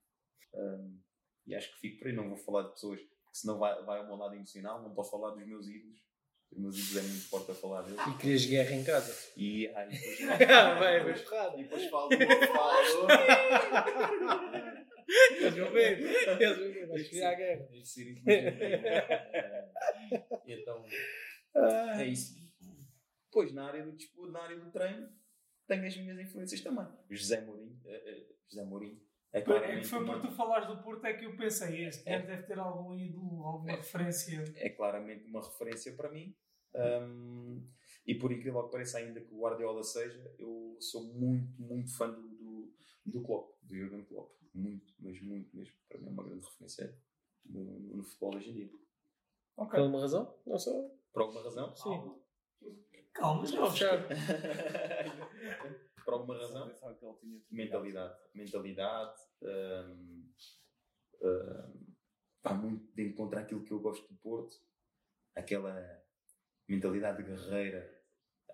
Um, e acho que fico por aí. Não vou falar de pessoas que senão vai, vai ao meu lado emocional. Não posso falar dos meus ídolos. Os meus ídolos é muito forte a falar deles. E querias guerra em casa. E, ai, depois, Vai, vai e depois falo do outro, falo Eles vão ver. Eles vão guerra. Este ser inteligente. É, Então, é isso. Pois, na área do desporto, na área do treino, tenho as minhas influências também. José Mourinho, eh, eh, José Mourinho é É que claramente, foi por tu falares do Porto é que eu pensei, este gajo deve ter algum ídolo, alguma É. referência. é claramente uma referência para mim. Um, e por incrível que pareça, ainda que o Guardiola seja, eu sou muito, muito fã do, do, Klopp, do Jurgen Klopp. Muito, mas muito mesmo. Para mim é uma grande referência no, no, no futebol hoje em dia. Por alguma razão? Não só. Por alguma razão? Sim. Calma, já Não, fechar. Por alguma razão? Pensava que ele tinha Mentalidade. Mentalidade. hum, hum, vai muito de encontrar aquilo que eu gosto do Porto. Aquela mentalidade guerreira,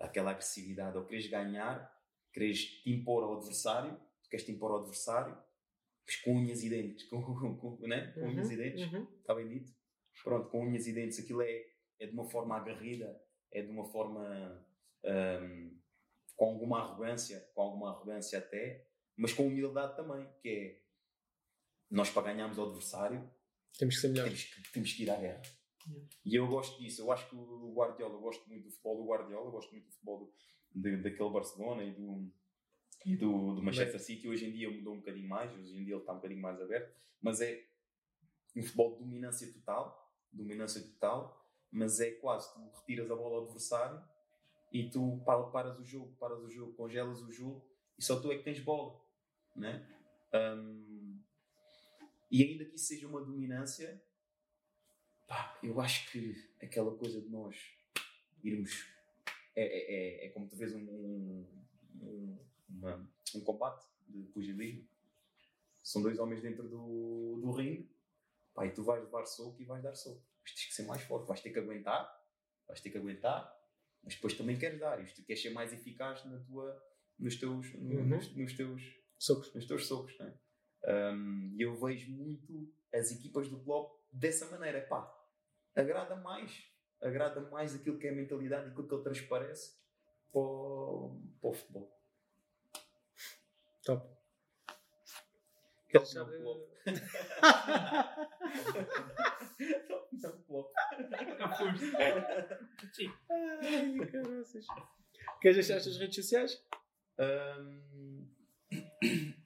aquela agressividade. Ou queres ganhar, queres te impor ao adversário, queres te impor ao adversário, mas com unhas e dentes. Com, com, né? com unhas e dentes. Uhum. Está bem dito? Pronto, com unhas e dentes, aquilo é, é de uma forma agarrida, é de uma forma hum, com alguma arrogância, com alguma arrogância até, mas com humildade também, que é nós para ganharmos o adversário Temos que ser melhores. temos que, temos que ir à guerra. Yeah. E eu gosto disso, eu acho que o Guardiola, eu gosto muito do futebol do Guardiola, eu gosto muito do futebol do, de- daquele Barcelona e do, do, do Manchester City. Hoje em dia mudou um bocadinho mais, hoje em dia ele está um bocadinho mais aberto, mas é um futebol de dominância total, dominância total, mas é quase, tu retiras a bola ao adversário e tu paras o jogo, paras o jogo, congelas o jogo e só tu é que tens bola, né? Um, e ainda que isso seja uma dominância, pá, eu acho que aquela coisa de nós irmos é, é, é, é como tu vês um, um, uma, um combate de pugilismo. São dois homens dentro do, do ringue, pá, e tu vais levar soco e vais dar soco. Mas tens que ser mais forte, vais ter que aguentar, vais ter que aguentar, mas depois também queres dar. Isto queres ser mais eficaz na tua, nos teus, uhum. nos, nos, teus socos. Nos teus socos né? um, eu vejo muito as equipas do clube dessa maneira. Pá, agrada mais agrada mais aquilo que é a mentalidade e aquilo que ele transparece para para o futebol. Top. Deixar... Não, não, flop. Sim. Ai, caraças. Queres deixar as tuas redes sociais? Um...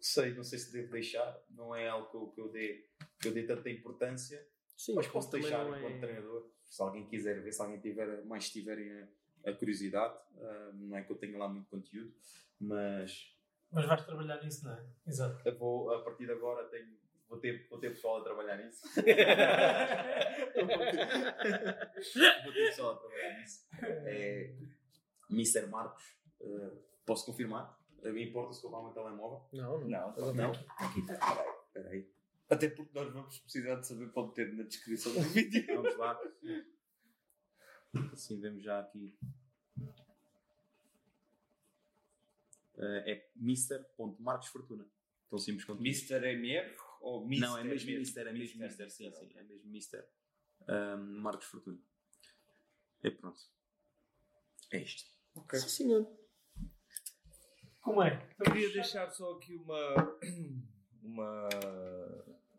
sei, não sei se devo deixar. Não é algo que eu, que eu, dê, que eu dê tanta importância Sim, mas posso deixar enquanto é... treinador, se alguém quiser ver, se alguém tiver, mais tiverem a, curiosidade, uh, não é que eu tenha lá muito conteúdo, mas. Mas vais trabalhar nisso, não é? Exato. Eu vou, a partir de agora, tenho, vou, ter, vou ter pessoal a trabalhar nisso. vou ter pessoal a trabalhar nisso. É, Mr. Marcos, uh, posso confirmar? A mim importa-se que eu vá o meu telemóvel? Não, não. Não, não. Aqui está. Espera aí. Até porque nós vamos precisar de saber para ter na descrição do vídeo. Vamos lá. Assim vemos já aqui. Uh, é Mr.marcosfortuna. Tão simples quanto Mr. MR ou Mr. Não, é mesmo Mr. É mesmo Mr. Sim, sim. É mesmo Mr. Um, Marcos Fortuna. E pronto. É isto. Ok. Sim, senhor. Como é? Queria deixar só aqui uma. uma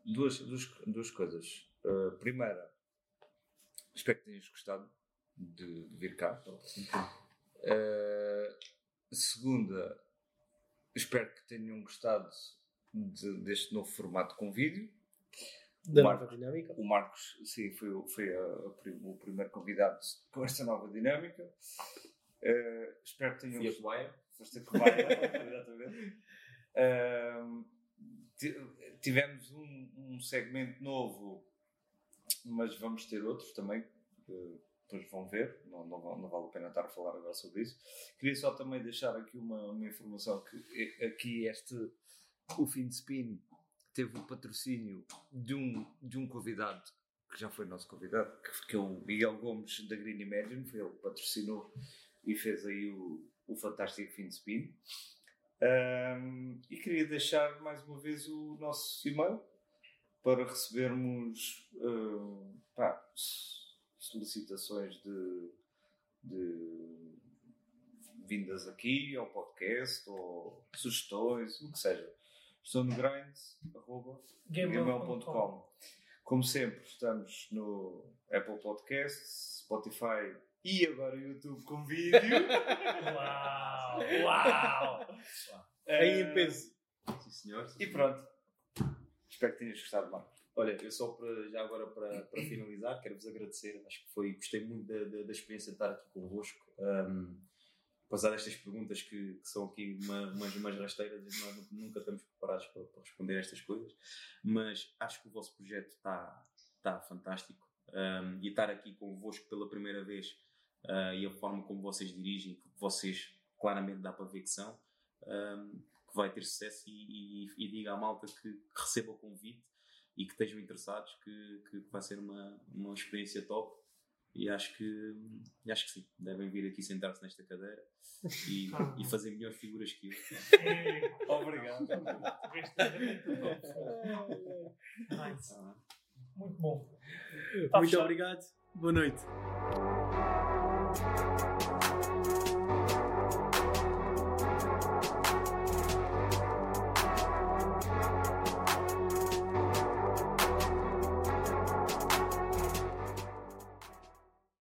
duas, duas, duas coisas. Uh, primeira, espero que tenhas gostado de, de vir cá. Uh, segunda, espero que tenham gostado de, deste novo formato com vídeo. Da nova dinâmica. O Marcos, sim, foi, foi a, a, o primeiro convidado com esta nova dinâmica. Uh, espero que tenham gostado. Foste a cobaia, exatamente. Uh, tivemos um, um, segmento novo, mas vamos ter outros também, que depois vão ver, não, não, não, vale a pena estar a falar agora sobre isso. Queria só também deixar aqui uma, uma informação que aqui este, o fim de spin teve o patrocínio de um, de um convidado que já foi nosso convidado, que, que é o Miguel Gomes da Green Imagine, foi ele que patrocinou e fez aí o, o fantástico fim de spin. Um, e queria deixar mais uma vez o nosso e-mail para recebermos uh, pá, solicitações de, de, vindas aqui ao podcast ou sugestões, o que seja. Estou no grind.gmail.com. Como sempre, estamos no Apple Podcasts, Spotify e agora o YouTube com vídeo. Uau! Uau! Aí em peso. Sim, senhor. E pronto. Espero que tenhas gostado, Marcos. Olha, eu só para, já agora para, para finalizar, quero-vos agradecer. Acho que foi, gostei muito da, da, da experiência de estar aqui convosco. Um, apesar destas perguntas que, que são aqui uma, umas, umas rasteiras nós nunca estamos preparados para, para, responder estas coisas, mas acho que o vosso projeto está, está fantástico um, e estar aqui convosco pela primeira vez uh, e a forma como vocês dirigem, que vocês claramente dá para ver que são, um, que vai ter sucesso e, e, e, diga à malta que, que receba o convite e que estejam interessados, que, que vai ser uma, uma experiência top. E acho que, acho que sim, devem vir aqui sentar-se nesta cadeira e, e fazer melhores figuras que eu. Obrigado. Muito bom. Muito obrigado. Boa noite.